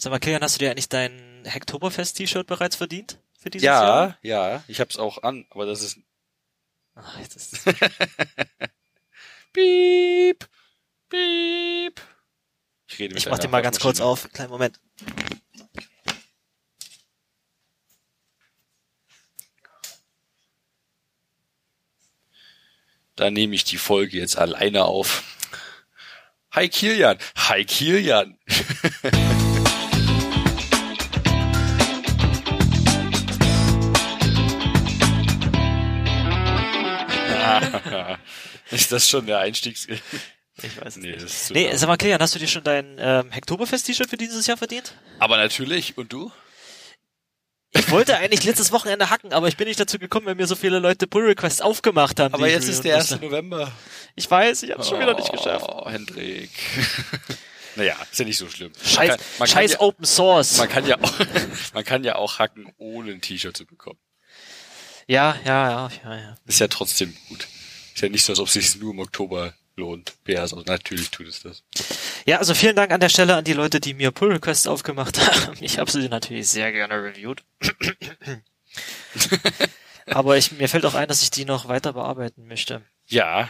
Sag mal, Kilian, hast du dir eigentlich dein Hacktoberfest-T-Shirt bereits verdient? Für dieses Jahr? Ja, ja, ich hab's auch an, aber das ist Ach, jetzt ist Piep, piep. Ich rede mit ich mach den mal ganz kurz auf. Kleinen Moment. Da nehme ich die Folge jetzt alleine auf. Hi Kilian. Hi Kilian. ist das schon der Einstiegs... Ich weiß es Nee, nicht. Nee, sag mal, Kilian, hast du dir schon dein ähm, Hacktoberfest-T-Shirt für dieses Jahr verdient? Aber natürlich. Und du? Ich wollte eigentlich letztes Wochenende hacken, aber ich bin nicht dazu gekommen, weil mir so viele Leute Pull-Requests aufgemacht haben. Aber jetzt ist der 1. musste. November. Ich weiß, ich habe es schon wieder nicht geschafft. Oh, Hendrik. naja, ist ja nicht so schlimm. Man Scheiß, kann- man scheiß ja- Open Source. Man kann ja auch, man kann ja auch hacken, ohne ein T-Shirt zu bekommen. Ja, ja, ja, ja, ja. Ist ja trotzdem gut. Ist ja nicht so, als ob es sich nur im Oktober lohnt. Ja, also natürlich tut es das. Ja, also vielen Dank an der Stelle an die Leute, die mir Pull Requests aufgemacht haben. Ich habe sie natürlich sehr gerne reviewed. Aber ich, mir fällt auch ein, dass ich die noch weiter bearbeiten möchte. Ja,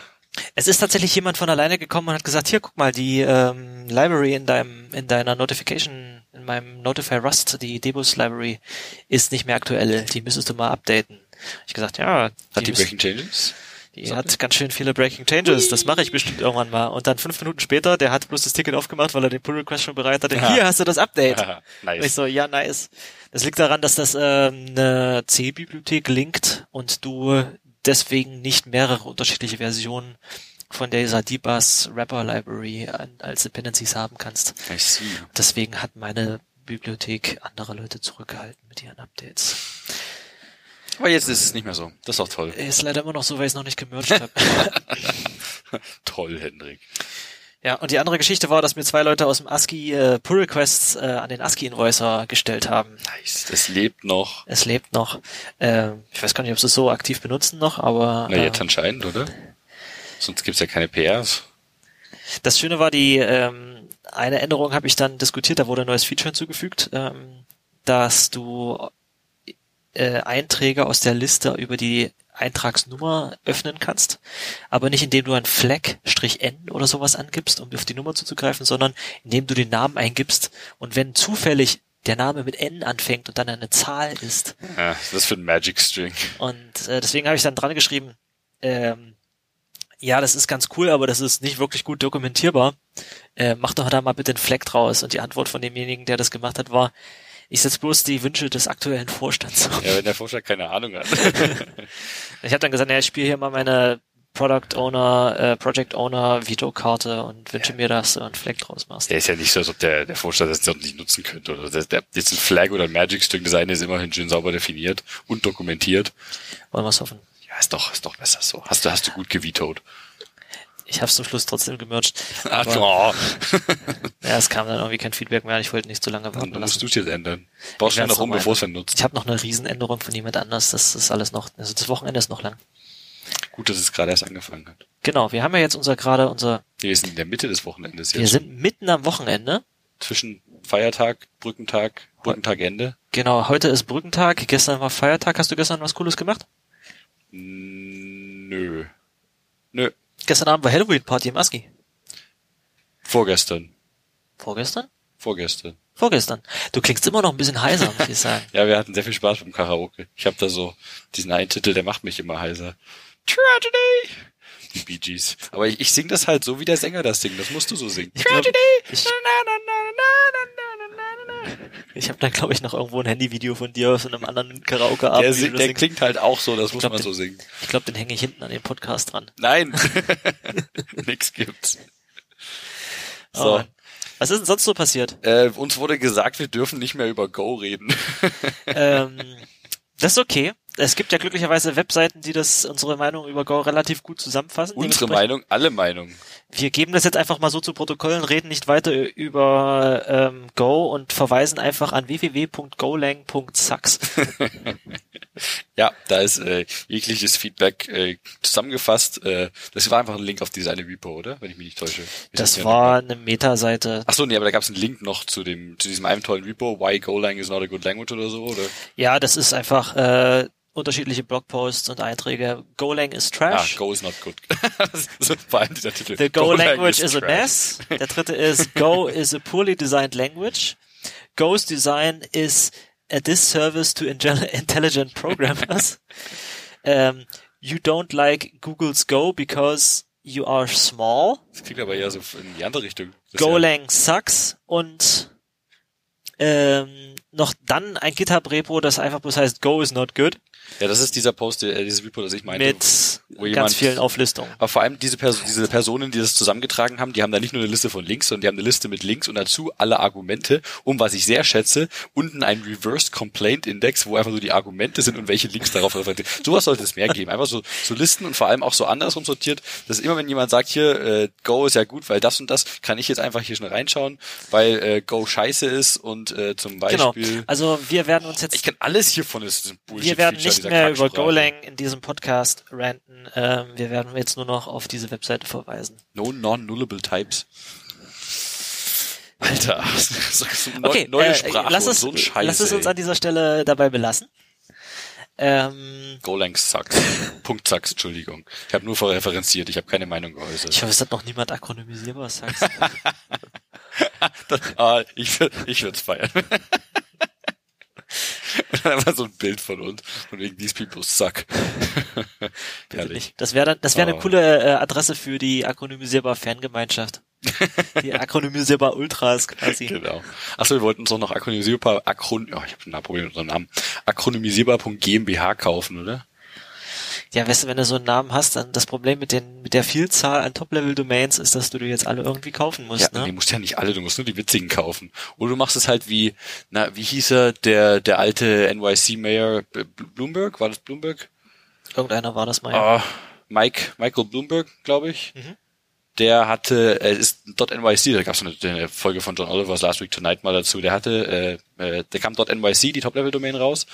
Es ist tatsächlich jemand von alleine gekommen und hat gesagt, hier, guck mal, die ähm, Library in deinem, in deiner Notification, in meinem Notify Rust, die Debus Library, ist nicht mehr aktuell. Die müsstest du mal updaten. Ich gesagt, ja, hat die müssen- Breaking Changes? Die hat ganz schön viele Breaking Changes. Das mache ich bestimmt irgendwann mal. Und dann fünf Minuten später, der hat bloß das Ticket aufgemacht, weil er den Pull Request schon bereit hatte. Ja. Hier hast du das Update. Und ich nice. so, ja, nice. Das liegt daran, dass das ähm, eine C-Bibliothek linkt und du deswegen nicht mehrere unterschiedliche Versionen von dieser Dbus Wrapper Library als Dependencies haben kannst. I see. Deswegen hat meine Bibliothek andere Leute zurückgehalten mit ihren Updates. Aber jetzt ist es nicht mehr so. Das ist auch toll. Ist leider immer noch so, weil ich es noch nicht gemerged habe. Toll, Hendrik. Ja, und die andere Geschichte war, dass mir zwei Leute aus dem ASCII äh, Pull Requests äh, an den ASCII Invoicer gestellt haben. Nice. Das lebt noch. Es lebt noch. Äh, ich weiß gar nicht, ob sie es so aktiv benutzen noch, aber Na, äh, jetzt anscheinend, oder? Sonst gibt's ja keine PRs. das Schöne war, die ähm, eine Änderung habe ich dann diskutiert, da wurde ein neues Feature hinzugefügt, ähm, dass du äh, Einträge aus der Liste über die Eintragsnummer öffnen kannst, aber nicht indem du ein Flag-N oder sowas angibst, um auf die Nummer zuzugreifen, sondern indem du den Namen eingibst und wenn zufällig der Name mit N anfängt und dann eine Zahl ist, Ja, das für ein Magic String. und äh, deswegen habe ich dann dran geschrieben, ähm, ja, das ist ganz cool, aber das ist nicht wirklich gut dokumentierbar. Äh, mach doch da mal bitte einen Fleck draus. Und die Antwort von demjenigen, der das gemacht hat, war, ich setze bloß die Wünsche des aktuellen Vorstands um. Ja, wenn der Vorschlag keine Ahnung hat. Ich habe dann gesagt, ja, ich spiele hier mal meine Product Owner, äh, Project Owner Veto-Karte und wünsche mir, dass du einen Fleck draus machst. Der ist ja nicht so, als ob der, der Vorstand das doch nicht nutzen könnte. Oder der, der, jetzt ein Flag oder ein Magic String, das eine ist immerhin schön sauber definiert und dokumentiert. Wollen wir es hoffen. Ja, ist doch, ist doch besser so. Hast du, hast du gut gevetoed. Ich habe zum Schluss trotzdem gemerged. Ach, oh, ja, es kam dann irgendwie kein Feedback mehr. Ich wollte nicht zu lange warten dann musst du es jetzt ändern. Ich du noch mal bevor es dann nutzt. Ich habe noch eine Riesenänderung von jemand anders. Das ist alles noch, also das Wochenende ist noch lang. Gut, dass es gerade erst angefangen hat. Genau, wir haben ja jetzt unser gerade unser, Wir sind in der Mitte des Wochenendes wir jetzt. sind mitten am Wochenende. zwischen Feiertag, Brückentag, Brückentagende. Genau, heute ist Brückentag, gestern war Feiertag. Hast du gestern was Cooles gemacht? Nö. Nö. Gestern Abend war Halloween-Party im ASCII. Vorgestern. Vorgestern? Vorgestern. Vorgestern. Du klingst immer noch ein bisschen heiser, muss ich sagen. Ja, wir hatten sehr viel Spaß beim Karaoke. Ich habe da so diesen einen Titel, der macht mich immer heiser. Tragedy! Die Bee Gees. Aber ich, ich sing das halt so, wie der Sänger das singt. Das musst du so singen. Glaub, ich, ich habe dann, glaube ich, noch irgendwo ein Handyvideo von dir aus einem anderen. Der, singt, das der singst. klingt halt auch so, das muss glaub, man den- so singen. Ich glaube, den hänge ich hinten an den Podcast dran. Nein! Nix gibt's. Oh So. Mann. Was ist denn sonst so passiert? Äh, uns wurde gesagt, wir dürfen nicht mehr über Go reden. ähm, das ist okay. Es gibt ja glücklicherweise Webseiten, die das unsere Meinung über Go relativ gut zusammenfassen. Unsere Meinung, alle Meinungen. Wir geben das jetzt einfach mal so zu Protokollen, reden nicht weiter über ähm, Go und verweisen einfach an www.golang.sax. ja, da ist äh, jegliches Feedback äh, zusammengefasst. Äh, das war einfach ein Link auf diese eine Repo, oder? Wenn ich mich nicht täusche. Wir das war eine Metaseite. Ach so, nee, aber da gab es einen Link noch zu dem zu diesem einem tollen Repo, Why Golang is not a good language oder so, oder? Ja, das ist einfach äh, unterschiedliche Blogposts und Einträge. Golang is trash. Ah, Go is not good. so, vor allem dieser Titel. The Go, Go language is, is a mess. Der dritte ist Go is a poorly designed language. Go's design is a disservice to intelligent programmers. um, you don't like Google's Go because you are small. Das klingt aber eher so in die andere Richtung. Golang ja sucks und ähm, noch dann ein GitHub-Repo, das einfach bloß heißt Go is not good. Ja, das ist dieser Post, äh, dieses Repo, das ich meinte. Mit wo ganz jemand, vielen Auflistungen. Aber vor allem diese, Person, diese Personen, die das zusammengetragen haben, die haben da nicht nur eine Liste von Links, sondern die haben eine Liste mit Links und dazu alle Argumente, um was ich sehr schätze, unten ein Reverse Complaint Index, wo einfach so die Argumente sind und welche Links darauf referieren. Sowas sollte es mehr geben. Einfach so, so Listen und vor allem auch so andersrum sortiert, dass immer wenn jemand sagt, hier, äh, Go ist ja gut, weil das und das, kann ich jetzt einfach hier schnell reinschauen, weil äh, Go scheiße ist und äh, zum genau. Beispiel. Genau. Also wir werden uns jetzt. Ich kann alles hiervon ist Bullshit. Wir werden nicht mehr über Golang in diesem Podcast ranten. Ähm, wir werden jetzt nur noch auf diese Webseite verweisen. No non-nullable types. Alter, so okay, neue äh, Sprache lass es, so ein Scheiß, Lass es uns an dieser Stelle dabei belassen. Ähm, Golang sucks. Punkt sucks, Entschuldigung. Ich habe nur referenziert, ich habe keine Meinung geäußert. Ich hoffe, es hat noch niemand akronymisierbar sucks. das, ah, ich ich würde es feiern. Und dann einfach so ein Bild von uns. Und wegen these people suck. Herrlich. Das wäre dann, das wäre oh. eine coole äh, Adresse für die akronymisierbar Fangemeinschaft. Die akronymisierbar Ultras quasi. Genau. Achso, wir wollten uns auch noch akronymisierbar, Akron, oh, ich habe ein Problem mit unserem Namen. Akronymisierbar.gmbH kaufen, oder? Ja, weißt du, wenn du so einen Namen hast, dann das Problem mit den, mit der Vielzahl an Top-Level-Domains ist, dass du die jetzt alle irgendwie kaufen musst, ja, ne? Nee, musst ja nicht alle, du musst nur die witzigen kaufen. Oder du machst es halt wie, na, wie hieß er, der, der alte NYC-Mayor Bloomberg? War das Bloomberg? Irgendeiner war das mal. Ja. Uh, Mike, Michael Bloomberg, glaube ich. Mhm der hatte, äh, ist .nyc, da gab es eine, eine Folge von John Oliver's Last Week Tonight mal dazu, der hatte, äh, der kam .nyc, die Top-Level-Domain raus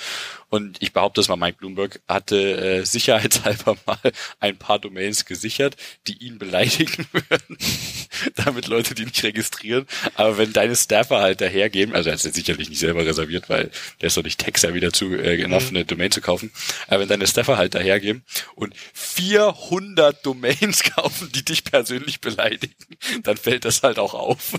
und ich behaupte es mal, Mike Bloomberg hatte äh, sicherheitshalber mal ein paar Domains gesichert, die ihn beleidigen würden, damit Leute die nicht registrieren, aber wenn deine Staffer halt dahergeben, also er hat es sicherlich nicht selber reserviert, weil der ist doch nicht Texter wieder zu äh, enough, mhm. eine Domain zu kaufen, aber wenn deine Staffer halt dahergeben und 400 Domains kaufen, die dich persönlich beleidigen, dann fällt das halt auch auf.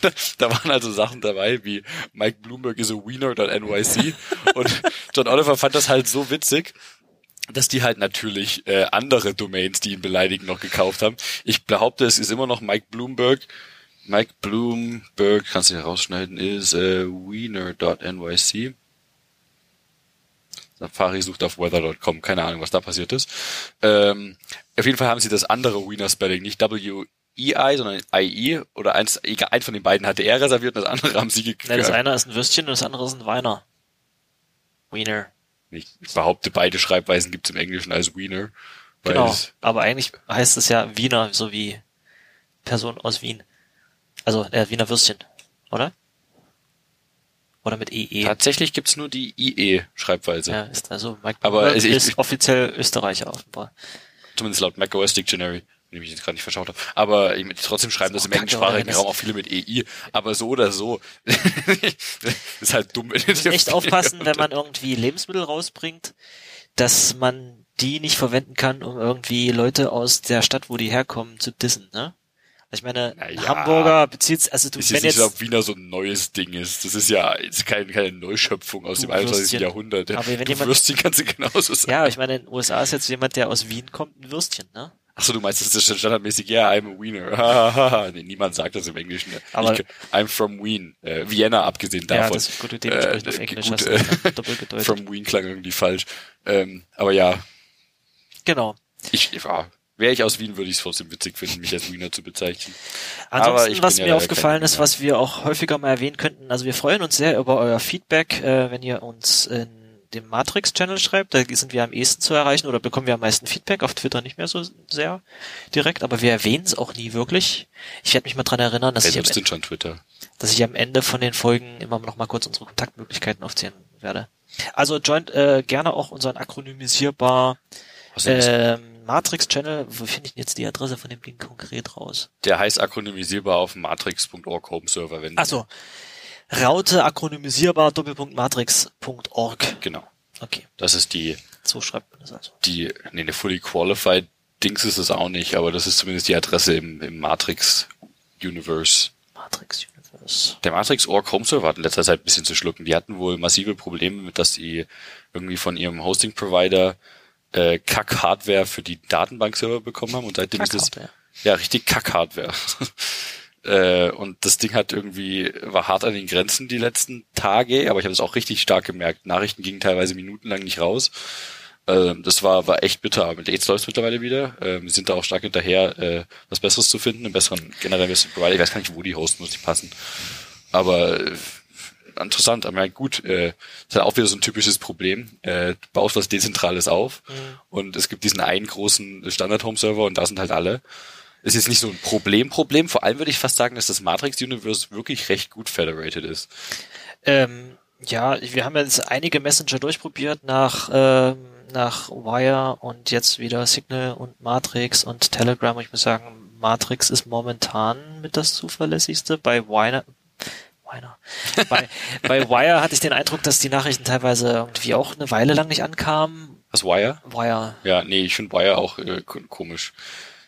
da, da, waren also Sachen dabei wie Mike Bloomberg is a wiener.nyc und John Oliver fand das halt so witzig, dass die halt natürlich äh, andere Domains, die ihn beleidigen, noch gekauft haben. Ich behaupte, es ist immer noch Mike Bloomberg. Mike Bloomberg, kannst du hier rausschneiden, ist äh, wiener.nyc. Safari sucht auf weather.com, keine Ahnung, was da passiert ist. Ähm, auf jeden Fall haben sie das andere Wiener Spelling, nicht W-E-I, sondern I-E oder eins, egal, ein von den beiden hatte er reserviert und das andere haben sie gekriegt. Ja, das eine ist ein Würstchen und das andere ist ein Weiner. Wiener. Ich behaupte, beide Schreibweisen gibt's im Englischen als Wiener. Genau, aber eigentlich heißt es ja Wiener, so wie Person aus Wien. Also äh, Wiener Würstchen, oder? Oder mit EE? Tatsächlich gibt's nur die IE-Schreibweise. Ja, ist also Mike Aber ist ich, offiziell Österreicher offenbar. Zumindest laut macOS Dictionary, ich mich jetzt gerade nicht verschaut habe. Aber ich, trotzdem schreiben das, das im englischsprachigen Raum auch viele mit EI. Aber so oder so ist halt dumm. Man muss echt aufpassen, wenn man irgendwie Lebensmittel rausbringt, dass man die nicht verwenden kann, um irgendwie Leute aus der Stadt, wo die herkommen, zu dissen, ne? Ich meine, naja, Hamburger bezieht also du, ist wenn jetzt, nicht, ob Wiener so ein neues Ding ist. Das ist ja ist keine, keine Neuschöpfung aus dem 21. Jahrhundert. Aber wenn du jemand, Würstchen kannst du genauso sagen. Ja, ich meine, in den USA ist jetzt jemand, der aus Wien kommt, ein Würstchen, ne? Achso, du meinst, das ist standardmäßig, ja, yeah, I'm a Wiener. nee, niemand sagt das im Englischen. Aber ich, I'm from Wien. Äh, Vienna, abgesehen davon. Ja, das ist gut, dementsprechend äh, auf Englisch gut, äh, doppelt gedeutet. From Wien klang irgendwie falsch. Ähm, aber ja. Genau. Ich, ja, Wäre ich aus Wien, würde ich es trotzdem witzig finden, mich als Wiener zu bezeichnen. Ansonsten, was mir aufgefallen ist, was wir auch häufiger mal erwähnen könnten, also wir freuen uns sehr über euer Feedback, äh, wenn ihr uns in dem Matrix-Channel schreibt. Da sind wir am ehesten zu erreichen oder bekommen wir am meisten Feedback. Auf Twitter nicht mehr so sehr direkt, aber wir erwähnen es auch nie wirklich. Ich werde mich mal dran erinnern, dass ich, am Ende, schon Twitter. dass ich am Ende von den Folgen immer noch mal kurz unsere Kontaktmöglichkeiten aufzählen werde. Also joint äh, gerne auch unseren akronymisierbar ähm, Matrix-Channel. Wo finde ich denn jetzt die Adresse von dem Ding konkret raus? Der heißt akronymisierbar auf matrix.org Home-Server. Ach so. Raute akronymisierbar Doppelpunkt matrix.org. Genau. Okay. Das ist die. So schreibt man das also. Die, nee, eine fully qualified Dings ist es auch nicht, aber das ist zumindest die Adresse im, im Matrix Universe. Matrix Universe. Der Matrix Org Home Server hat in letzter Zeit ein bisschen zu schlucken. Die hatten wohl massive Probleme mit, dass sie irgendwie von ihrem Hosting Provider äh, Kack-Hardware für die Datenbank-Server bekommen haben und seitdem ist es ja richtig Kack-Hardware. äh, und das Ding hat irgendwie war hart an den Grenzen die letzten Tage, aber ich habe es auch richtig stark gemerkt. Nachrichten gingen teilweise minutenlang nicht raus. Ähm, das war war echt bitter. Aber jetzt läuft es mittlerweile wieder. Ähm, wir sind da auch stark hinterher, äh, was Besseres zu finden, einen besseren generell Provider. Ich weiß gar nicht, wo die hosten, muss die passen. Aber äh, interessant, aber ja, gut, äh, ist halt auch wieder so ein typisches Problem. Äh, du baust was Dezentrales auf mhm. und es gibt diesen einen großen Standard-Home-Server und da sind halt alle. Es ist nicht so ein Problem-Problem. Vor allem würde ich fast sagen, dass das Matrix-Universe wirklich recht gut federated ist. Ähm, ja, wir haben jetzt einige Messenger durchprobiert nach ähm, nach Wire und jetzt wieder Signal und Matrix und Telegram. Ich muss sagen, Matrix ist momentan mit das zuverlässigste. Bei Wire, Wire. Bei, bei Wire hatte ich den Eindruck, dass die Nachrichten teilweise irgendwie auch eine Weile lang nicht ankamen. Was Wire? Wire. Ja, nee, ich finde Wire auch äh, komisch.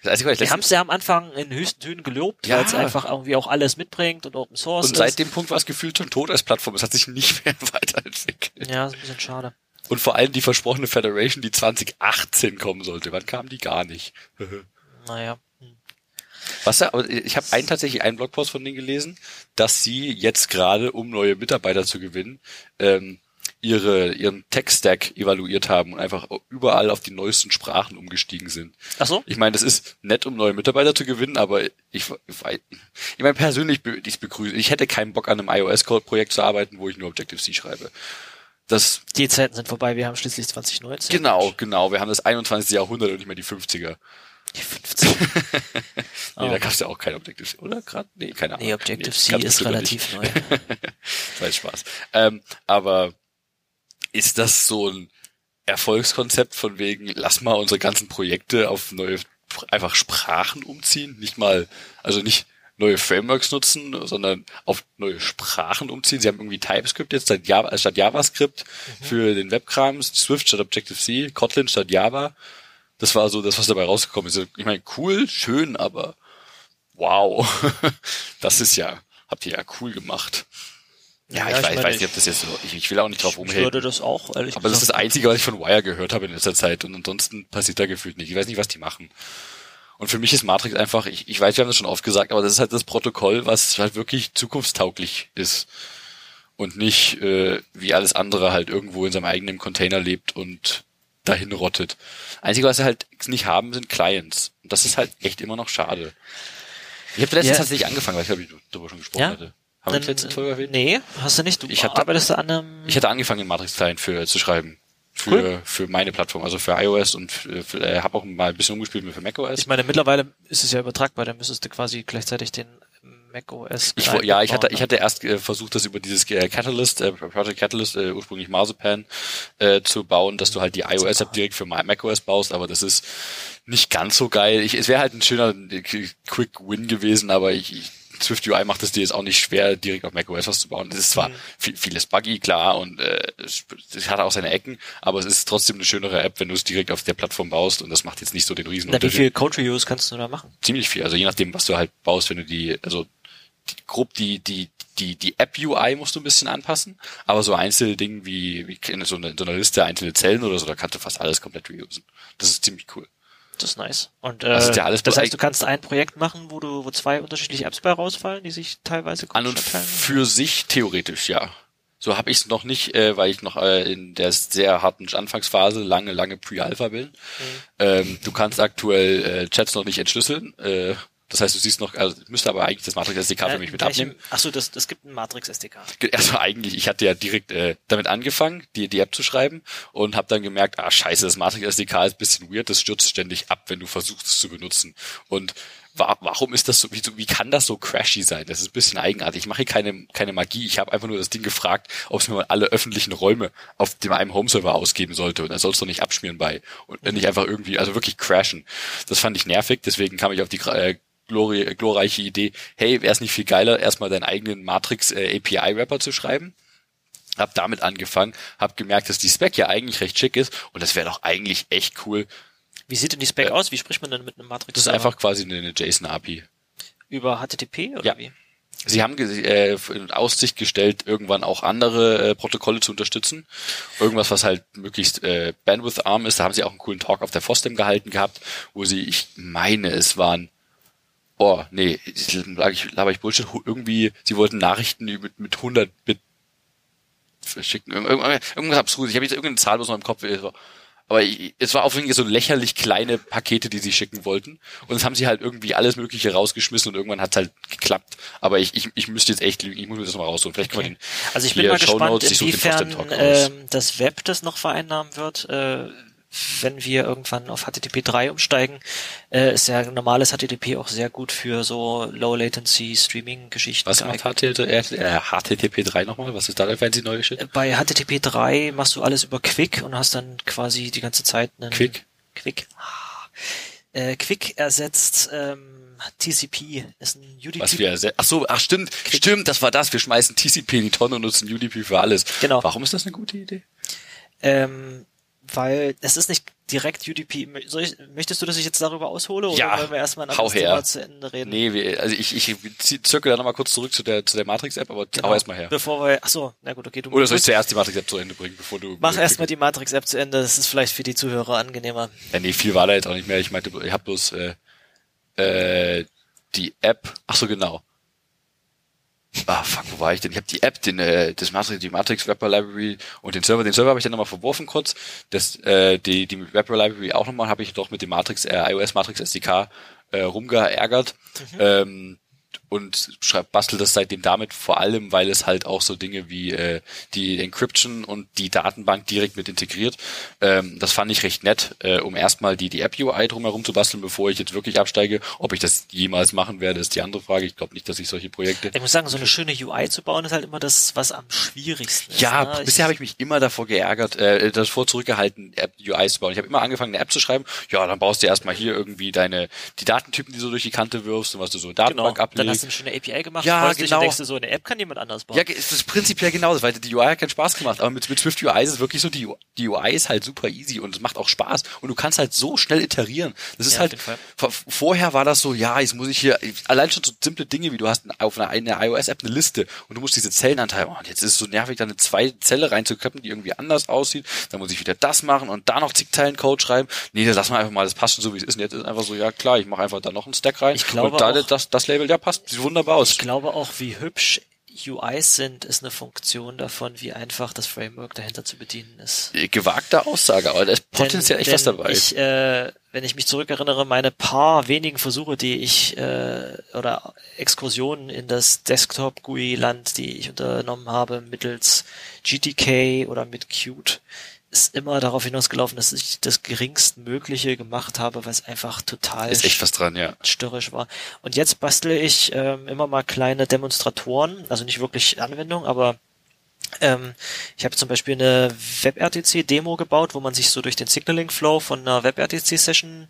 Das Einzige, die haben es ja am Anfang in höchsten Tönen gelobt, ja. weil es einfach irgendwie auch alles mitbringt und Open Source Und seit ist. dem Punkt war es gefühlt schon tot als Plattform. Es hat sich nicht mehr weiterentwickelt. Ja, ist ein bisschen schade. Und vor allem die versprochene Federation, die 2018 kommen sollte. Wann kam die gar nicht? naja. Was ja, ich habe einen tatsächlich einen Blogpost von denen gelesen, dass sie jetzt gerade, um neue Mitarbeiter zu gewinnen, ähm, ihre ihren Tech-Stack evaluiert haben und einfach überall auf die neuesten Sprachen umgestiegen sind. Ach so? Ich meine, das ist nett, um neue Mitarbeiter zu gewinnen, aber ich, ich, ich meine persönlich ich begrüße, ich hätte keinen Bock an einem iOS-Projekt zu arbeiten, wo ich nur Objective-C schreibe. Das, die Zeiten sind vorbei, wir haben schließlich 2019. Genau, genau, wir haben das 21. Jahrhundert und nicht mehr die 50er. Die 50. nee, oh. da gab's ja auch kein Objective-C, oder? Gerade? Nee, keine Ahnung. Nee, Objective-C nee, ist relativ neu. das war Spaß. Ähm, aber ist das so ein Erfolgskonzept von wegen, lass mal unsere ganzen Projekte auf neue, einfach Sprachen umziehen? Nicht mal, also nicht neue Frameworks nutzen, sondern auf neue Sprachen umziehen. Sie haben irgendwie TypeScript jetzt statt, Java, statt JavaScript mhm. für den Webkram, Swift statt Objective-C, Kotlin statt Java. Das war so das, was dabei rausgekommen ist. Ich meine, cool, schön, aber wow. das ist ja, habt ihr ja cool gemacht. Ja, ja ich, weiß, ich weiß nicht, ob das jetzt so, ich, ich will auch nicht drauf umhängen. Ich würde das auch, ehrlich Aber das ist das Einzige, was ich von Wire gehört habe in letzter Zeit und ansonsten passiert da gefühlt nicht. Ich weiß nicht, was die machen. Und für mich ist Matrix einfach, ich, ich weiß, wir haben das schon oft gesagt, aber das ist halt das Protokoll, was halt wirklich zukunftstauglich ist. Und nicht, äh, wie alles andere halt irgendwo in seinem eigenen Container lebt und dahin rottet. Einzige, was sie halt nicht haben, sind Clients. Und das ist halt echt immer noch schade. Ich habe letztens ja. tatsächlich angefangen, weil ich glaube, ich darüber schon gesprochen ja? hatte. Haben wir letzte Folge erwähnt? Nee, hast du nicht. Du ich arbeitest an einem... Ich hatte angefangen, den Matrix-Client für zu schreiben für, cool. für meine Plattform, also für iOS und äh, habe auch mal ein bisschen umgespielt mit für macOS. Ich meine, mittlerweile ist es ja übertragbar, dann müsstest du quasi gleichzeitig den macOS. Ich, ja, ich hatte, ich hatte erst äh, versucht, das über dieses äh, Catalyst, äh, Project Catalyst, äh, ursprünglich Marzipan, äh, zu bauen, dass du halt die iOS-App direkt für macOS baust, aber das ist nicht ganz so geil. Ich, es wäre halt ein schöner äh, Quick Win gewesen, aber ich, ich Swift UI macht es dir jetzt auch nicht schwer, direkt auf macOS was zu bauen. Es ist zwar mhm. viel, vieles buggy, klar, und äh, es, es hat auch seine Ecken, aber es ist trotzdem eine schönere App, wenn du es direkt auf der Plattform baust und das macht jetzt nicht so den riesen Na, Wie viel Code Reuse kannst du da machen? Ziemlich viel, also je nachdem, was du halt baust, wenn du die, also die, grob die, die, die, die App-UI musst du ein bisschen anpassen, aber so einzelne Dinge wie, wie in so, einer, so einer Liste einzelne Zellen oder so, da kannst du fast alles komplett reusen. Das ist ziemlich cool. Das ist nice. Und äh, das, ja das heißt, du kannst ein Projekt machen, wo du, wo zwei unterschiedliche Apps bei rausfallen, die sich teilweise an und für sich theoretisch ja. So habe ich es noch nicht, äh, weil ich noch äh, in der sehr harten Anfangsphase lange, lange Pre-Alpha bin. Mhm. Ähm, du kannst aktuell äh, Chats noch nicht entschlüsseln, äh, Das heißt, du siehst noch, also müsste aber eigentlich das Matrix SDK für mich mit abnehmen. Achso, das, das gibt ein Matrix SDK. Also eigentlich, ich hatte ja direkt äh, damit angefangen, die, die App zu schreiben und habe dann gemerkt, ah scheiße, das Matrix SDK ist bisschen weird, das stürzt ständig ab, wenn du versuchst es zu benutzen. Und warum ist das so, wie, wie kann das so crashy sein? Das ist ein bisschen eigenartig. Ich mache hier keine, keine Magie. Ich habe einfach nur das Ding gefragt, ob es mir mal alle öffentlichen Räume auf dem einem Home-Server ausgeben sollte. Und dann soll es doch nicht abschmieren bei. Und nicht einfach irgendwie, also wirklich crashen. Das fand ich nervig, deswegen kam ich auf die äh, glori glorreiche Idee, hey, wäre es nicht viel geiler, erstmal deinen eigenen Matrix äh, API-Wrapper zu schreiben? Hab damit angefangen, hab gemerkt, dass die Spec ja eigentlich recht schick ist und das wäre doch eigentlich echt cool, wie sieht denn die Spec äh, aus? Wie spricht man denn mit einem Matrix? Das ist einfach quasi eine, eine JSON-API. Über HTTP oder ja. wie? Sie haben äh, in Aussicht gestellt, irgendwann auch andere äh, Protokolle zu unterstützen. Irgendwas, was halt möglichst äh, Bandwidth-arm ist. Da haben sie auch einen coolen Talk auf der FOSDEM gehalten gehabt, wo sie, ich meine, es waren, oh, nee, laber ich, laber ich Bullshit, irgendwie, sie wollten Nachrichten mit, mit 100 Bit verschicken. Irgendwas, abstrus. Ich habe jetzt irgendeine Zahl aus meinem Kopf. Aber es war auf jeden Fall so lächerlich kleine Pakete, die sie schicken wollten. Und das haben sie halt irgendwie alles Mögliche rausgeschmissen und irgendwann hat es halt geklappt. Aber ich, ich, ich müsste jetzt echt lügen, ich muss mir das mal rausholen. Vielleicht okay. können wir den Also ich bin mal gespannt, inwiefern ähm, das Web das noch vereinnahmen wird. Äh, wenn wir irgendwann auf HTTP 3 umsteigen, äh, ist ja normales HTTP auch sehr gut für so Low Latency Streaming Geschichten. Was macht HTTP, äh, HTTP 3 nochmal? Was ist da der fancy neue? Äh, bei HTTP 3 machst du alles über Quick und hast dann quasi die ganze Zeit einen Quick. Quick. Äh, Quick ersetzt ähm, TCP ist ein UDP. Was wir ach so, ach stimmt, Quick. stimmt, das war das. Wir schmeißen TCP in die Tonne und nutzen UDP für alles. Genau. Warum ist das eine gute Idee? Ähm, weil es ist nicht direkt UDP. Ich, möchtest du, dass ich jetzt darüber aushole oder ja, wollen wir erstmal ein anderes Thema zu Ende reden? Nee, wir, also ich, ich zirkel da nochmal kurz zurück zu der, zu der Matrix-App, aber genau. hau erstmal her. Bevor wir, ach so, na gut, okay. Du oder soll ich zuerst die Matrix-App zu Ende bringen, bevor du... Mach erstmal die Matrix-App zu Ende, das ist vielleicht für die Zuhörer angenehmer. Ja, nee, viel war da jetzt auch nicht mehr. Ich meinte, ich habe bloß äh, äh, die App, ach so, genau ah fuck, wo war ich denn? Ich habe die App, den, äh, das Matrix, die Matrix Wrapper Library und den Server, den Server habe ich dann nochmal verworfen kurz. Das, äh, die, die Wrapper Library auch nochmal habe ich doch mit dem Matrix, äh, iOS Matrix SDK äh, rumgeärgert. Mhm. Ähm, und schreibt, bastelt das seitdem damit vor allem, weil es halt auch so Dinge wie äh, die Encryption und die Datenbank direkt mit integriert. Ähm, das fand ich recht nett, äh, um erstmal die, die App-UI drumherum zu basteln, bevor ich jetzt wirklich absteige. Ob ich das jemals machen werde, ist die andere Frage. Ich glaube nicht, dass ich solche Projekte. Ich muss sagen, so eine schöne UI zu bauen, ist halt immer das, was am schwierigsten ist. Ja, ne? bisher habe ich mich immer davor geärgert, äh, davor zurückgehalten, App-UIs zu bauen. Ich habe immer angefangen, eine App zu schreiben. Ja, dann baust du erstmal hier irgendwie deine die Datentypen, die du durch die Kante wirfst und was du so Datenbank genau. Hast eine schöne API gemacht, ja, genau. und denkst du so, eine App kann jemand anders bauen. Ja, es ist prinzipiell genauso, weil die UI hat keinen Spaß gemacht, aber mit, mit Swift UI ist es wirklich so, die, die UI ist halt super easy und es macht auch Spaß und du kannst halt so schnell iterieren. Das ist ja, halt, vorher war das so, ja, jetzt muss ich hier, allein schon so simple Dinge, wie du hast auf einer, einer iOS-App eine Liste und du musst diese Zellen anteilen, oh, und jetzt ist es so nervig, da eine zwei Zelle reinzuköppen, die irgendwie anders aussieht, dann muss ich wieder das machen und da noch zig Zeilen Code schreiben. Nee, das lass mal einfach mal, das passt schon so, wie es ist und jetzt ist einfach so, ja klar, ich mache einfach da noch einen Stack rein ich glaube und da, das, das Label, ja passt, sieht wunderbar aus. Ich glaube auch, wie hübsch UIs sind, ist eine Funktion davon, wie einfach das Framework dahinter zu bedienen ist. Gewagte Aussage, aber da ist potenziell denn, echt was dabei. Ich, äh, wenn ich mich zurückerinnere, meine paar wenigen Versuche, die ich äh, oder Exkursionen in das Desktop GUI Land, die ich unternommen habe mittels GTK oder mit Qt, ist immer darauf hinausgelaufen, dass ich das geringstmögliche gemacht habe, weil es einfach total ist echt was dran, ja. störrisch war. Und jetzt bastle ich ähm, immer mal kleine Demonstratoren, also nicht wirklich Anwendung, aber ähm, ich habe zum Beispiel eine WebRTC-Demo gebaut, wo man sich so durch den Signaling-Flow von einer WebRTC-Session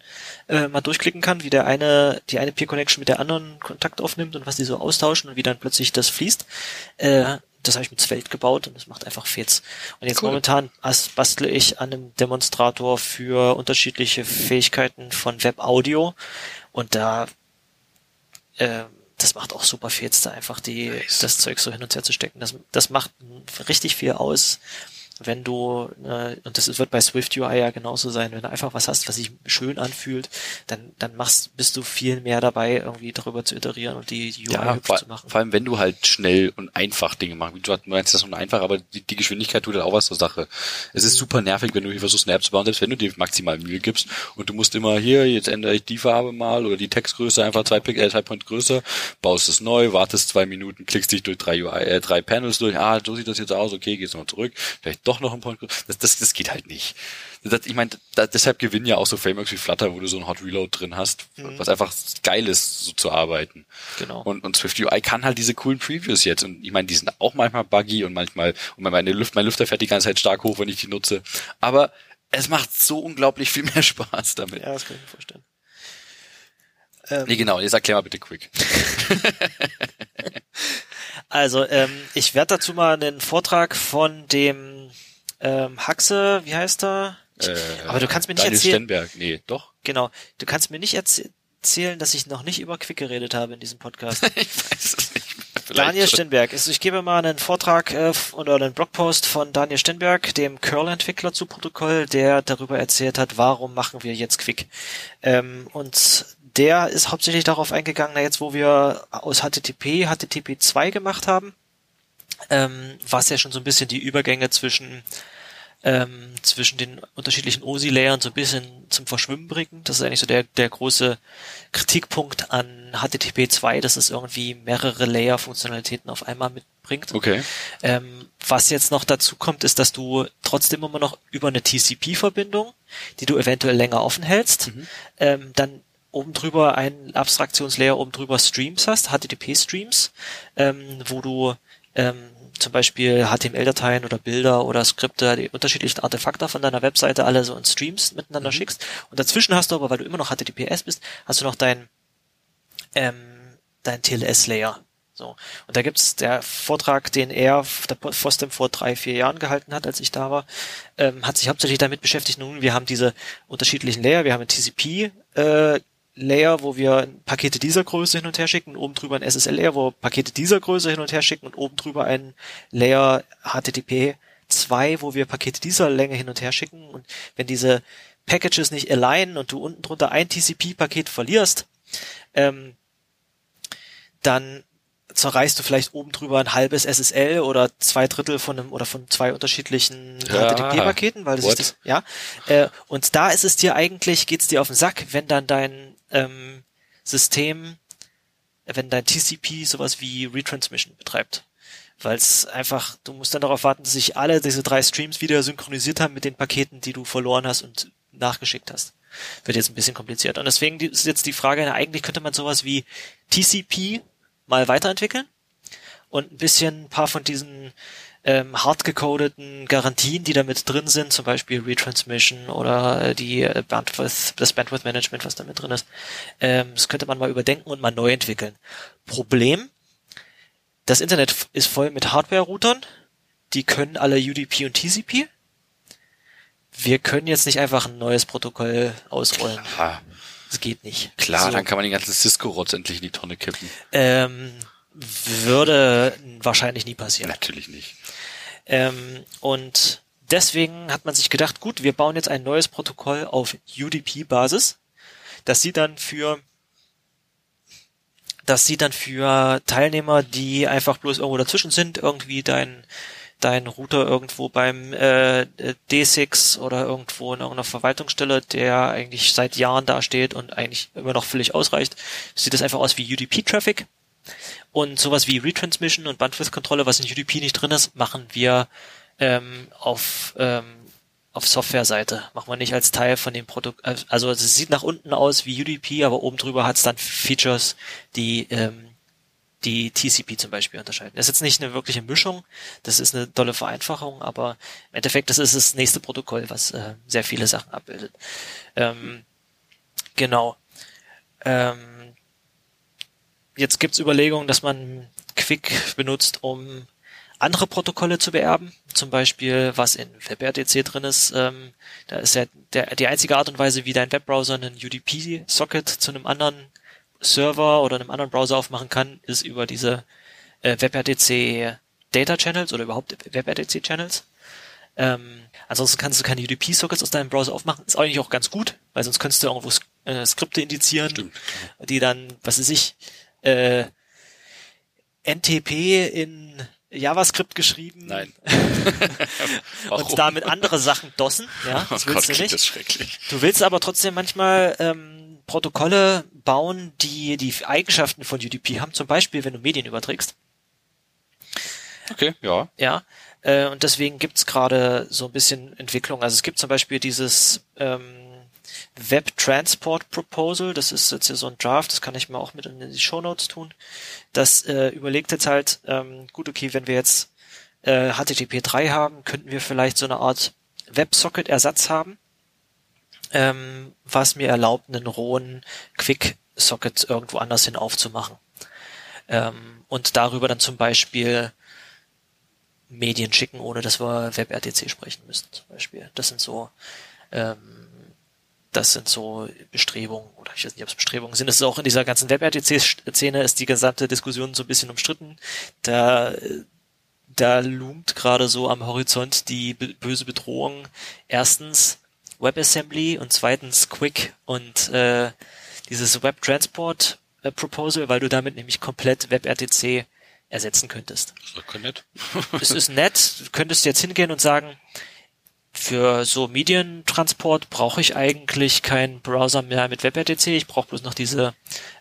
äh, mal durchklicken kann, wie der eine, die eine Peer-Connection mit der anderen Kontakt aufnimmt und was die so austauschen und wie dann plötzlich das fließt. Äh, das habe ich mit Svelte gebaut und das macht einfach Fets. Und jetzt cool. momentan bastle ich an einem Demonstrator für unterschiedliche Fähigkeiten von Web Audio und da äh, das macht auch super Fets, da einfach die nice. das Zeug so hin und her zu stecken. Das, das macht richtig viel aus. Wenn du, äh, und das wird bei Swift UI ja genauso sein, wenn du einfach was hast, was sich schön anfühlt, dann, dann machst, bist du viel mehr dabei, irgendwie darüber zu iterieren und die, UI ja, hübsch vor, zu machen. vor allem wenn du halt schnell und einfach Dinge machst. Du meinst das nur einfach, aber die, die Geschwindigkeit tut halt auch was zur Sache. Es ist super nervig, wenn du hier versuchst, eine App zu bauen, selbst wenn du dir maximal Mühe gibst und du musst immer hier, jetzt ändere ich die Farbe mal oder die Textgröße einfach zwei, äh, zwei Point größer, baust es neu, wartest zwei Minuten, klickst dich durch drei UI, äh, drei Panels durch, ah, so sieht das jetzt aus, okay, gehst nochmal zurück, vielleicht doch noch ein Point größer. Das, das, das geht halt nicht. Das, ich meine, da, deshalb gewinnen ja auch so Frameworks wie Flutter, wo du so ein Hot Reload drin hast, mhm. was einfach geil ist, so zu arbeiten. Genau. Und, und Swift UI kann halt diese coolen Previews jetzt. Und ich meine, die sind auch manchmal buggy und manchmal, und meine Luft, mein Lüfter fährt die ganze Zeit stark hoch, wenn ich die nutze. Aber es macht so unglaublich viel mehr Spaß damit. Ja, das kann ich mir vorstellen. Ähm, nee, genau, jetzt erklär mal bitte quick. also, ähm, ich werde dazu mal einen Vortrag von dem ähm, Haxe, wie heißt er? Äh, Aber du kannst mir nicht Daniel erzählen. Stenberg, nee, doch. Genau. Du kannst mir nicht erzählen, dass ich noch nicht über Quick geredet habe in diesem Podcast. ich weiß es nicht. Vielleicht Daniel. Stenberg. Also ich gebe mal einen Vortrag äh, oder einen Blogpost von Daniel Stenberg, dem Curl-Entwickler zu Protokoll, der darüber erzählt hat, warum machen wir jetzt Quick. Ähm, und der ist hauptsächlich darauf eingegangen, na jetzt wo wir aus HTTP HTTP 2 gemacht haben, ähm, was ja schon so ein bisschen die Übergänge zwischen ähm, zwischen den unterschiedlichen OSI-Layern so ein bisschen zum Verschwimmen bringen. Das ist eigentlich so der, der große Kritikpunkt an HTTP 2, dass es irgendwie mehrere Layer-Funktionalitäten auf einmal mitbringt. Okay. Ähm, was jetzt noch dazu kommt, ist, dass du trotzdem immer noch über eine TCP-Verbindung, die du eventuell länger offen hältst, Mhm. ähm, dann oben drüber ein Abstraktionslayer oben drüber Streams hast, HTTP-Streams, ähm, wo du ähm, zum Beispiel HTML-Dateien oder Bilder oder Skripte, die unterschiedlichen Artefakte von deiner Webseite alle so in Streams miteinander Mhm. schickst. Und dazwischen hast du aber, weil du immer noch HTTPS bist, hast du noch dein, ähm, dein TLS-Layer. So. Und da gibt's der Vortrag, den er, der Fostem vor drei, vier Jahren gehalten hat, als ich da war, ähm, hat sich hauptsächlich damit beschäftigt, nun, wir haben diese unterschiedlichen Layer, wir haben ein TCP, äh, Layer, wo wir Pakete dieser Größe hin und her schicken, oben drüber ein SSL-Layer, wo wir Pakete dieser Größe hin und her schicken und oben drüber ein Layer HTTP 2, wo wir Pakete dieser Länge hin und her schicken. Und wenn diese Packages nicht alignen und du unten drunter ein TCP-Paket verlierst, ähm, dann zerreißt du vielleicht oben drüber ein halbes SSL oder zwei Drittel von einem oder von zwei unterschiedlichen Ja. HTTP-Paketen, weil das What? ist das, ja. Äh, und da ist es dir eigentlich, geht's dir auf den Sack, wenn dann dein ähm, System, wenn dein TCP sowas wie Retransmission betreibt. Weil es einfach, du musst dann darauf warten, dass sich alle diese drei Streams wieder synchronisiert haben mit den Paketen, die du verloren hast und nachgeschickt hast. Wird jetzt ein bisschen kompliziert. Und deswegen ist jetzt die Frage, eigentlich könnte man sowas wie TCP mal weiterentwickeln und ein bisschen ein paar von diesen ähm, hardgecodeten Garantien, die da mit drin sind, zum Beispiel Retransmission oder äh, die äh, Bandwidth, das Bandwidth Management, was da mit drin ist, ähm, das könnte man mal überdenken und mal neu entwickeln. Problem, das Internet ist voll mit Hardware-Routern, die können alle UDP und TCP. Wir können jetzt nicht einfach ein neues Protokoll ausrollen. Ah, Das geht nicht. klar, So. dann kann man den ganzen Cisco-Rotz endlich in die Tonne kippen. Ähm, würde wahrscheinlich nie passieren. Natürlich nicht. Ähm, und deswegen hat man sich gedacht, gut, wir bauen jetzt ein neues Protokoll auf UDP-Basis, das sie dann für das sie dann für Teilnehmer, die einfach bloß irgendwo dazwischen sind, irgendwie dein dein Router irgendwo beim äh, D6 oder irgendwo in irgendeiner Verwaltungsstelle, der eigentlich seit Jahren da steht und eigentlich immer noch völlig ausreicht, sieht das einfach aus wie UDP-Traffic. Und sowas wie Retransmission und Bandwidth-Kontrolle, was in UDP nicht drin ist, machen wir ähm, auf, ähm, auf Software-Seite. Machen wir nicht als Teil von dem Produkt. Also es sieht nach unten aus wie UDP, aber oben drüber hat es dann Features, die ähm, die TCP zum Beispiel unterscheiden. Das ist jetzt nicht eine wirkliche Mischung, das ist eine tolle Vereinfachung, aber im Endeffekt, das ist das nächste Protokoll, was äh, sehr viele Sachen abbildet. Ähm, genau. Ähm, jetzt gibt's Überlegungen, dass man Quick benutzt, um andere Protokolle zu beerben, zum Beispiel was in WebRTC drin ist. Ähm, da ist ja der, die einzige Art und Weise, wie dein Webbrowser einen UDP-Socket zu einem anderen Server oder einem anderen Browser aufmachen kann, ist über diese äh, WebRTC Data Channels oder überhaupt WebRTC Channels. Ähm, ansonsten kannst du keine UDP-Sockets aus deinem Browser aufmachen. Ist eigentlich auch ganz gut, weil sonst könntest du irgendwo äh, Skripte indizieren, Stimmt. die dann, was weiß ich, äh, NTP in JavaScript geschrieben Nein. und damit andere Sachen dossen. Ja, das oh willst Gott, du nicht. das schrecklich. Du willst aber trotzdem manchmal ähm, Protokolle bauen, die die Eigenschaften von UDP haben. Zum Beispiel, wenn du Medien überträgst. Okay, ja. Ja, äh, und deswegen gibt's gerade so ein bisschen Entwicklung. Also es gibt zum Beispiel dieses ähm, Web Transport Proposal, das ist jetzt hier so ein Draft, das kann ich mir auch mit in die Show Notes tun. Das äh, überlegt jetzt halt, ähm, gut, okay, wenn wir jetzt äh, HTTP 3 haben, könnten wir vielleicht so eine Art WebSocket-Ersatz haben, ähm, was mir erlaubt, einen rohen Quick-Socket irgendwo anders hin aufzumachen. Ähm, und darüber dann zum Beispiel Medien schicken, ohne dass wir WebRTC sprechen müssen, zum Beispiel. Das sind so, ähm, das sind so Bestrebungen, oder ich weiß nicht, ob es Bestrebungen sind. Es ist auch in dieser ganzen WebRTC-Szene ist die gesamte Diskussion so ein bisschen umstritten. Da, da loomt gerade so am Horizont die böse Bedrohung. Erstens WebAssembly und zweitens Quick und äh, dieses Web Transport äh, Proposal, weil du damit nämlich komplett WebRTC ersetzen könntest. Das ist nett. es ist nett, du könntest jetzt hingehen und sagen, für so Medientransport brauche ich eigentlich keinen Browser mehr mit WebRTC, ich brauche bloß noch diese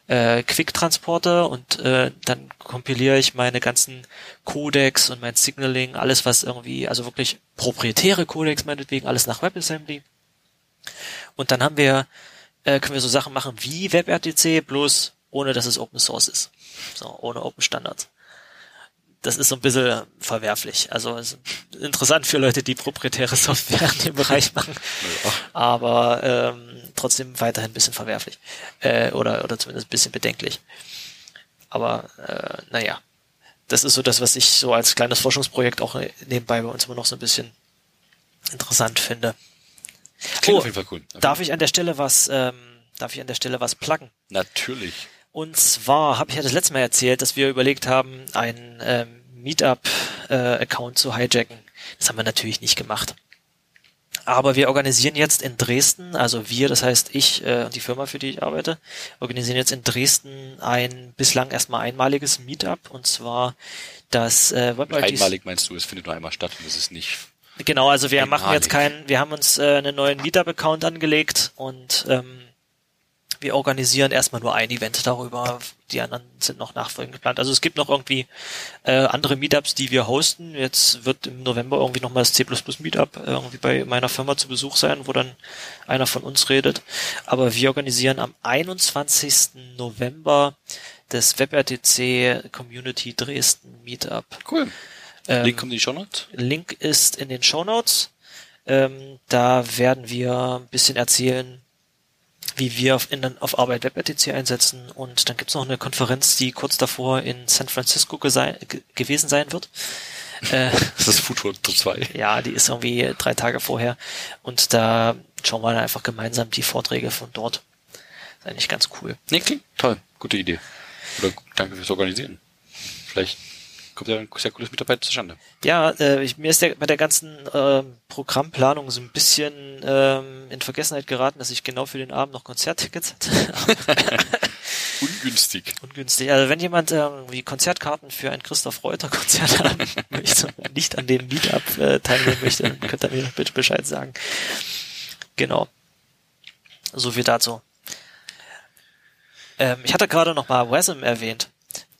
äh, Quick-Transporter und äh, dann kompiliere ich meine ganzen Codecs und mein Signaling, alles was irgendwie, also wirklich proprietäre Codecs meinetwegen, alles nach WebAssembly. Und dann haben wir, äh, können wir so Sachen machen wie WebRTC, bloß ohne dass es Open Source ist. So, ohne Open Standards das ist so ein bisschen verwerflich. Also interessant für Leute, die proprietäre Software in dem Bereich machen, ja. aber ähm, trotzdem weiterhin ein bisschen verwerflich äh, oder oder zumindest ein bisschen bedenklich. Aber äh, naja, das ist so das, was ich so als kleines Forschungsprojekt auch nebenbei bei uns immer noch so ein bisschen interessant finde. Klingt oh, auf jeden Fall cool. Darf ich an der Stelle was, ähm, darf ich an der Stelle was pluggen? Natürlich. Und zwar habe ich ja das letzte Mal erzählt, dass wir überlegt haben, einen ähm, Meetup-Account äh, zu hijacken. Das haben wir natürlich nicht gemacht. Aber wir organisieren jetzt in Dresden, also wir, das heißt ich äh, und die Firma, für die ich arbeite, organisieren jetzt in Dresden ein bislang erstmal einmaliges Meetup und zwar das äh, Einmalig meinst du, es findet nur einmal statt und es ist nicht. Genau, also wir machen jetzt keinen, wir haben uns äh, einen neuen Meetup-Account angelegt und ähm, wir organisieren erstmal nur ein Event darüber. Die anderen sind noch nachfolgend geplant. Also es gibt noch irgendwie äh, andere Meetups, die wir hosten. Jetzt wird im November irgendwie nochmal das C++ Meetup irgendwie bei meiner Firma zu Besuch sein, wo dann einer von uns redet. Aber wir organisieren am 21. November das WebRTC Community Dresden Meetup. Cool. Ähm, Link kommt in die Show Notes? Link ist in den Show Notes. Ähm, da werden wir ein bisschen erzählen, wie wir auf, in, auf Arbeit WebRTC einsetzen. Und dann gibt's noch eine Konferenz, die kurz davor in San Francisco gewesen sein wird. Äh, das ist Futur 2. Ja, die ist irgendwie drei Tage vorher. Und da schauen wir dann einfach gemeinsam die Vorträge von dort. ist eigentlich ganz cool. Nee, klingt toll. Gute Idee. Oder danke fürs Organisieren. Vielleicht kommt ja ein sehr cooles Mitarbeit zustande. Ja, äh, ich, mir ist der, bei der ganzen äh, Programmplanung so ein bisschen ähm, in Vergessenheit geraten, dass ich genau für den Abend noch Konzerttickets hatte. Ungünstig. Ungünstig. Also wenn jemand irgendwie Konzertkarten für ein Christoph Reuter Konzert haben möchte und nicht an dem Meetup äh, teilnehmen möchte, dann könnt ihr mir bitte Bescheid sagen. Genau. So viel dazu. Ähm, ich hatte gerade noch mal WASM erwähnt.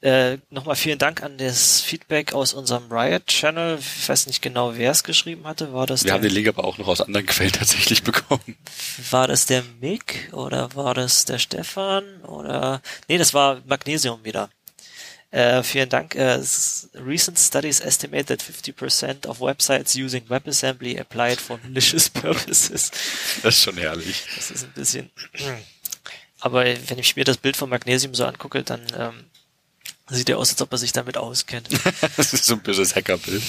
Äh, Nochmal vielen Dank an das Feedback aus unserem Riot-Channel. Ich weiß nicht genau, wer es geschrieben hatte. War das Wir haben den Link aber auch noch aus anderen Quellen tatsächlich bekommen. War das der Mick oder war das der Stefan oder nee, das war Magnesium wieder. Äh, vielen Dank. Äh, recent studies estimate that 50% of websites using WebAssembly applied for malicious purposes. Das ist schon herrlich. Das ist ein bisschen. Aber wenn ich mir das Bild von Magnesium so angucke, dann ähm, Sieht ja aus, als ob er sich damit auskennt. das ist so ein böses Hackerbild.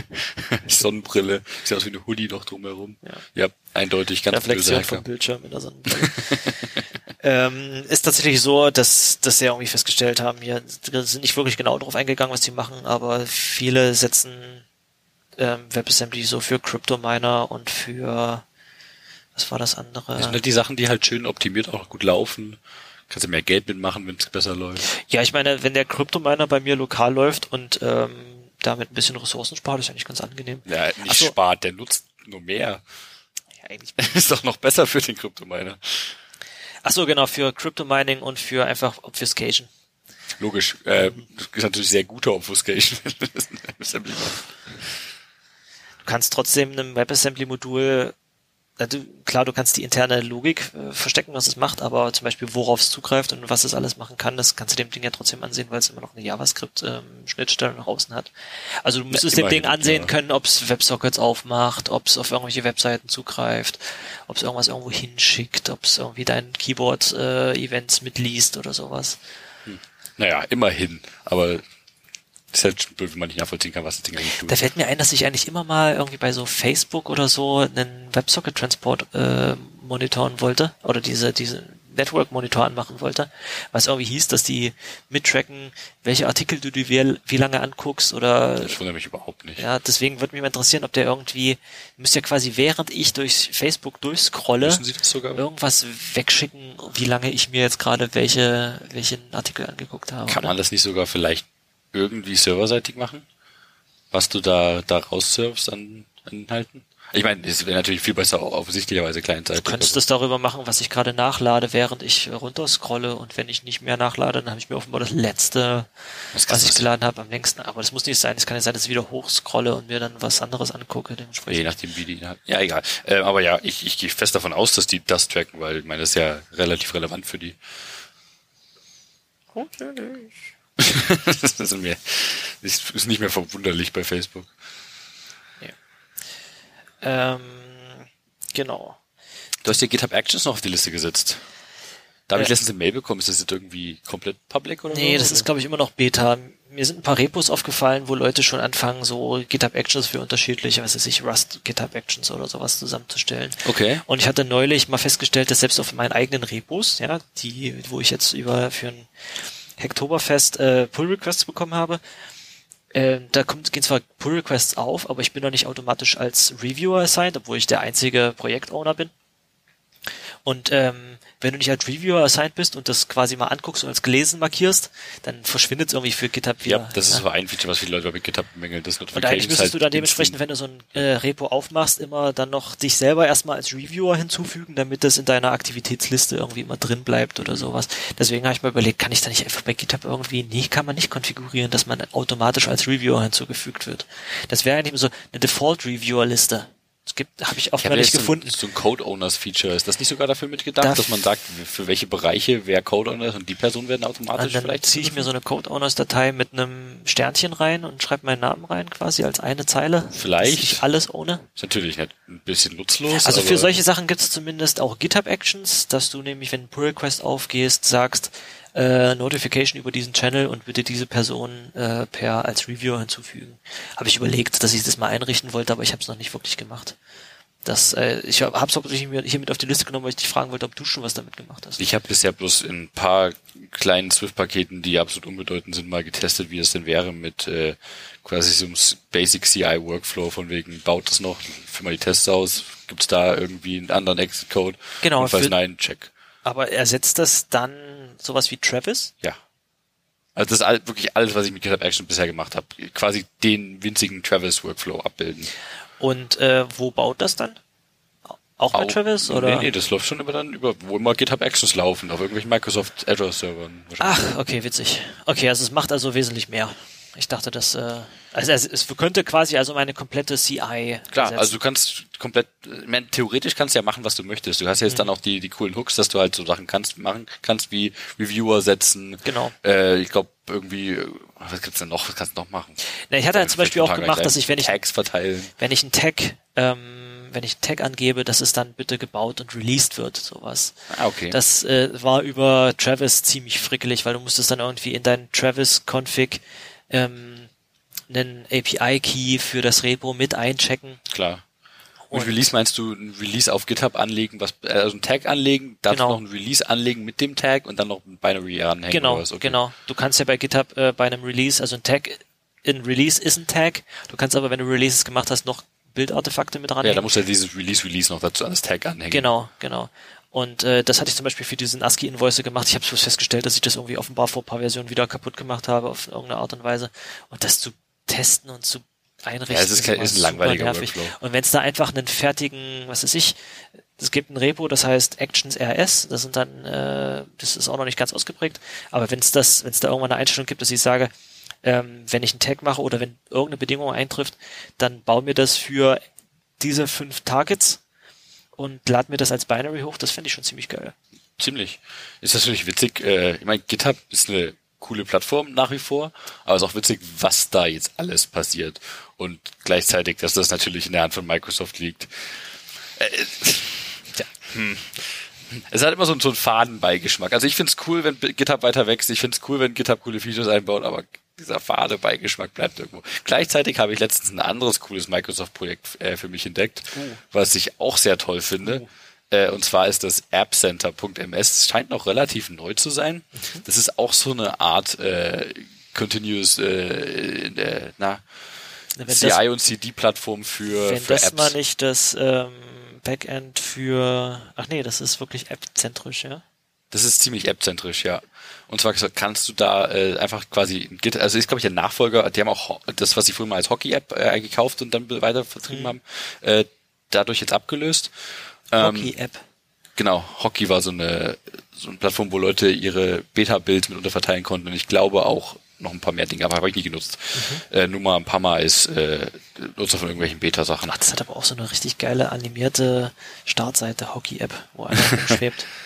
Sonnenbrille, sieht aus wie eine Hoodie noch drumherum. Ja, ja eindeutig ganz Reflexion böse Hacker. vom Bildschirm in der Sonnenbrille. ähm, ist tatsächlich so, dass, dass sie irgendwie festgestellt haben, hier sind nicht wirklich genau darauf eingegangen, was sie machen, aber viele setzen ähm, WebAssembly so für Cryptominer und für was war das andere? Das sind halt die Sachen, die halt schön optimiert auch gut laufen. Kannst du mehr Geld mitmachen, wenn es besser läuft. Ja, ich meine, wenn der Cryptominer bei mir lokal läuft und ähm, damit ein bisschen Ressourcen spart, ist eigentlich ganz angenehm. Ja, nicht Ach so. spart, der nutzt nur mehr. Ja, eigentlich. Ist doch noch besser für den Kryptominer. Ach so, genau, für Cryptomining und für einfach Obfuscation. Logisch. Äh, das ist natürlich sehr guter Obfuscation. Du kannst trotzdem einem WebAssembly-Modul, du, klar, du kannst die interne Logik äh, verstecken, was es macht, aber zum Beispiel worauf es zugreift und was es alles machen kann, das kannst du dem Ding ja trotzdem ansehen, weil es immer noch eine JavaScript-Schnittstelle nach außen hat. Also du müsstest dem immerhin, Ding ansehen ja. können, ob es WebSockets aufmacht, ob es auf irgendwelche Webseiten zugreift, ob es irgendwas irgendwo hinschickt, ob es irgendwie dein Keyboard-Events mitliest oder sowas. Naja, immerhin. Aber ist halt schon blöd, wenn man nicht nachvollziehen kann, was das Ding eigentlich tut. Da fällt mir ein, dass ich eigentlich immer mal irgendwie bei so Facebook oder so einen WebSocket-Transport äh, monitoren wollte oder diese diese Network-Monitor anmachen wollte, was irgendwie hieß, dass die mittracken, welche Artikel du dir wie, wie lange anguckst oder Das wundert mich überhaupt nicht. ja, deswegen würde mich mal interessieren, ob der irgendwie, müsste ja quasi während ich durch Facebook durchscrolle, Müssen Sie das sogar? irgendwas wegschicken, wie lange ich mir jetzt gerade welche, welchen Artikel angeguckt habe. Kann oder? man das nicht sogar vielleicht irgendwie serverseitig machen? Was du da, da raussurfst an, an Inhalten? Ich meine, es wäre natürlich viel besser offensichtlicherweise clientseitig. Du könntest es darüber machen, was ich gerade nachlade, während ich runterscrolle und wenn ich nicht mehr nachlade, dann habe ich mir offenbar das letzte, Das was ich sein. geladen habe, am längsten. Aber das muss nicht sein. Es kann ja sein, dass ich wieder hochscrolle und mir dann was anderes angucke. Je Dementsprechend. nachdem, wie die Inhalte. Ja, egal. Äh, aber ja, ich, ich gehe fest davon aus, dass die das tracken, weil ich meine, das ist ja relativ relevant für die. das ist, mir, ist, nicht mehr verwunderlich bei Facebook. Ähm, genau. Du hast dir GitHub Actions noch auf die Liste gesetzt. Da habe ich Ja. letztens eine Mail bekommen. Ist das jetzt irgendwie komplett public oder Nee, so? das ist, glaube ich, immer noch Beta. Mir sind ein paar Repos aufgefallen, wo Leute schon anfangen, so GitHub Actions für unterschiedliche, was weiß ich, Rust GitHub Actions oder sowas zusammenzustellen. Okay. Und ich hatte neulich mal festgestellt, dass selbst auf meinen eigenen Repos, ja, die, wo ich jetzt über für ein Hacktoberfest äh, Pull Requests bekommen habe, äh, da kommt, gehen zwar Pull Requests auf, aber ich bin noch nicht automatisch als Reviewer assigned, obwohl ich der einzige Projektowner bin. Und ähm, wenn du nicht als Reviewer assigned bist und das quasi mal anguckst und als gelesen markierst, dann verschwindet es irgendwie für GitHub wieder. Ja, das ist so ein Feature, was viele Leute bei GitHub bemängeln. Das Und eigentlich müsstest du dann halt dementsprechend, wenn du so ein äh, Repo aufmachst, immer dann noch dich selber erstmal als Reviewer hinzufügen, damit das in deiner Aktivitätsliste irgendwie immer drin bleibt oder sowas. Deswegen habe ich mal überlegt, kann ich da nicht einfach bei GitHub irgendwie, nee, kann man nicht konfigurieren, dass man automatisch als Reviewer hinzugefügt wird. Das wäre eigentlich so eine Default-Reviewer-Liste. Es gibt, habe ich Ich habe offenbar nicht gefunden. So, so ein Code Owners Feature. Ist das nicht sogar dafür mitgedacht, Da- dass man sagt, für welche Bereiche wer Code Owner ist und die Personen werden automatisch dann vielleicht? ziehe ich mir so eine Code-Owners-Datei mit einem Sternchen rein und schreibe meinen Namen rein, quasi als eine Zeile. Vielleicht. Ich alles ohne. Ist natürlich nicht ein bisschen nutzlos. Also für solche Sachen gibt es zumindest auch GitHub Actions, dass du nämlich, wenn ein Pull Request aufgehst, sagst, äh, Notification über diesen Channel und bitte diese Person äh, per als Reviewer hinzufügen. Habe ich überlegt, dass ich das mal einrichten wollte, aber ich habe es noch nicht wirklich gemacht. Das, äh, ich habe es hauptsächlich mir hier mit auf die Liste genommen, weil ich dich fragen wollte, ob du schon was damit gemacht hast. Ich habe bisher bloß in ein paar kleinen Swift-Paketen, die absolut unbedeutend sind, mal getestet, wie es denn wäre mit äh, quasi so einem Basic CI-Workflow von wegen, baut das noch, führ mal die Tests aus, gibt's da irgendwie einen anderen Exit-Code? Genau, Und falls für- nein, check. Aber ersetzt das dann sowas wie Travis? Ja. Also das ist all, wirklich alles, was ich mit GitHub Action bisher gemacht habe. Quasi den winzigen Travis-Workflow abbilden. Und äh, wo baut das dann? Auch bei Au- Travis? Oder? Nee, nee, das läuft schon immer dann über, wo immer GitHub Actions laufen, auf irgendwelchen Microsoft Azure Servern. wahrscheinlich. Ach, okay, witzig. Okay, also es macht also wesentlich mehr. Ich dachte, das, äh, also es, könnte quasi also meine komplette CI. Klar, ersetzen. also du kannst komplett, meine, theoretisch kannst du ja machen, was du möchtest. Du hast ja jetzt Mhm. dann auch die, die coolen Hooks, dass du halt so Sachen kannst, machen kannst wie Reviewer setzen. Genau. Äh, ich glaube irgendwie, äh, was gibt's denn noch? Was kannst du noch machen? Na, ich hatte halt zum Beispiel auch gemacht, dass ich, wenn ich, Tags verteilen. wenn ich einen Tag, ähm, wenn ich einen Tag angebe, dass es dann bitte gebaut und released wird, sowas. Ah, okay. Das äh, war über Travis ziemlich frickelig, weil du musstest dann irgendwie in deinen Travis-Config ähm, einen API-Key für das Repo mit einchecken. Klar. Und, Und- Release meinst du ein Release auf GitHub anlegen, was äh, also ein Tag anlegen, dazu Genau. noch ein Release anlegen mit dem Tag und dann noch ein Binary anhängen Genau, oder was? Okay. genau. Du kannst ja bei GitHub äh, bei einem Release, also ein Tag in Release ist ein Tag. Du kannst aber, wenn du Releases gemacht hast, noch Bildartefakte mit dran. Ja, da musst du ja dieses Release-Release noch dazu an das Tag anhängen. Genau, genau. Und äh, das hatte ich zum Beispiel für diesen ASCII-Invoice gemacht. Ich habe festgestellt, dass ich das irgendwie offenbar vor ein paar Versionen wieder kaputt gemacht habe auf irgendeine Art und Weise. Und das zu testen und zu einrichten. Ja, es ist, kein, ist ein langweiliger nervig. Workflow. Und wenn es da einfach einen fertigen, was weiß ich, es gibt ein Repo, das heißt Actions RS, das sind dann, äh, das ist auch noch nicht ganz ausgeprägt, aber wenn es das, wenn es da irgendwann eine Einstellung gibt, dass ich sage, ähm, wenn ich einen Tag mache oder wenn irgendeine Bedingung eintrifft, dann baue mir das für diese fünf Targets und lad mir das als Binary hoch, das fände ich schon ziemlich geil. Ziemlich. Ist das natürlich witzig. Äh, ich meine, GitHub ist eine coole Plattform nach wie vor, aber es ist auch witzig, was da jetzt alles passiert. Und gleichzeitig, dass das natürlich in der Hand von Microsoft liegt. Äh, ja, hm. Es hat immer so, so einen Fadenbeigeschmack. Also ich find's cool, wenn GitHub weiter wächst. Ich find's cool, wenn GitHub coole Features einbaut, aber dieser Fadebeigeschmack bleibt irgendwo. Gleichzeitig habe ich letztens ein anderes cooles Microsoft-Projekt äh, für mich entdeckt, uh. was ich auch sehr toll finde. Uh. Äh, und zwar ist das AppCenter.ms. Es scheint noch relativ neu zu sein. Mhm. Das ist auch so eine Art äh, Continuous, äh, na, CI das, und CD-Plattform für, wenn für das Apps. mal nicht das ähm, Backend für, ach nee, das ist wirklich app-zentrisch, ja? Das ist ziemlich app-zentrisch, ja. Und zwar kannst du da äh, einfach quasi also ist glaube ich der Nachfolger, die haben auch das, was sie früher mal als Hockey-App äh, gekauft und dann weiter vertrieben mhm. haben, äh, dadurch jetzt abgelöst. Ähm, Hockey-App. Genau, Hockey war so eine, so eine Plattform, wo Leute ihre Beta-Builds mit unterverteilen konnten und ich glaube auch noch ein paar mehr Dinge, aber habe ich nie genutzt. Mhm. Äh, nur mal ein paar Mal als äh, Nutzer von irgendwelchen Beta-Sachen. Ach, das hat aber auch so eine richtig geile animierte Startseite Hockey-App, wo einer schwebt.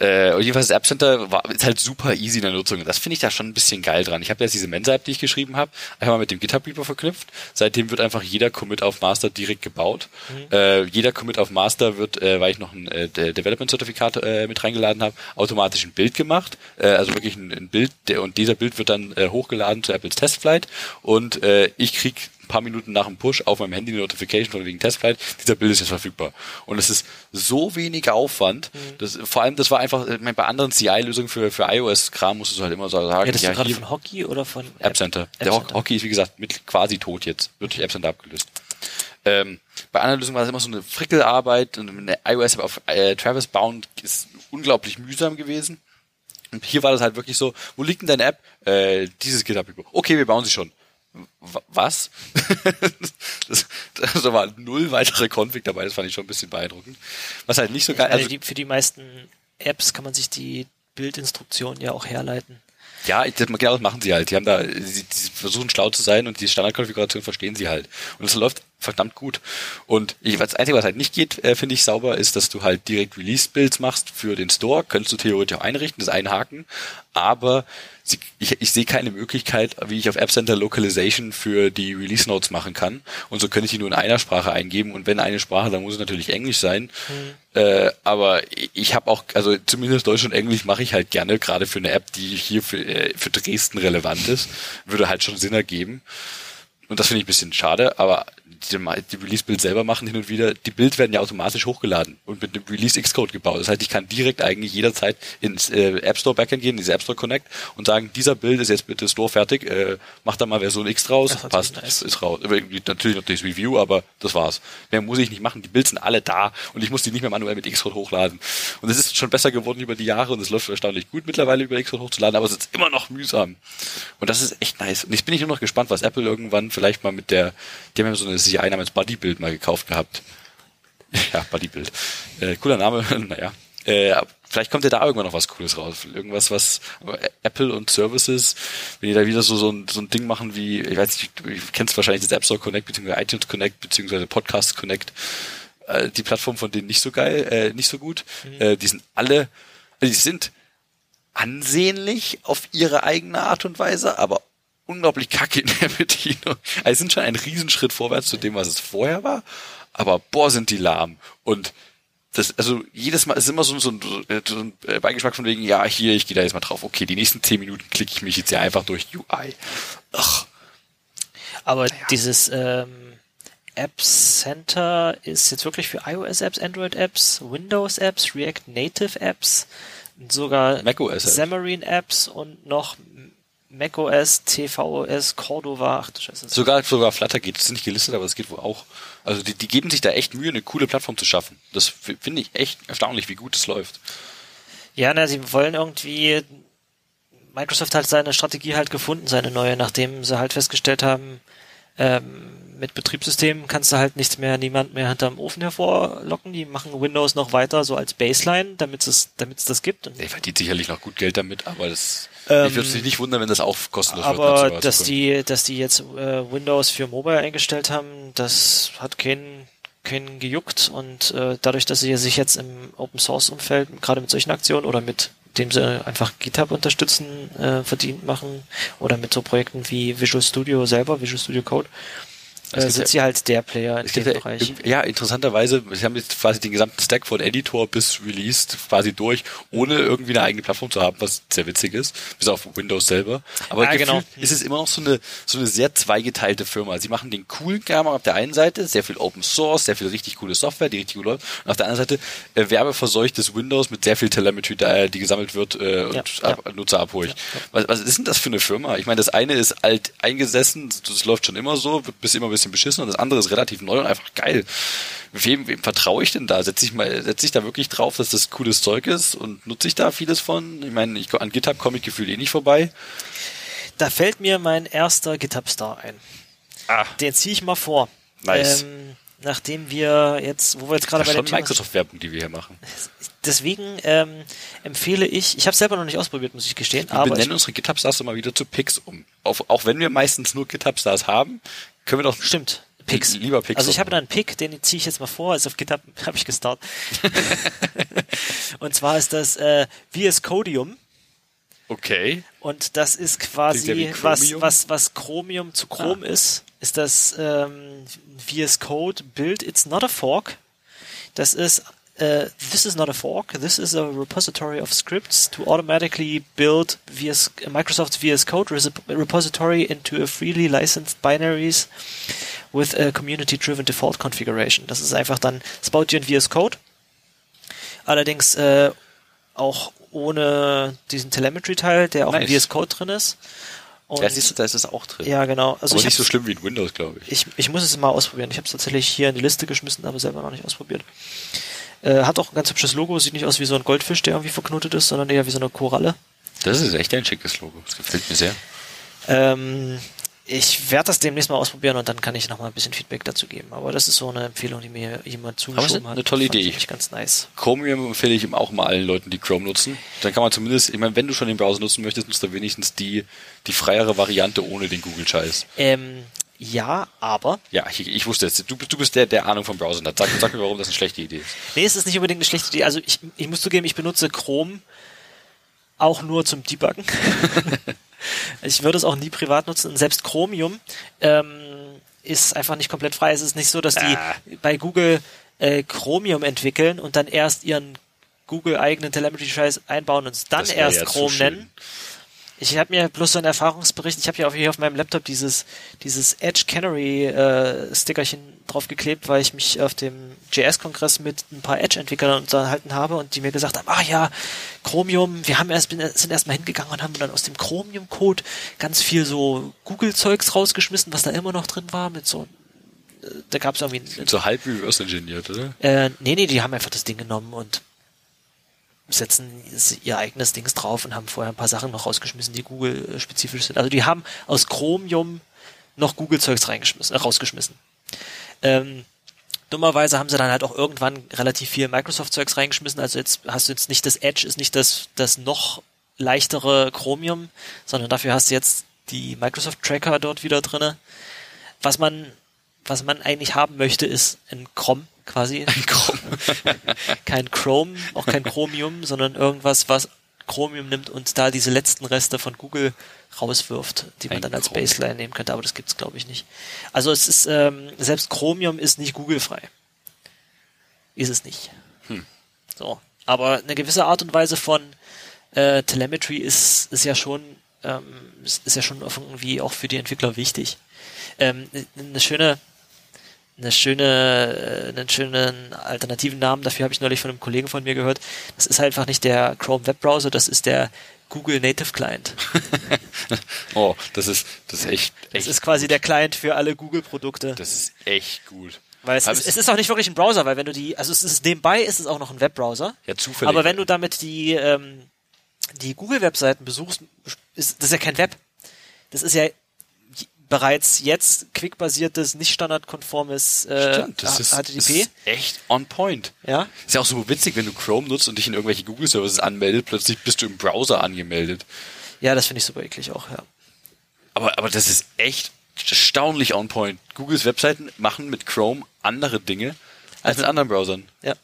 Äh, und jedenfalls das App Center war, ist halt super easy in der Nutzung. Das finde ich da schon ein bisschen geil dran. Ich habe jetzt diese Mensa-App, die ich geschrieben habe, einfach mal mit dem GitHub Repo verknüpft. Seitdem wird einfach jeder Commit auf Master direkt gebaut. Mhm. Äh, jeder Commit auf Master wird, äh, weil ich noch ein äh, Development-Zertifikat äh, mit reingeladen habe, automatisch ein Bild gemacht. Äh, also wirklich ein, ein Bild, der, und dieser Bild wird dann äh, hochgeladen zu Apples Testflight. Und äh, ich krieg paar Minuten nach dem Push auf meinem Handy eine Notification von wegen Testflight, dieser Bild ist jetzt verfügbar. Und es ist so wenig Aufwand, mhm. das, vor allem, das war einfach, ich meine, bei anderen CI-Lösungen für, für iOS-Kram musst du halt immer so sagen. Ja, das ja, gerade von Hockey oder von App Center. App Der Center. Hockey ist, wie gesagt, mit quasi tot jetzt, wird durch App Center abgelöst. Ähm, bei anderen Lösungen war es immer so eine Frickelarbeit und eine iOS auf äh, Travis Bound ist unglaublich mühsam gewesen. Und hier war das halt wirklich so, wo liegt denn deine App? Äh, dieses GitHub. Okay, wir bauen sie schon was? das, das war null weitere Config dabei, das fand ich schon ein bisschen beeindruckend. Was halt nicht so geil. Also, also die, für die meisten Apps kann man sich die Bildinstruktionen ja auch herleiten. Ja, genau das machen sie halt. Die haben da, sie, sie versuchen schlau zu sein und die Standardkonfiguration verstehen sie halt. Und es läuft verdammt gut. Und ich, das Einzige, was halt nicht geht, äh, finde ich sauber, ist, dass du halt direkt Release-Builds machst für den Store. Könntest du theoretisch auch einrichten, das einhaken. Aber sie, ich, ich sehe keine Möglichkeit, wie ich auf App Center Localization für die Release Notes machen kann. Und so könnte ich die nur in einer Sprache eingeben. Und wenn eine Sprache, dann muss es natürlich Englisch sein. Mhm. Äh, aber ich habe auch, also zumindest Deutsch und Englisch mache ich halt gerne, gerade für eine App, die hier für, äh, für Dresden relevant ist. Würde halt schon Sinn ergeben. Und das finde ich ein bisschen schade, aber die, die Release-Bild selber machen hin und wieder, die Bild werden ja automatisch hochgeladen und mit dem Release-Xcode gebaut. Das heißt, ich kann direkt eigentlich jederzeit ins äh, App Store Backend gehen, in diese App Store Connect und sagen, dieser Bild ist jetzt bitte Store fertig, äh, mach da mal Version X draus, passt, nice. ist raus. Natürlich noch das Review, aber das war's. Mehr muss ich nicht machen. Die Builds sind alle da und ich muss die nicht mehr manuell mit Xcode hochladen. Und es ist schon besser geworden über die Jahre und es läuft erstaunlich gut mittlerweile über Xcode hochzuladen, aber es ist immer noch mühsam. Und das ist echt nice. Und ich bin nicht nur noch gespannt, was Apple irgendwann vielleicht mal mit der, die haben ja so eine CI namens Bodybuild mal gekauft gehabt. Ja, Bodybuild. Äh, cooler Name, naja. Äh, vielleicht kommt ja da irgendwann noch was Cooles raus. Irgendwas, was Apple und Services, wenn die da wieder so, so, ein, so ein Ding machen wie, ich weiß nicht, du kennst wahrscheinlich das App Store Connect, beziehungsweise iTunes Connect, beziehungsweise Podcast Connect. Äh, die Plattform von denen nicht so geil, äh, nicht so gut. Mhm. Äh, die sind alle, also die sind ansehnlich auf ihre eigene Art und Weise, aber unglaublich kacke in der Bedienung. Also es sind schon ein Riesenschritt vorwärts zu dem, was es vorher war, aber boah, sind die lahm. Und das, also jedes Mal ist immer so, so, ein, so ein Beigeschmack von wegen, ja, hier, ich gehe da jetzt mal drauf. Okay, die nächsten zehn Minuten klicke ich mich jetzt ja einfach durch UI. Ach. Aber naja. dieses ähm, App Center ist jetzt wirklich für iOS-Apps, Android-Apps, Windows-Apps, React Native-Apps, sogar macOS Xamarin-Apps und noch macOS, tvOS, Cordova, ach du Scheiße. Sogar, sogar Flutter geht, das ist nicht gelistet, aber es geht wohl auch. Also die, die geben sich da echt Mühe, eine coole Plattform zu schaffen. Das finde ich echt erstaunlich, wie gut es läuft. Ja, na, sie wollen irgendwie, Microsoft hat seine Strategie halt gefunden, seine neue, nachdem sie halt festgestellt haben, ähm, mit Betriebssystemen kannst du halt nichts mehr, niemand mehr hinterm Ofen hervorlocken. Die machen Windows noch weiter so als Baseline, damit es, damit es das gibt. Und der verdient sicherlich noch gut Geld damit, aber das, ähm, ich würde mich nicht wundern, wenn das auch kostenlos aber wird. Aber dass die, dass die jetzt äh, Windows für Mobile eingestellt haben, das hat keinen keinen gejuckt und äh, dadurch, dass sie sich jetzt im Open Source Umfeld gerade mit solchen Aktionen oder mit dem sie einfach GitHub unterstützen, äh, verdient machen oder mit so Projekten wie Visual Studio selber, Visual Studio Code, äh, sind sie halt der Player in dem ja, Bereich. Ja, interessanterweise, sie haben jetzt quasi den gesamten Stack von Editor bis Released quasi durch, ohne irgendwie eine eigene Plattform zu haben, was sehr witzig ist, bis auf Windows selber. Aber ja, genau. ist es immer noch so eine, so eine sehr zweigeteilte Firma. Sie machen den coolen Kram auf der einen Seite, sehr viel Open Source, sehr viel richtig coole Software, die richtig gut läuft. Und auf der anderen Seite äh, werbeverseuchtes Windows mit sehr viel Telemetry, die gesammelt wird äh, und ja, ab, Nutzer abholt. Was, was ist denn das für eine Firma? Ich meine, das eine ist alt eingesessen, das läuft schon immer so, wird bis immer ein bisschen beschissen und das andere ist relativ neu und einfach geil. Wem, wem vertraue ich denn da? Setze ich mal, setze ich da wirklich drauf, dass das cooles Zeug ist und nutze ich da vieles von? Ich meine, ich, an GitHub komme ich gefühlt eh nicht vorbei. Da fällt mir mein erster GitHub-Star ein. Ah. Den ziehe ich mal vor. Nice. Ähm, nachdem wir jetzt, wo wir jetzt gerade bei der Microsoft-Werbung, die wir hier machen. Deswegen ähm, empfehle ich, ich habe selber noch nicht ausprobiert, muss ich gestehen. Wir aber benennen unsere GitHub-Stars immer wieder zu Picks um. Auf, auch wenn wir meistens nur GitHub-Stars haben, können wir doch Stimmt. Picks. Lieber Picks. Also ich habe da einen Pick, den ziehe ich jetzt mal vor. Also auf GitHub habe ich gestartet. und zwar ist das äh, VS Codium. Okay. Und das ist quasi was was was Chromium zu Chrome ah. ist. Ist das ähm, VS Code Build It's Not a Fork. Das ist Uh, this is not a fork. This is a repository of scripts to automatically build VS, Microsoft's VS Code repository into a freely licensed binaries with a community-driven default configuration. Das ist einfach dann, es baut dir ein VS Code. Allerdings äh, auch ohne diesen Telemetry-Teil, der auch nice. im VS Code drin ist. Und, ja, siehst du, da ist es auch drin. Ja, genau. Also aber nicht so schlimm wie in Windows, glaube ich. ich. Ich muss es mal ausprobieren. Ich habe es tatsächlich hier in die Liste geschmissen, aber selber noch nicht ausprobiert. Äh, hat auch ein ganz hübsches Logo, sieht nicht aus wie so ein Goldfisch, der irgendwie verknotet ist, sondern eher wie so eine Koralle. Das ist echt ein schickes Logo. Das gefällt mir sehr. Ähm, ich werde das demnächst mal ausprobieren und dann kann ich noch mal ein bisschen Feedback dazu geben. Aber das ist so eine Empfehlung, die mir jemand zugeschoben hat. Eine tolle Idee. Ich ganz nice. Chromium empfehle ich auch mal allen Leuten, die Chrome nutzen. Dann kann man zumindest, ich meine, wenn du schon den Browser nutzen möchtest, nutzt du wenigstens die, die freiere Variante ohne den Google-Scheiß. Ähm, ja, aber. Ja, ich, ich wusste es. Du, du bist der, der Ahnung vom Browser hat. Sag, sag mir, warum das eine schlechte Idee ist. Nee, es ist nicht unbedingt eine schlechte Idee. Also ich, ich muss zugeben, ich benutze Chrome auch nur zum Debuggen. ich würde es auch nie privat nutzen. selbst Chromium ähm, ist einfach nicht komplett frei. Es ist nicht so, dass die ah. bei Google äh, Chromium entwickeln und dann erst ihren Google-eigenen Telemetry-Scheiß einbauen und es dann erst Chrome nennen ich habe mir bloß so einen Erfahrungsbericht, ich habe ja auch hier auf meinem Laptop dieses, dieses Edge Canary äh, Stickerchen draufgeklebt, weil ich mich auf dem JS-Kongress mit ein paar Edge-Entwicklern unterhalten habe und die mir gesagt haben, ah ja, Chromium, wir haben erst, sind erst mal hingegangen und haben dann aus dem Chromium-Code ganz viel so Google-Zeugs rausgeschmissen, was da immer noch drin war, mit so da gab es irgendwie... So halb reverse engineert, oder? Äh, nee, nee, die haben einfach das Ding genommen und setzen ihr eigenes Dings drauf und haben vorher ein paar Sachen noch rausgeschmissen, die Google-spezifisch sind. Also die haben aus Chromium noch Google-Zeugs reingeschmissen, äh, rausgeschmissen. Ähm, dummerweise haben sie dann halt auch irgendwann relativ viel Microsoft-Zeugs reingeschmissen. Also jetzt hast du jetzt nicht das Edge, ist nicht das, das noch leichtere Chromium, sondern dafür hast du jetzt die Microsoft-Tracker dort wieder drinne. Was man, was man eigentlich haben möchte, ist ein Chrome quasi. Ein Chrom. kein Chrome, auch kein Chromium, sondern irgendwas, was Chromium nimmt und da diese letzten Reste von Google rauswirft, die man Ein dann als Chrom. Baseline nehmen könnte, aber das gibt's glaube ich nicht. Also es ist, ähm, selbst Chromium ist nicht Google-frei. Ist es nicht. Hm. So. Aber eine gewisse Art und Weise von äh, Telemetry ist, ist ja schon, ähm, ist, ist ja schon irgendwie auch für die Entwickler wichtig. Ähm, eine schöne eine schöne, äh, einen schönen alternativen Namen dafür habe ich neulich von einem Kollegen von mir gehört. Das ist halt einfach nicht der Chrome Webbrowser, das ist der Google Native Client. oh, das ist, das ist echt, echt. Das ist quasi gut. der Client für alle Google-Produkte. Das ist echt gut. Weil es, ist, es ist auch nicht wirklich ein Browser, weil wenn du die, also es ist nebenbei ist es auch noch ein Webbrowser. Ja, zufällig. Aber wenn du damit die, ähm, die Google-Webseiten besuchst, ist das ist ja kein Web. Das ist ja bereits jetzt quick-basiertes, nicht standardkonformes äh, Stimmt, das ist, HTTP. Das ist echt on point. Ja. Ist ja auch so witzig, wenn du Chrome nutzt und dich in irgendwelche Google-Services anmeldet, plötzlich bist du im Browser angemeldet. Ja, das finde ich super eklig auch, ja. Aber, aber das ist echt erstaunlich on point. Googles Webseiten machen mit Chrome andere Dinge als also, mit anderen Browsern. Ja.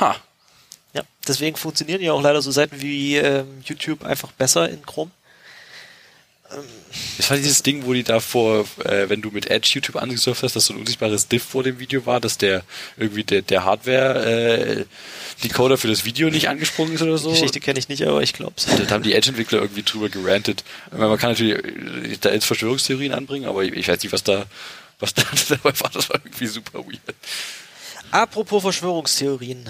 Ha. Ja, deswegen funktionieren ja auch leider so Seiten wie ähm, YouTube einfach besser in Chrome. Es war dieses Ding, wo die da vor, äh, wenn du mit Edge YouTube angesurft hast, dass so ein unsichtbares Diff vor dem Video war, dass der irgendwie der, der Hardware äh, Decoder für das Video nicht angesprungen ist oder so. Die Geschichte kenne ich nicht, aber ich glaub's. Da haben die Edge-Entwickler irgendwie drüber gerantet. Man kann natürlich äh, da jetzt Verschwörungstheorien anbringen, aber ich weiß nicht, was da was da dabei war. Das war irgendwie super weird. Apropos Verschwörungstheorien.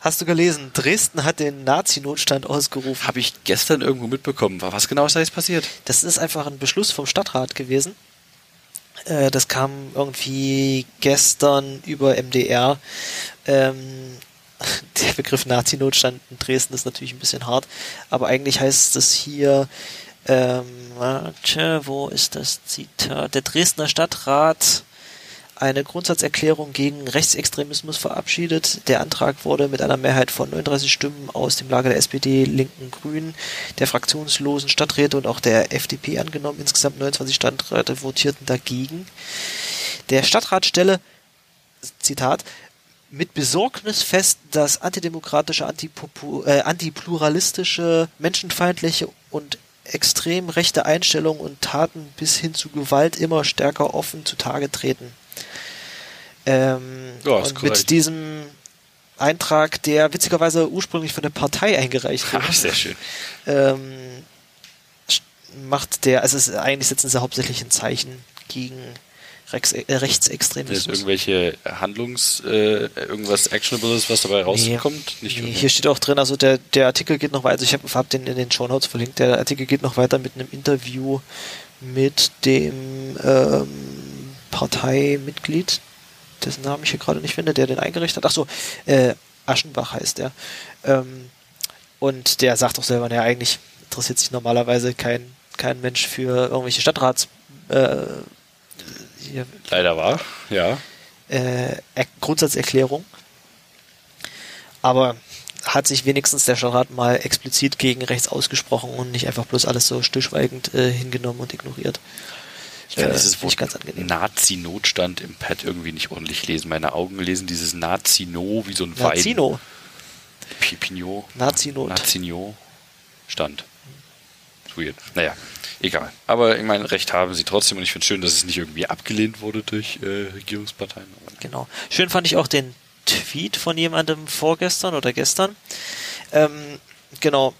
Hast du gelesen, Dresden hat den Nazi-Notstand ausgerufen. Habe ich gestern irgendwo mitbekommen. Was genau ist da jetzt passiert? Das ist einfach ein Beschluss vom Stadtrat gewesen. Äh, das kam irgendwie gestern über MDR. Ähm, der Begriff Nazi-Notstand in Dresden ist natürlich ein bisschen hart, aber eigentlich heißt es hier, ähm, warte, wo ist das Zitat? Der Dresdner Stadtrat eine Grundsatzerklärung gegen Rechtsextremismus verabschiedet. Der Antrag wurde mit einer Mehrheit von 39 Stimmen aus dem Lager der SPD, Linken, Grünen, der fraktionslosen Stadträte und auch der FDP angenommen. Insgesamt 29 Stadträte votierten dagegen. Der Stadtrat stelle, Zitat, mit Besorgnis fest, dass antidemokratische, antipopu äh, antipluralistische, menschenfeindliche und extrem rechte Einstellungen und Taten bis hin zu Gewalt immer stärker offen zutage treten. Ähm, ja, und mit diesem Eintrag, der witzigerweise ursprünglich von der Partei eingereicht wurde. Ach, sehr schön. Ähm, macht der, also es, eigentlich setzen sie hauptsächlich ein Zeichen gegen Rex, äh, Rechtsextremismus. Ist irgendwelche Handlungs, äh, irgendwas Actionables, was dabei rauskommt? Nee, Nicht nee, hier steht auch drin, also der, der Artikel geht noch weiter, ich habe hab den in den Show Notes verlinkt, der Artikel geht noch weiter mit einem Interview mit dem ähm, Parteimitglied dessen Namen ich hier gerade nicht finde, der den eingerichtet hat. Achso, äh, Aschenbach heißt der. Ähm, und der sagt auch selber, naja, eigentlich interessiert sich normalerweise kein, kein Mensch für irgendwelche Stadtrats. Äh, hier, Leider war, ja. Äh, Grundsatzerklärung. Aber hat sich wenigstens der Stadtrat mal explizit gegen rechts ausgesprochen und nicht einfach bloß alles so stillschweigend äh, hingenommen und ignoriert. Ich kann äh, dieses Wort Nazi-Notstand im Pad irgendwie nicht ordentlich lesen. Meine Augen lesen dieses Nazi-No wie so ein Wein. Nazino. Pipinho. Nazi-Not. Nazi-No. Stand. Weird. Naja, egal. Aber ich meine, Recht haben sie trotzdem und ich finde es schön, dass es nicht irgendwie abgelehnt wurde durch äh, Regierungsparteien. Genau. Schön fand ich auch den Tweet von jemandem vorgestern oder gestern. Ähm, genau.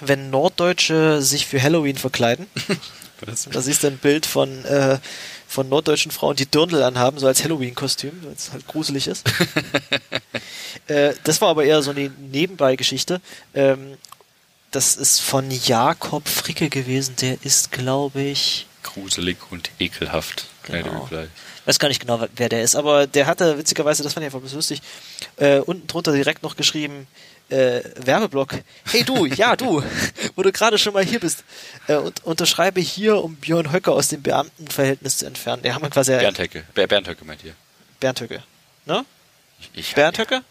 Wenn Norddeutsche sich für Halloween verkleiden, Da siehst du ein Bild von, äh, von norddeutschen Frauen, die Dirndl anhaben, so als Halloween-Kostüm, weil es halt gruselig ist. äh, das war aber eher so eine Nebenbei-Geschichte. Ähm, das ist von Jakob Fricke gewesen, der ist, glaube ich. Gruselig und ekelhaft. Genau. Ich weiß gar nicht genau, wer der ist, aber der hatte witzigerweise, das fand ich einfach lustig, äh, unten drunter direkt noch geschrieben, äh, Werbeblock. Hey du, ja du, wo du gerade schon mal hier bist. Äh, und unterschreibe hier, um Björn Höcke aus dem Beamtenverhältnis zu entfernen. Der haben wir quasi. Bernd Höcke. Bernd Höcke meint ihr. Bernd Höcke. Ne? Ich, ich Bernd Höcke?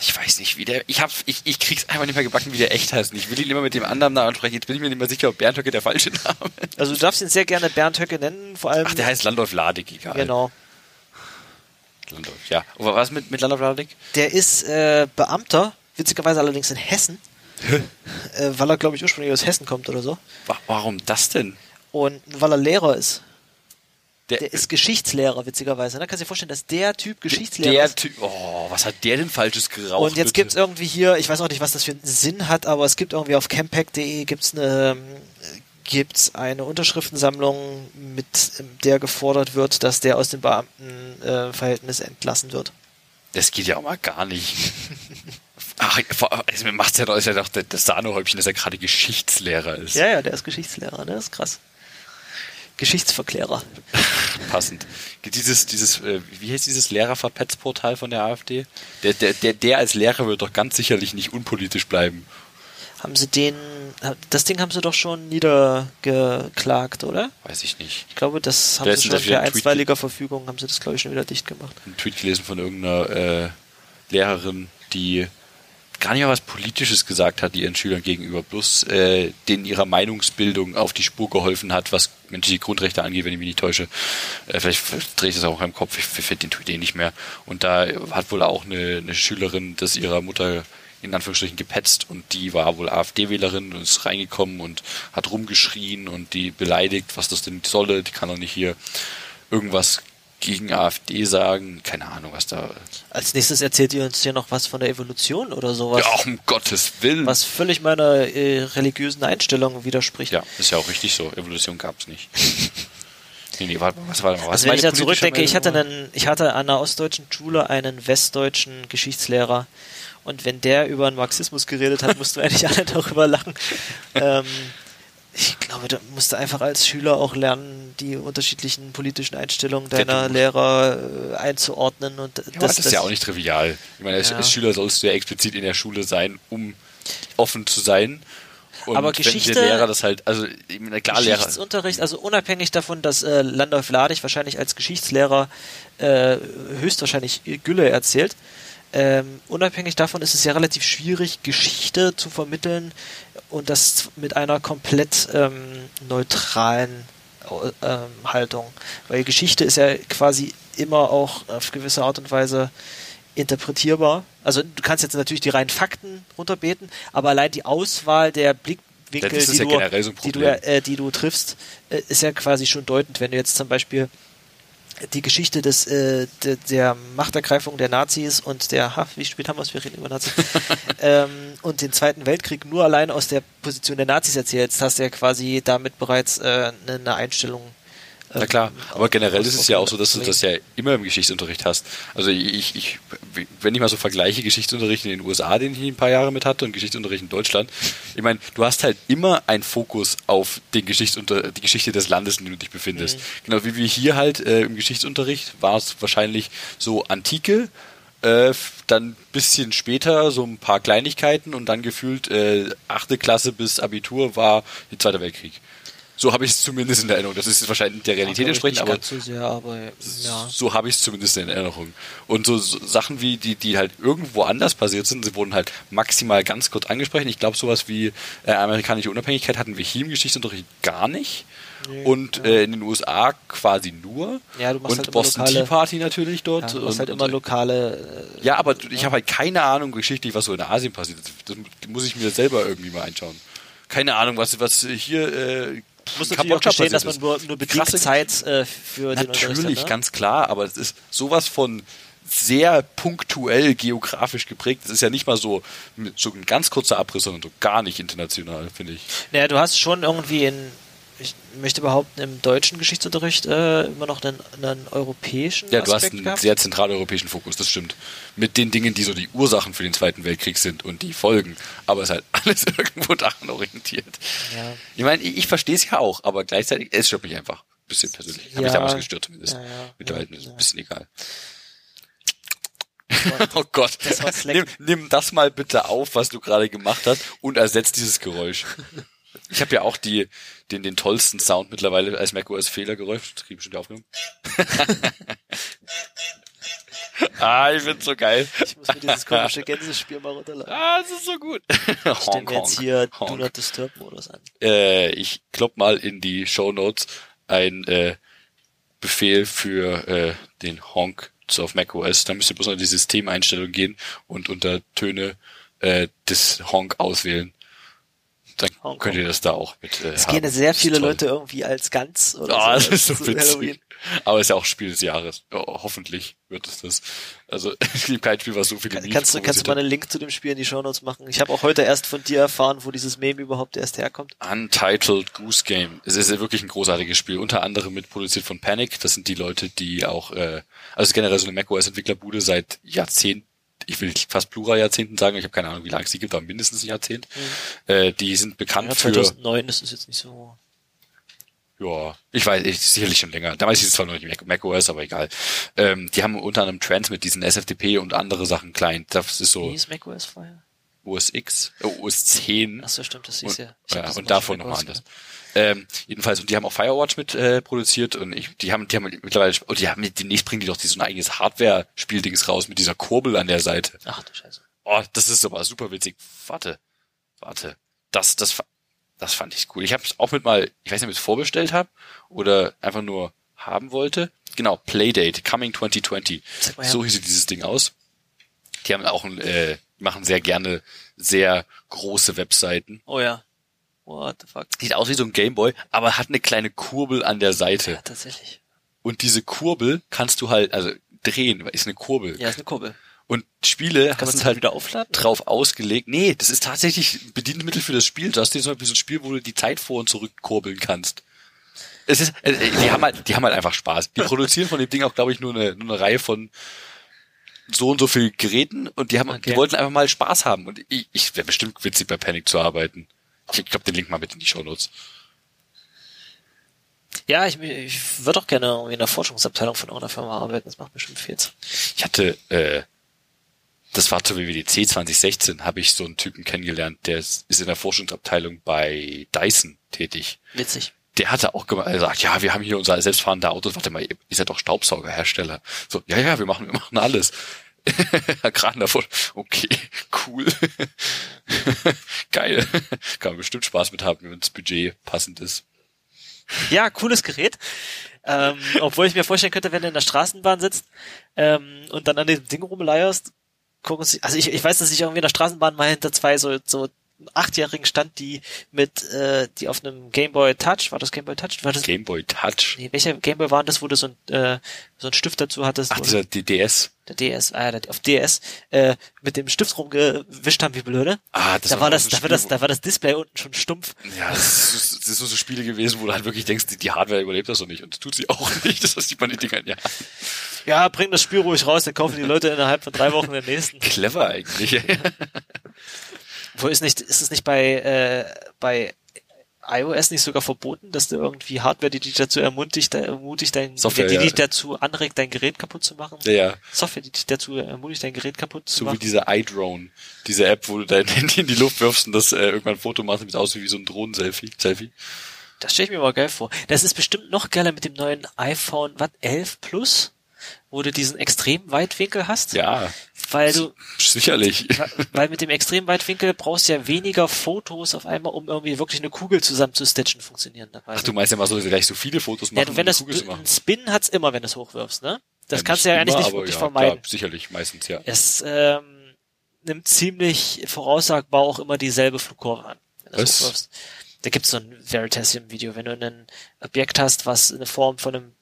Ich weiß nicht, wie der. Ich hab, ich, ich krieg's einfach nicht mehr gebacken, wie der echt heißt. Ich will ihn immer mit dem anderen Namen ansprechen. Jetzt bin ich mir nicht mehr sicher, ob Bernd Höcke der falsche Name ist. Also du darfst ihn sehr gerne Bernd Höcke nennen, vor allem. Ach, der heißt Landolf Ladig, egal. Genau. Landolf, ja. Und was mit, mit Landolf Ladig? Der ist äh, Beamter witzigerweise allerdings in Hessen, äh, weil er, glaube ich, ursprünglich aus Hessen kommt oder so. Warum das denn? Und weil er Lehrer ist. Der, der ist Geschichtslehrer, witzigerweise. Da ne? kannst du dir vorstellen, dass der Typ Geschichtslehrer der ist. Typ, oh, was hat der denn falsches geraucht? Und jetzt gibt es irgendwie hier, ich weiß auch nicht, was das für einen Sinn hat, aber es gibt irgendwie auf campack.de gibt's eine, gibt's eine Unterschriftensammlung, mit der gefordert wird, dass der aus dem Beamtenverhältnis äh, entlassen wird. Das geht ja auch mal gar nicht. Ach, also mir macht's ja doch, ist ja doch das Sahnehäubchen, dass er gerade Geschichtslehrer ist. Ja, ja, der ist Geschichtslehrer, ne? Das ist krass. Geschichtsverklärer. Passend. Dieses, dieses, äh, wie heißt dieses Lehrerverpetzportal von der AfD? Der, der, der, der als Lehrer wird doch ganz sicherlich nicht unpolitisch bleiben. Haben sie den, das Ding haben sie doch schon niedergeklagt, oder? Weiß ich nicht. Ich glaube, das haben sie schon für einstweiliger Verfügung, haben sie das, glaube ich, schon wieder dicht gemacht. Ein Tweet gelesen von irgendeiner äh, Lehrerin, die gar nicht mal was Politisches gesagt hat, die ihren Schülern gegenüber, bloß äh, denen ihrer Meinungsbildung auf die Spur geholfen hat, was menschliche Grundrechte angeht, wenn ich mich nicht täusche. Äh, vielleicht drehe ich das auch im Kopf, ich finde den Tweet eh nicht mehr. Und da hat wohl auch eine, eine Schülerin das ihrer Mutter in Anführungsstrichen gepetzt und die war wohl AfD-Wählerin und ist reingekommen und hat rumgeschrien und die beleidigt, was das denn solle, die kann doch nicht hier irgendwas gegen AfD sagen, keine Ahnung, was da. Als nächstes erzählt ihr uns hier noch was von der Evolution oder sowas. Ja, um Gottes Willen. Was völlig meiner äh, religiösen Einstellung widerspricht. Ja, ist ja auch richtig so. Evolution gab's nicht. nee, nee, warte mal, was war denn Was also wenn ich da zurückdenke, ich hatte einen, ich hatte an einer ostdeutschen Schule einen westdeutschen Geschichtslehrer und wenn der über den Marxismus geredet hat, mussten wir eigentlich alle darüber lachen. ähm, ich glaube, da musst du einfach als Schüler auch lernen, die unterschiedlichen politischen Einstellungen deiner Lehrer äh, einzuordnen. Und das, ja, das, ist ja auch nicht trivial. Ich meine, als, ja. Schüler sollst du ja explizit in der Schule sein, um offen zu sein. Und aber Geschichte, wenn der Lehrer das halt, also klar Geschichtsunterricht, also unabhängig davon, dass äh, Landolf Ladig wahrscheinlich als Geschichtslehrer äh, höchstwahrscheinlich Gülle erzählt, ähm, unabhängig davon ist es ja relativ schwierig, Geschichte zu vermitteln und das mit einer komplett ähm, neutralen ähm, Haltung. Weil Geschichte ist ja quasi immer auch auf gewisse Art und Weise interpretierbar. Also du kannst jetzt natürlich die reinen Fakten runterbeten, aber allein die Auswahl der Blickwinkel, die, ja du, so die, du, äh, die du triffst, äh, ist ja quasi schon deutend, wenn du jetzt zum Beispiel die Geschichte des äh, de, der Machtergreifung der Nazis und der, ha, wie spät haben wir es, wir reden über Nazis, ähm, und den Zweiten Weltkrieg nur allein aus der Position der Nazis erzählst, hast du ja quasi damit bereits äh, eine Einstellung na klar, aber generell ist es ja auch so, dass du das ja immer im Geschichtsunterricht hast. Also ich, ich, wenn ich mal so vergleiche Geschichtsunterricht in den USA, den ich ein paar Jahre mit hatte, und Geschichtsunterricht in Deutschland, ich meine, du hast halt immer einen Fokus auf den Geschichtsunter die Geschichte des Landes, in dem du dich befindest. Mhm. Genau wie wir hier halt äh, im Geschichtsunterricht war es wahrscheinlich so Antike, äh, dann bisschen später so ein paar Kleinigkeiten und dann gefühlt äh, achte Klasse bis Abitur war der Zweite Weltkrieg. So habe ich es zumindest in der Erinnerung. Das ist wahrscheinlich der Realität entsprechend, aber, so, sehr, aber ja. so habe ich es zumindest in Erinnerung. Und so, so, Sachen wie die, die halt irgendwo anders passiert sind, sie wurden halt maximal ganz kurz angesprochen. Ich glaube, sowas wie äh, amerikanische Unabhängigkeit hatten wir hier im Geschichtsunterricht gar nicht. Nee, und ja. äh, in den USA quasi nur. Ja, du machst und halt Boston lokale, Tea Party natürlich dort. Ja, du machst und, halt immer lokale. Äh, ja, aber ich habe halt keine Ahnung geschichtlich, was so in Asien passiert. Das muss ich mir selber irgendwie mal einschauen. Keine Ahnung, was, was hier äh, muss natürlich auch verstehen, dass man nur, nur bedingt Zeit äh, für den Natürlich, hat, ne? ganz klar, aber es ist sowas von sehr punktuell geografisch geprägt. Es ist ja nicht mal so, so ein ganz kurzer Abriss, sondern so gar nicht international, finde ich. Naja, du hast schon irgendwie in ich möchte behaupten, im deutschen Geschichtsunterricht äh, immer noch einen, einen europäischen Ja, du hast einen gehabt. sehr zentraleuropäischen Fokus, das stimmt. Mit den Dingen, die so die Ursachen für den Zweiten Weltkrieg sind und die Folgen. Aber es ist halt alles irgendwo daran orientiert. Ja. Ich meine, ich, ich verstehe es ja auch, aber gleichzeitig, es stört mich einfach. Ein bisschen persönlich. Ja. Habe mich damals gestört zumindest. Ja, ja. Mittlerweile ja, ist es ein bisschen egal. oh Gott. Das nimm, nimm das mal bitte auf, was du gerade gemacht hast und ersetzt dieses Geräusch. Ich habe ja auch die, den, den tollsten Sound mittlerweile als macOS Fehlergeräusch. Das kriege ich schon aufgenommen. ah, ich find's so geil. Ich muss mir dieses komische Gänsespiel mal runterladen. Ah, das ist so gut. Stellen wir jetzt hier Honk. Do Not Disturb Modus an. Äh, ich klopp mal in die Show Notes ein äh, Befehl für äh, den Honk auf macOS. Da müsst ihr bloß noch in die Systemeinstellung gehen und unter Töne äh, des Honk auswählen. Dann Hongkong. könnt ihr das da auch mit. Äh, es gehen sehr viele Leute irgendwie als ganz oder oh, so, das ist so witzig. Halloween. Aber es ist ja auch Spiel des Jahres. Oh, hoffentlich wird es das. Also es gibt kein Spiel, was so viele Kann, Kannst du kannst du mal einen Link zu dem Spiel in die Show Notes machen? Ich habe auch heute erst von dir erfahren, wo dieses Meme überhaupt erst herkommt. Untitled Goose Game. Es ist wirklich ein großartiges Spiel. Unter anderem mit produziert von Panic. Das sind die Leute, die auch, äh, also generell so eine macOS-Entwicklerbude seit Jahrzehnten ich will fast Plura-Jahrzehnten sagen, ich habe keine Ahnung, wie lange es die gibt, aber mindestens ein Jahrzehnt. Mhm. Äh, die sind bekannt ja, 2009 für... ist es jetzt nicht so... Ja, ich weiß, ich, sicherlich schon länger. Damals hieß es zwar noch nicht Mac, OS, aber egal. Ähm, die haben unter anderem Transmit, diesen SFTP und andere Sachen klein. Das ist so... Wie ist macOS vorher? OS X, oh, OS 10. Ach so, stimmt, das hieß ja. ja und davon nochmal anders. Ähm, jedenfalls, und die haben auch Firewatch mit äh, produziert und ich, die haben, die haben mittlerweile, und die haben demnächst bringen die doch so ein eigenes Hardware-Spieldings raus mit dieser Kurbel an der Seite. Ach du Scheiße. Oh, das ist aber super witzig. Warte, warte. Das, das, das fand ich cool. Ich habe es auch mit mal, ich weiß nicht, ob ich es vorbestellt habe oder einfach nur haben wollte. Genau, Playdate, Coming 2020. Ja. So hieß dieses Ding aus. Die haben auch ein, äh, machen sehr gerne sehr große Webseiten. Oh ja. What the fuck? Sieht aus wie so ein Gameboy, aber hat eine kleine Kurbel an der Seite. Ja, tatsächlich. Und diese Kurbel kannst du halt, also drehen, ist eine Kurbel. Ja, ist eine Kurbel. Und Spiele Kann sind halt wieder aufladen? drauf ausgelegt. Nee, das ist tatsächlich ein Bedienmittel für das Spiel. Du hast dir so ein Spiel, wo du die Zeit vor und zurück kurbeln kannst. Es ist, äh, die haben halt, die haben halt einfach Spaß. Die produzieren von dem Ding auch, glaube ich, nur eine, nur eine Reihe von so und so viel Geräten und die haben, okay. die wollten einfach mal Spaß haben. Und ich, ich wäre bestimmt witzig bei Panic zu arbeiten. Ich glaube, den Link mal mit in die Show Notes. Ja, ich, ich würde auch gerne in der Forschungsabteilung von irgendeiner Firma arbeiten. Das macht bestimmt viel. Ich hatte, äh, das war zur WWDC 2016, habe ich so einen Typen kennengelernt, der ist, ist in der Forschungsabteilung bei Dyson tätig. Witzig. Der hatte auch gesagt, ja, wir haben hier unser selbstfahrende Autos. Warte mal, ihr seid doch Staubsaugerhersteller. So, ja, ja, wir machen, wir machen alles. Herr Kran. Okay, cool. Geil. Kann man bestimmt Spaß mit haben, wenn das Budget passend ist. Ja, cooles Gerät. Ähm, obwohl ich mir vorstellen könnte, wenn du in der Straßenbahn sitzt ähm, und dann an dem Ding rumleierst, gucken sie, also ich, ich weiß, dass ich irgendwie in der Straßenbahn mal hinter zwei so, so Achtjährigen stand, die mit, äh, die auf einem Gameboy Touch, war das Gameboy Touch? War das, Gameboy Touch? Nee, welcher Gameboy war das, wo du so ein, äh, so ein Stift dazu hattest? Ach, dieser DS. Der DS, ah, der, auf DS, äh, mit dem Stift rumgewischt haben wie blöde. Ah, das da war, war das, da war das, da war das Display unten schon stumpf. Ja, das, ist, das ist so, so Spiele gewesen, wo du halt wirklich denkst, die, die Hardware überlebt das so nicht und das tut sie auch nicht, das sieht man die Dinger, ja. Ja, bring das Spiel ruhig raus, dann kaufen die Leute innerhalb von drei Wochen den nächsten. Clever eigentlich. Wo ist nicht, ist es nicht bei, äh, bei iOS nicht sogar verboten, dass du irgendwie Hardware, die dich dazu ermutigt, ermutigt dein, Software, die, die ja. dich dazu anregt, dein Gerät kaputt zu machen? Ja, ja. Software, die dich dazu ermutigt, dein Gerät kaputt zu so machen? So wie diese iDrone, diese App, wo du dein Handy in die Luft wirfst und das äh, irgendwann ein Foto machst, damit aussieht wie so ein Drohnen-Selfie. Selfie. Das stelle ich mir mal geil vor. Das ist bestimmt noch geiler mit dem neuen iPhone, was, 11 Plus? Wo du diesen extremen Weitwinkel hast. Ja. Weil du. Sicherlich. Weil mit dem extremen Weitwinkel brauchst du ja weniger Fotos auf einmal, um irgendwie wirklich eine Kugel zusammenzustitchen funktionieren dabei. Ach, du meinst ja mal so gleich so viele Fotos machen, ja, wenn um das, Ein Spin hat's immer, wenn du es hochwirfst, ne? Das ja, kannst du ja eigentlich nicht wirklich ja, vermeiden. Klar, sicherlich, meistens, ja. Es ähm, nimmt ziemlich voraussagbar auch immer dieselbe Flugkurve an, wenn du es hochwirfst. Da gibt's so ein Veritasium-Video, wenn du ein Objekt hast, was eine Form von einem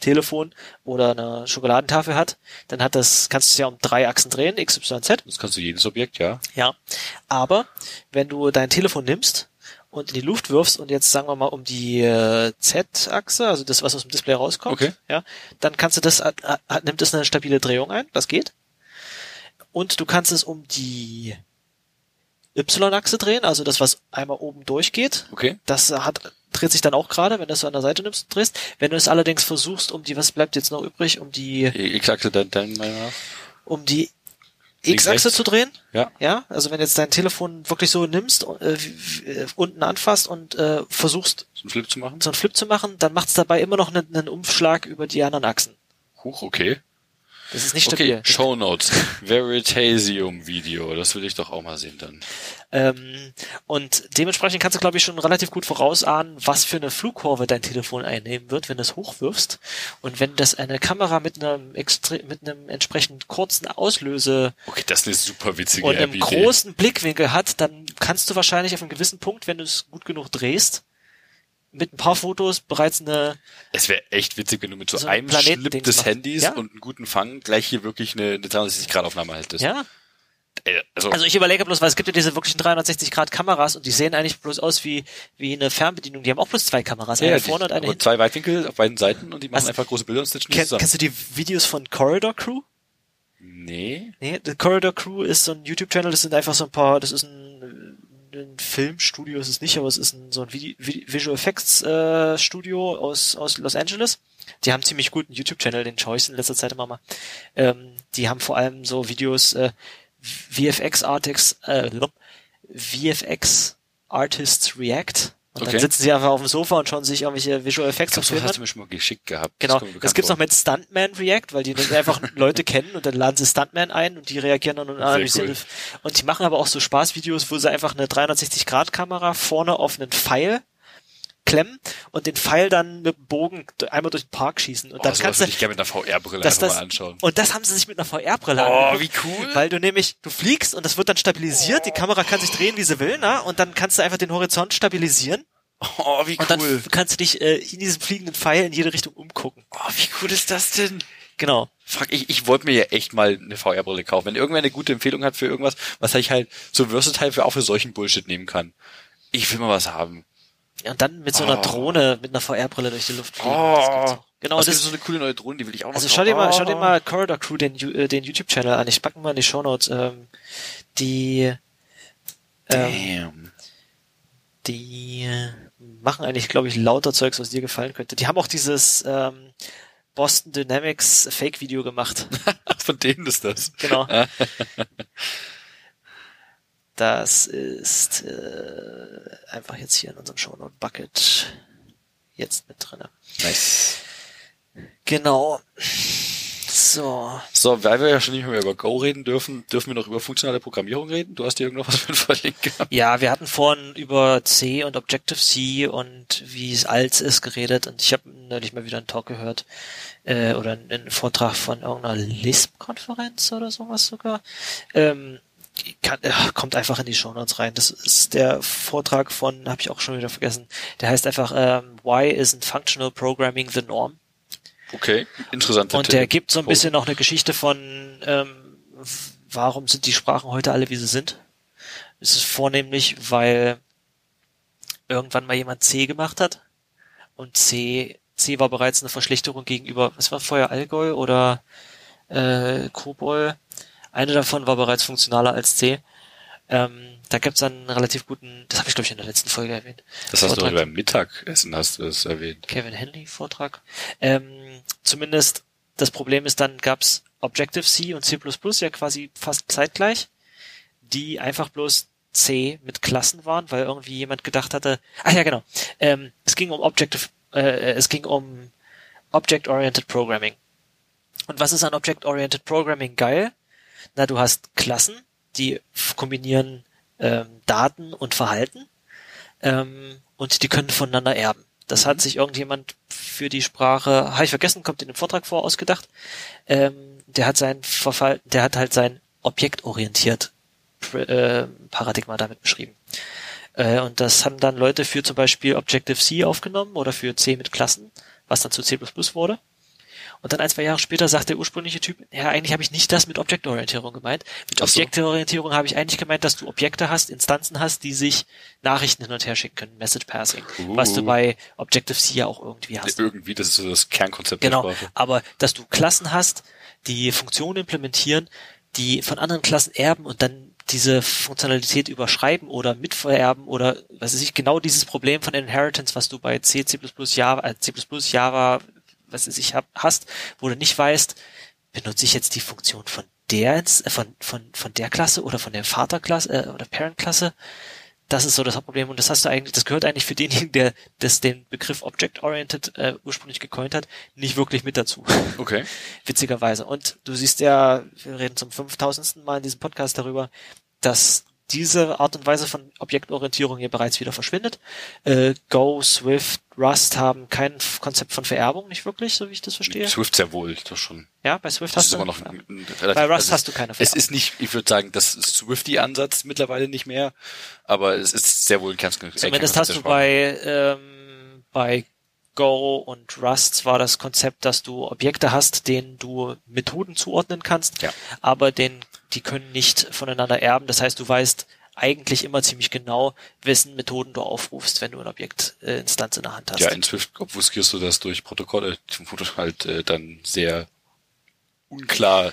Telefon oder eine Schokoladentafel hat, dann hat das, kannst du es ja um drei Achsen drehen, X, Y, Z. Das kannst du jedes Objekt, ja. Ja. Aber wenn du dein Telefon nimmst und in die Luft wirfst und jetzt sagen wir mal um die äh, Z-Achse, also das, was aus dem Display rauskommt, okay. ja, dann kannst du das, äh, äh, nimmt es eine stabile Drehung ein, das geht. Und du kannst es um die Y-Achse drehen, also das, was einmal oben durchgeht. Okay. Das hat dreht sich dann auch gerade, wenn du es so an der Seite nimmst und drehst. Wenn du es allerdings versuchst, um die, was bleibt jetzt noch übrig, um die X-Achse dann, dann um die X-Achse zu drehen. Ja. Ja, also wenn jetzt dein Telefon wirklich so nimmst, äh, äh, unten anfasst und äh, versuchst so einen Flip zu machen, so einen Flip zu machen, dann macht es dabei immer noch einen, einen Umschlag über die anderen Achsen. Huch, okay. Das ist nicht stabil. Okay, Show Notes. Veritasium Video. Das will ich doch auch mal sehen dann. Ähm, und dementsprechend kannst du, glaube ich, schon relativ gut vorausahnen, was für eine Flugkurve dein Telefon einnehmen wird, wenn du es hochwirfst. Und wenn das eine Kamera mit einem extre mit einem entsprechend kurzen Auslöse Okay, das ist eine super witzige und einem großen Blickwinkel hat, dann kannst du wahrscheinlich auf einem gewissen Punkt, wenn du es gut genug drehst, mit ein paar Fotos bereits eine Es wäre echt witzig, wenn du mit so, So ein einem Schnipp Planetending des. Handys Ja. und einem guten Fang gleich hier wirklich eine, eine 360-Grad-Aufnahme hättest. ja. Äh, Also, Also ich überlege bloß, weil es gibt ja diese wirklichen 360 Grad Kameras und die sehen eigentlich bloß aus wie wie eine Fernbedienung. Die haben auch bloß zwei Kameras, ja, eine die, vorne und eine hinten. zwei Weitwinkel auf beiden Seiten und die machen Also, einfach große Bilder und stitchen Kenn, zusammen. kennst du die Videos von Corridor Crew? Nee. Nee, The Corridor Crew ist so ein YouTube-Channel, das sind einfach so ein paar, das ist ein, ein Filmstudio, ist es nicht, aber es ist ein, so ein Visual Effects äh, Studio aus, aus Los Angeles. Die haben ziemlich guten YouTube-Channel, den ich in letzter Zeit immer mal. Ähm, die haben vor allem so Videos, äh, VFX Artists, äh, VFX Artists React. Und Okay. dann sitzen sie einfach auf dem Sofa und schauen sich irgendwelche Visual Effects Ich glaube, auf so Film hast du mir schon mal geschickt gehabt. Genau, das bekannt gibt's noch mit Stuntman React, weil die dann einfach Leute kennen und dann laden sie Stuntman ein und die reagieren dann und analysieren. cool. Und die machen aber auch so Spaßvideos, wo sie einfach eine 360-Grad-Kamera vorne auf einen Pfeil klemmen und den Pfeil dann mit dem Bogen einmal durch den Park schießen. Und Oh, dann kannst du, ich gerne mit einer VR-Brille einfach das, mal anschauen. und das haben sie sich mit einer VR-Brille Oh, angeguckt, wie cool. Weil du nämlich, du fliegst und das wird dann stabilisiert, die Kamera kann sich drehen, wie sie will, na, und dann kannst du einfach den Horizont stabilisieren Oh, wie und dann kannst du dich äh, in diesem fliegenden Pfeil in jede Richtung umgucken. Oh, wie cool ist das denn? Genau. Fuck, ich, ich wollte mir ja echt mal eine VR-Brille kaufen. Wenn irgendwer eine gute Empfehlung hat für irgendwas, was ich halt so versatile für auch für solchen Bullshit nehmen kann. Ich will mal was haben. Ja, und dann mit so einer Oh. Drohne, mit einer VR-Brille durch die Luft fliegen. Oh. Das auch. Genau, Was das, ist so eine coole neue Drohne, die will ich auch mal also schau dir mal, Oh. schau dir mal Corridor Crew, den, äh, den YouTube-Channel an. Ich packe mal in die Shownotes. Ähm, die, ähm, Damn. die machen eigentlich, glaube ich, lauter Zeugs, was dir gefallen könnte. Die haben auch dieses ähm, Boston Dynamics Fake-Video gemacht. Von denen ist das. Genau. Das ist äh, einfach jetzt hier in unserem Shownote Bucket jetzt mit drinne. Nice. Genau. So. So, weil wir ja schon nicht mehr über Go reden dürfen, dürfen wir noch über funktionale Programmierung reden? Du hast dir irgendwas für verlinkt gehabt? Ja, wir hatten vorhin über C und Objective-C und wie es alt ist geredet und ich habe neulich mal wieder einen Talk gehört äh, oder einen, einen Vortrag von irgendeiner Lisp-Konferenz oder sowas sogar. Ähm, kann, äh, kommt einfach in die Shownotes rein. Das ist der Vortrag von, habe ich auch schon wieder vergessen, der heißt einfach ähm, Why isn't Functional Programming the Norm? Okay, interessant. Und der gibt so ein bisschen noch eine Geschichte von, ähm, warum sind die Sprachen heute alle, wie sie sind. Es ist vornehmlich, weil irgendwann mal jemand C gemacht hat und C, C war bereits eine Verschlechterung gegenüber, was war vorher Allgäu oder äh, Kobol? Eine davon war bereits funktionaler als C. Ähm, da gibt's dann einen relativ guten, das habe ich glaube ich in der letzten Folge erwähnt. Das hast du Vortrag. heute beim Mittagessen hast du es erwähnt. Kevin Henley Vortrag. Ähm, zumindest das Problem ist, dann gab's Objective-C und C++ ja quasi fast zeitgleich, die einfach bloß C mit Klassen waren, weil irgendwie jemand gedacht hatte, ach ja genau, ähm, es ging um Objective, äh, es ging um Object-Oriented Programming. Und was ist an Object-Oriented Programming geil? Na, du hast Klassen, die kombinieren ähm, Daten und Verhalten ähm, und die können voneinander erben. Das hat sich irgendjemand für die Sprache, habe ich vergessen, kommt in dem Vortrag vor, ausgedacht. Ähm, der hat sein Verfall, der hat halt sein objektorientiert äh, Paradigma damit beschrieben. Äh, und das haben dann Leute für zum Beispiel Objective-C aufgenommen oder für C mit Klassen, was dann zu C++ wurde. Und dann ein, zwei Jahre später sagt der ursprüngliche Typ, ja, eigentlich habe ich nicht das mit Objektorientierung gemeint. Mit so. Objektorientierung habe ich eigentlich gemeint, dass du Objekte hast, Instanzen hast, die sich Nachrichten hin und her schicken können, Message Passing, was du Uh. bei Objective-C ja auch irgendwie hast. Irgendwie, das ist so das Kernkonzept Genau, der Sprache. aber dass du Klassen hast, die Funktionen implementieren, die von anderen Klassen erben und dann diese Funktionalität überschreiben oder mitvererben oder was weiß ich, genau dieses Problem von Inheritance, was du bei C, C++, Java, äh, C++, Java, was weiß ich, hab, hast, wo du nicht weißt, benutze ich jetzt die Funktion von der, äh, von, von, von der Klasse oder von der Vaterklasse äh, oder Parent-Klasse, das ist so das Hauptproblem und das hast du eigentlich, das gehört eigentlich für denjenigen, der das den Begriff Object-Oriented äh, ursprünglich gecoint hat, nicht wirklich mit dazu. Okay. Witzigerweise. Und du siehst ja, wir reden zum 5000. Mal in diesem Podcast darüber, dass diese Art und Weise von Objektorientierung hier bereits wieder verschwindet. Äh, Go, Swift, Rust haben kein Konzept von Vererbung, nicht wirklich, so wie ich das verstehe. Swift sehr wohl, das schon. Ja, bei Swift Das hast du. immer noch ja. relativ, Bei Rust also hast du keine Es Vererbung. ist nicht, ich würde sagen, das Swifty-Ansatz mittlerweile nicht mehr, aber es ist sehr wohl ein Kern. Zumindest hast du bei, ähm, bei Go und Rust zwar das Konzept, dass du Objekte hast, denen du Methoden zuordnen kannst, Ja. aber den, die können nicht voneinander erben. Das heißt, du weißt eigentlich immer ziemlich genau, wessen Methoden du aufrufst, wenn du ein Objektinstanz äh, Instanz in der Hand hast. Ja, in Swift obfuskierst du das durch Protokolle, wo du halt äh, dann sehr unklar.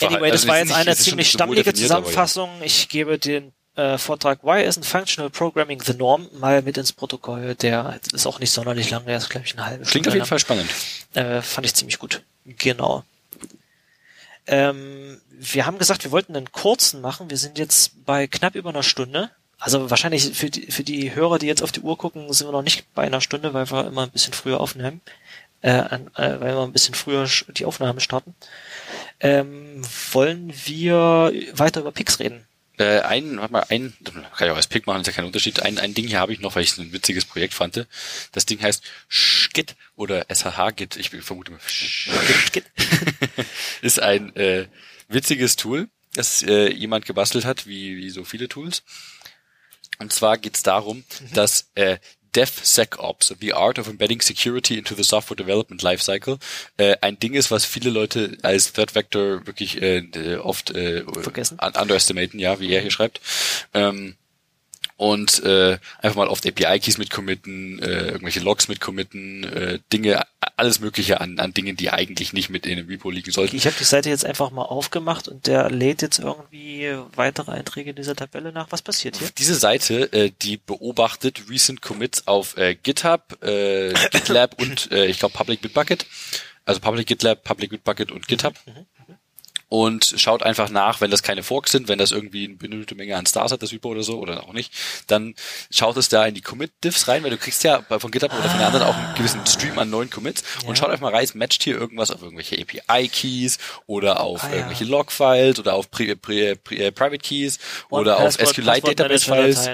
war Anyway, halt- das also war jetzt eine ziemlich stammelige aber ja. Zusammenfassung. Ich gebe den äh, Vortrag Why isn't Functional Programming the Norm mal mit ins Protokoll. Der ist auch nicht sonderlich lang, der ist glaube ich eine halbe Klingt Stunde auf jeden lang. Fall spannend. Äh, fand ich ziemlich gut. Genau. Ähm, wir haben gesagt, wir wollten einen kurzen machen. Wir sind jetzt bei knapp über einer Stunde. Also wahrscheinlich für die, für die Hörer, die jetzt auf die Uhr gucken, sind wir noch nicht bei einer Stunde, weil wir immer ein bisschen früher aufnehmen. Äh, äh, weil wir ein bisschen früher die Aufnahme starten. Ähm, wollen wir weiter über Pix reden? Äh, ein, warte mal, ein, kann ich auch als Pick machen, ist ja kein Unterschied. Ein, ein Ding hier habe ich noch, weil ich es ein witziges Projekt fand. Das Ding heißt Schgit oder SHH-Git. Ich vermute mal Schgit. ist ein äh, witziges Tool, das äh, jemand gebastelt hat, wie, wie so viele Tools. Und zwar geht es darum, dass äh, DevSecOps, The Art of Embedding Security into the Software Development Lifecycle, äh, ein Ding ist, was viele Leute als Threat Vector wirklich äh, äh, oft äh, Vergessen. un- underestimaten, ja, wie er hier schreibt. Ähm, und äh, einfach mal oft API-Keys mitcommitten, äh, irgendwelche Logs mitcommitten, äh, Dinge, alles mögliche an, an Dingen, die eigentlich nicht mit in einem Repo liegen sollten. Ich habe die Seite jetzt einfach mal aufgemacht und der lädt jetzt irgendwie weitere Einträge in dieser Tabelle nach. Was passiert hier? Diese Seite, äh, die beobachtet Recent Commits auf äh, GitHub, äh, GitLab und äh, ich glaube Public Bitbucket. Also Public GitLab, Public Bitbucket und GitHub. Und schaut einfach nach, wenn das keine Forks sind, wenn das irgendwie eine benötigte Menge an Stars hat, das Repo oder so, oder auch nicht, dann schaut es da in die Commit-Diffs rein, weil du kriegst ja von GitHub oder von den anderen auch einen gewissen Stream an neuen Commits Ja. und schaut einfach mal rein, matcht hier irgendwas auf irgendwelche API-Keys oder auf Ah, ja. irgendwelche Log-Files oder auf Pri Pri Pri äh, Private Keys oder auf SQLite-Database-Files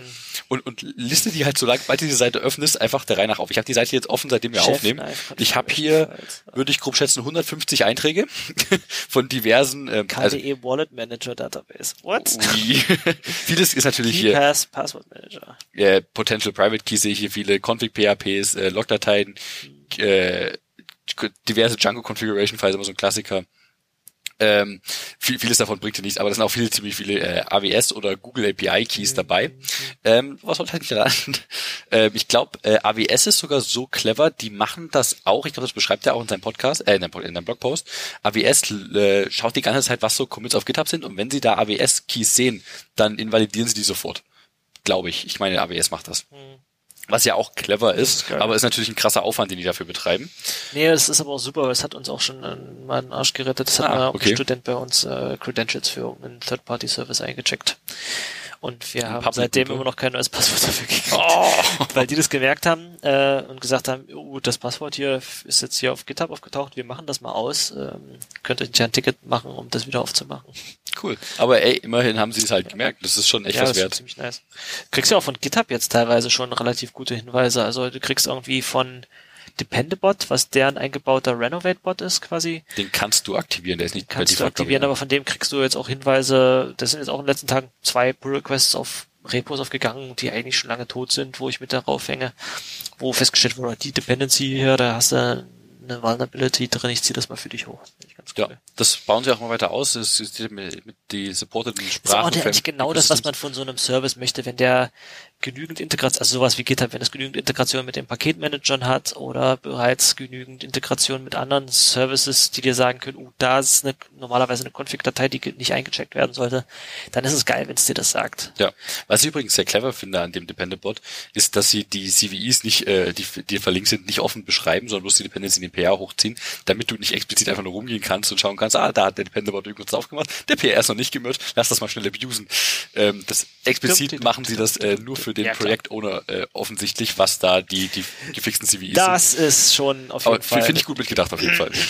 und, und liste die halt so lang, weil du diese Seite öffnest, einfach der Reihe nach auf. Ich habe die Seite jetzt offen, seitdem wir Chef, aufnehmen. nein, Ich habe hier, würde ich grob schätzen, 150 Einträge von diversen, ähm, also KDE Wallet Manager Database. What? vieles ist natürlich hier KeyPass Passwort Manager. äh, Potential Private Keys sehe ich hier viele, Config-PHPs, äh, Logdateien, äh, diverse Django Configuration Files, immer so ein Klassiker. Ähm, viel, vieles davon bringt dir nichts, aber da sind auch viele, ziemlich viele äh, AWS oder Google API Keys dabei. Ähm, was soll halt nicht daran? ähm, ich glaube, äh, AWS ist sogar so clever, die machen das auch, ich glaube, das beschreibt er auch in seinem Podcast, äh, in seinem, in seinem Blogpost. AWS äh, schaut die ganze Zeit, was so Commits auf GitHub sind und wenn sie da AWS Keys sehen, dann invalidieren sie die sofort. Glaube ich. Ich meine, AWS macht das. Was ja auch clever ist, ist geil. aber ist natürlich ein krasser Aufwand, den die dafür betreiben. Nee, das ist aber auch super, weil es hat uns auch schon mal den Arsch gerettet. Das hat Ah, mal auch okay. ein Student bei uns äh, Credentials für irgendeinen Third-Party-Service eingecheckt. Und wir haben Public seitdem Group, immer noch kein neues Passwort dafür gekriegt. Oh. Weil die das gemerkt haben äh, und gesagt haben, oh, das Passwort hier ist jetzt hier auf GitHub aufgetaucht, wir machen das mal aus. Ähm, könnt ihr ein Ticket machen, um das wieder aufzumachen. Cool. Aber ey, immerhin haben sie es halt gemerkt. Das ist schon echt ja, was das ist wert. ziemlich nice. Kriegst ja auch von GitHub jetzt teilweise schon relativ gute Hinweise. Also du kriegst irgendwie von Dependabot, was deren eingebauter Renovate-Bot ist quasi, Den kannst du aktivieren, der ist nicht kannst du aktivieren, aber von dem kriegst du jetzt auch Hinweise, das sind jetzt auch in den letzten Tagen zwei Pull-Requests auf Repos aufgegangen, die eigentlich schon lange tot sind, wo ich mit darauf hänge, wo festgestellt wurde, die Dependency hier, da hast du eine Vulnerability drin, ich zieh das mal für dich hoch. Ja, cool. das bauen sie auch mal weiter aus. Das ist mit, mit die supporteten Das ist auch eigentlich genau das, was man von so einem Service möchte, wenn der genügend Integration, also sowas wie GitHub, wenn es genügend Integration mit den Paketmanagern hat oder bereits genügend Integration mit anderen Services, die dir sagen können, uh, da ist eine, normalerweise eine Config-Datei, die nicht eingecheckt werden sollte, dann ist es geil, wenn es dir das sagt. Ja, was ich übrigens sehr clever finde an dem Dependabot, ist, dass sie die CVEs nicht, äh, die dir verlinkt sind, nicht offen beschreiben, sondern bloß die Dependency in den PR hochziehen, damit du nicht explizit einfach nur rumgehen kannst und schauen kannst, ah, da hat der Dependabot irgendwas aufgemacht, der PR ist noch nicht gemerged, lass das mal schnell abusen. Ähm, das explizit machen sie das äh, nur für den ja, Projekt-Owner äh, offensichtlich, was da die, die gefixten CVEs das sind. Das ist schon auf jeden Aber Fall. Finde ich gut mitgedacht auf jeden Fall.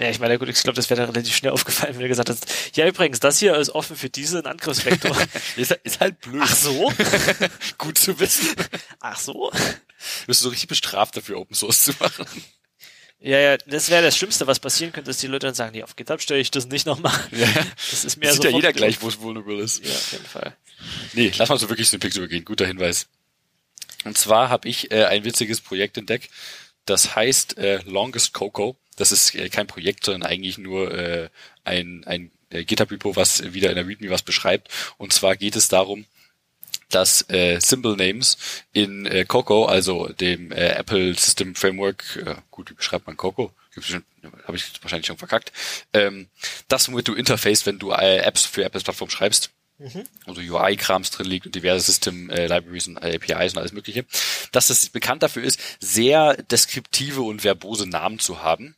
Ja, ich meine, gut, ich glaube, das wäre relativ schnell aufgefallen, wenn du gesagt hast, ja übrigens, das hier ist offen für diesen Angriffsvektor. ist, ist halt blöd. Ach so? gut zu wissen. Ach so? Du bist so richtig bestraft dafür, Open Source zu machen. Ja, ja, das wäre das Schlimmste, was passieren könnte, dass die Leute dann sagen, nee, auf GitHub stelle ich das nicht nochmal. Ja. Das ist mehr das sieht ja jeder gleich, wo es vulnerable ist. Ja, auf jeden Fall. Nee, lass mal so wirklich Snippix übergehen. Guter Hinweis. Und zwar habe ich äh, ein witziges Projekt entdeckt, das heißt äh, Longest Cocoa. Das ist äh, kein Projekt, sondern eigentlich nur äh, ein, ein äh, GitHub-Repo, was wieder in der README was beschreibt. Und zwar geht es darum, dass äh, Symbol Names in äh, Coco, also dem äh, Apple System Framework, äh, gut, wie beschreibt man Coco? Habe ich wahrscheinlich schon verkackt. Ähm, das, womit du interface, wenn du äh, Apps für Apples Plattform schreibst. Mhm. Also UI-Krams drin liegt und diverse System-Libraries äh, und APIs und alles mögliche. Dass es bekannt dafür ist, sehr deskriptive und verbose Namen zu haben.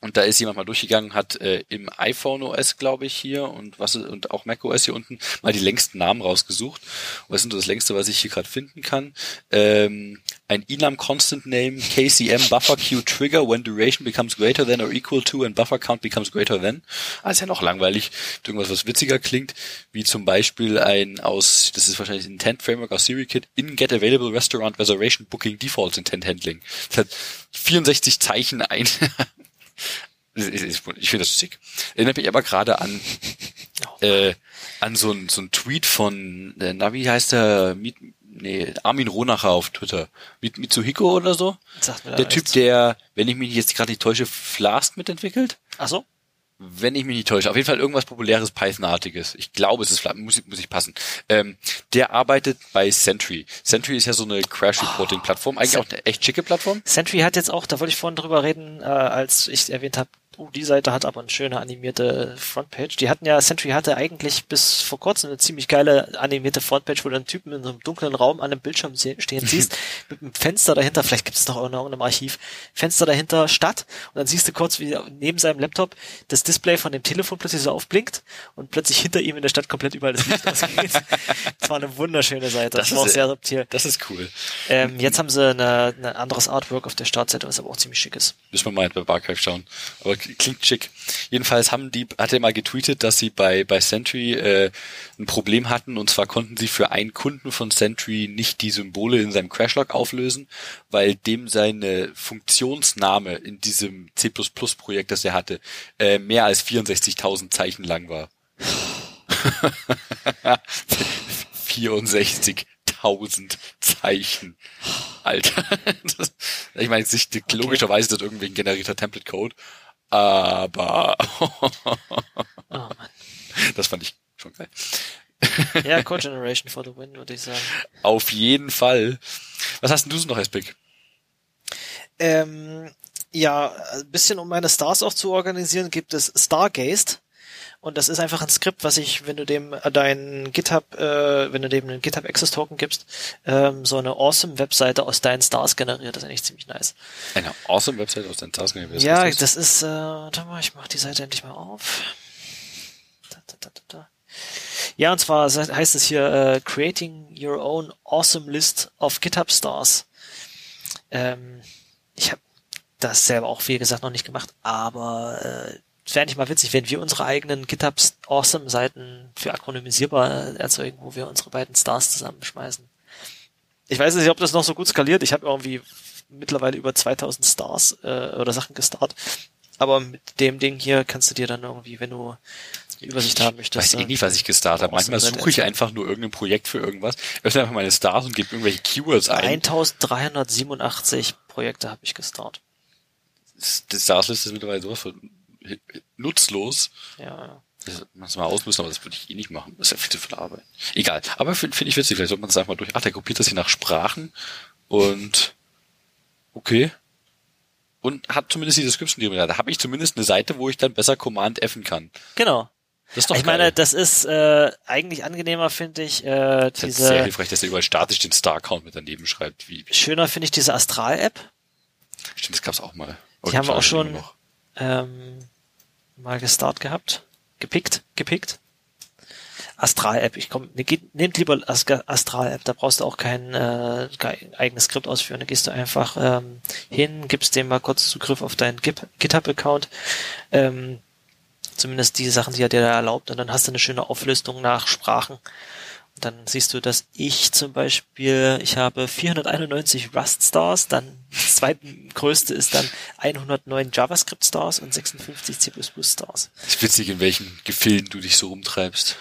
Und da ist jemand mal durchgegangen, hat äh, im iPhone OS, glaube ich, hier und was und auch Mac OS hier unten mal die längsten Namen rausgesucht. Und das nur das längste, was ich hier gerade finden kann. Ähm, ein enum constant name KCM buffer queue trigger when duration becomes greater than or equal to and buffer count becomes greater than. Ah, ist ja noch langweilig. Irgendwas, was witziger klingt, wie zum Beispiel ein aus, das ist wahrscheinlich ein Intent Framework aus SiriKit, in get available restaurant reservation booking defaults intent handling. Das hat 64 Zeichen ein. Ich finde das sick. Erinnert mich aber gerade an äh, an so ein so ein Tweet von äh, na wie heißt der Mit, nee, Armin Ronacher auf Twitter mit Mitsuhiko oder so. der Typ, der, wenn ich mich jetzt gerade nicht täusche, Flask mitentwickelt. Ach so wenn ich mich nicht täusche, auf jeden Fall irgendwas populäres Python-artiges. Ich glaube, es ist muss ich, muss ich passen. Ähm, der arbeitet bei Sentry. Sentry ist ja so eine Crash-Reporting-Plattform, eigentlich auch eine echt schicke Plattform. Sentry hat jetzt auch, da wollte ich vorhin drüber reden, äh, als ich erwähnt habe, oh, die Seite hat aber eine schöne animierte Frontpage. Die hatten ja, Sentry hatte eigentlich bis vor kurzem eine ziemlich geile animierte Frontpage, wo du einen Typen in so einem dunklen Raum an einem Bildschirm stehen siehst, mit einem Fenster dahinter, vielleicht gibt es noch in irgendeinem Archiv, Fenster dahinter Stadt und dann siehst du kurz, wie neben seinem Laptop das Display von dem Telefon plötzlich so aufblinkt und plötzlich hinter ihm in der Stadt komplett überall das Licht ausgeht. das war eine wunderschöne Seite. Das, das war ist, sehr subtil. Das ist cool. Ähm, jetzt haben sie eine anderes Artwork auf der Startseite, was aber auch ziemlich schick ist. Müssen wir mal bei Barchive schauen. Aber klingt schick. Jedenfalls haben die, hat er mal getweetet, dass sie bei, bei Sentry äh, ein Problem hatten und zwar konnten sie für einen Kunden von Sentry nicht die Symbole in seinem Crashlog auflösen, weil dem seine Funktionsname in diesem C++-Projekt, das er hatte, äh, mehr als 64.000 Zeichen lang war. 64.000 Zeichen. Alter. ich meine, logischerweise ist das irgendwie ein generierter Template-Code, aber oh, das fand ich schon geil. ja, Code Generation for the win, würde ich sagen. Auf jeden Fall. Was hast denn du so noch, Espik? Ähm, ja, ein bisschen um meine Stars auch zu organisieren, gibt es Stargazed. Und das ist einfach ein Skript, was ich, wenn du dem äh, deinen GitHub, äh, wenn du dem einen GitHub Access Token gibst, ähm, so eine awesome Webseite aus deinen Stars generiert. Das ist eigentlich ziemlich nice. Eine awesome Webseite aus deinen Stars generiert? Ja, das, das ist, äh, warte mal, ich mach die Seite endlich mal auf. Da, da, da, da, da. Ja, und zwar heißt es hier äh, Creating Your Own Awesome List of GitHub Stars. Ähm, ich habe das selber auch, wie gesagt, noch nicht gemacht, aber äh, es wäre nicht mal witzig, wenn wir unsere eigenen GitHub Awesome Seiten für akronymisierbar erzeugen, wo wir unsere beiden Stars zusammenschmeißen. Ich weiß nicht, ob das noch so gut skaliert. Ich habe irgendwie mittlerweile über 2000 Stars äh, oder Sachen gestartet. Aber mit dem Ding hier kannst du dir dann irgendwie, wenn du die Übersicht haben möchtest. Ich weiß eh nicht, was ich gestartet habe. Manchmal suche ich einfach nur irgendein Projekt für irgendwas, öffne einfach meine Stars und gebe irgendwelche Keywords ein. 1387 Projekte habe ich gestartet. Die Starsliste ist mittlerweile sowas von nutzlos. Ja. Das muss mal ausmüssen, aber das würde ich eh nicht machen. Das ist ja viel zu viel Arbeit. Egal. Aber finde find ich witzig. Vielleicht sollte man es einfach mal durch. Ach, der kopiert das hier nach Sprachen und okay. Und hat zumindest die Description drin. Da habe ich zumindest eine Seite, wo ich dann besser Command F'en kann. Genau. Das ist doch ich geil. meine, das ist äh, eigentlich angenehmer, finde ich. Äh, das diese, ist sehr hilfreich, dass er überall statisch den Star-Count mit daneben schreibt. Wie, wie schöner finde ich diese Astral-App. Stimmt, das gab's auch mal. Die haben wir auch schon ähm, mal gestartet gehabt. Gepickt, gepickt. Astral-App. Ich komm, ne, nehmt lieber Astral-App, da brauchst du auch kein, äh, kein eigenes Skript ausführen. Da gehst du einfach ähm, hin, gibst dem mal kurz Zugriff auf deinen GitHub-Account. Ähm, zumindest die Sachen, die er dir da erlaubt, und dann hast du eine schöne Auflistung nach Sprachen. Dann siehst du, dass ich zum Beispiel, ich habe 491 Rust Stars, dann das zweitgrößte ist dann 109 JavaScript Stars und 56 C++ Stars. Ist witzig, in welchen Gefilden du dich so rumtreibst.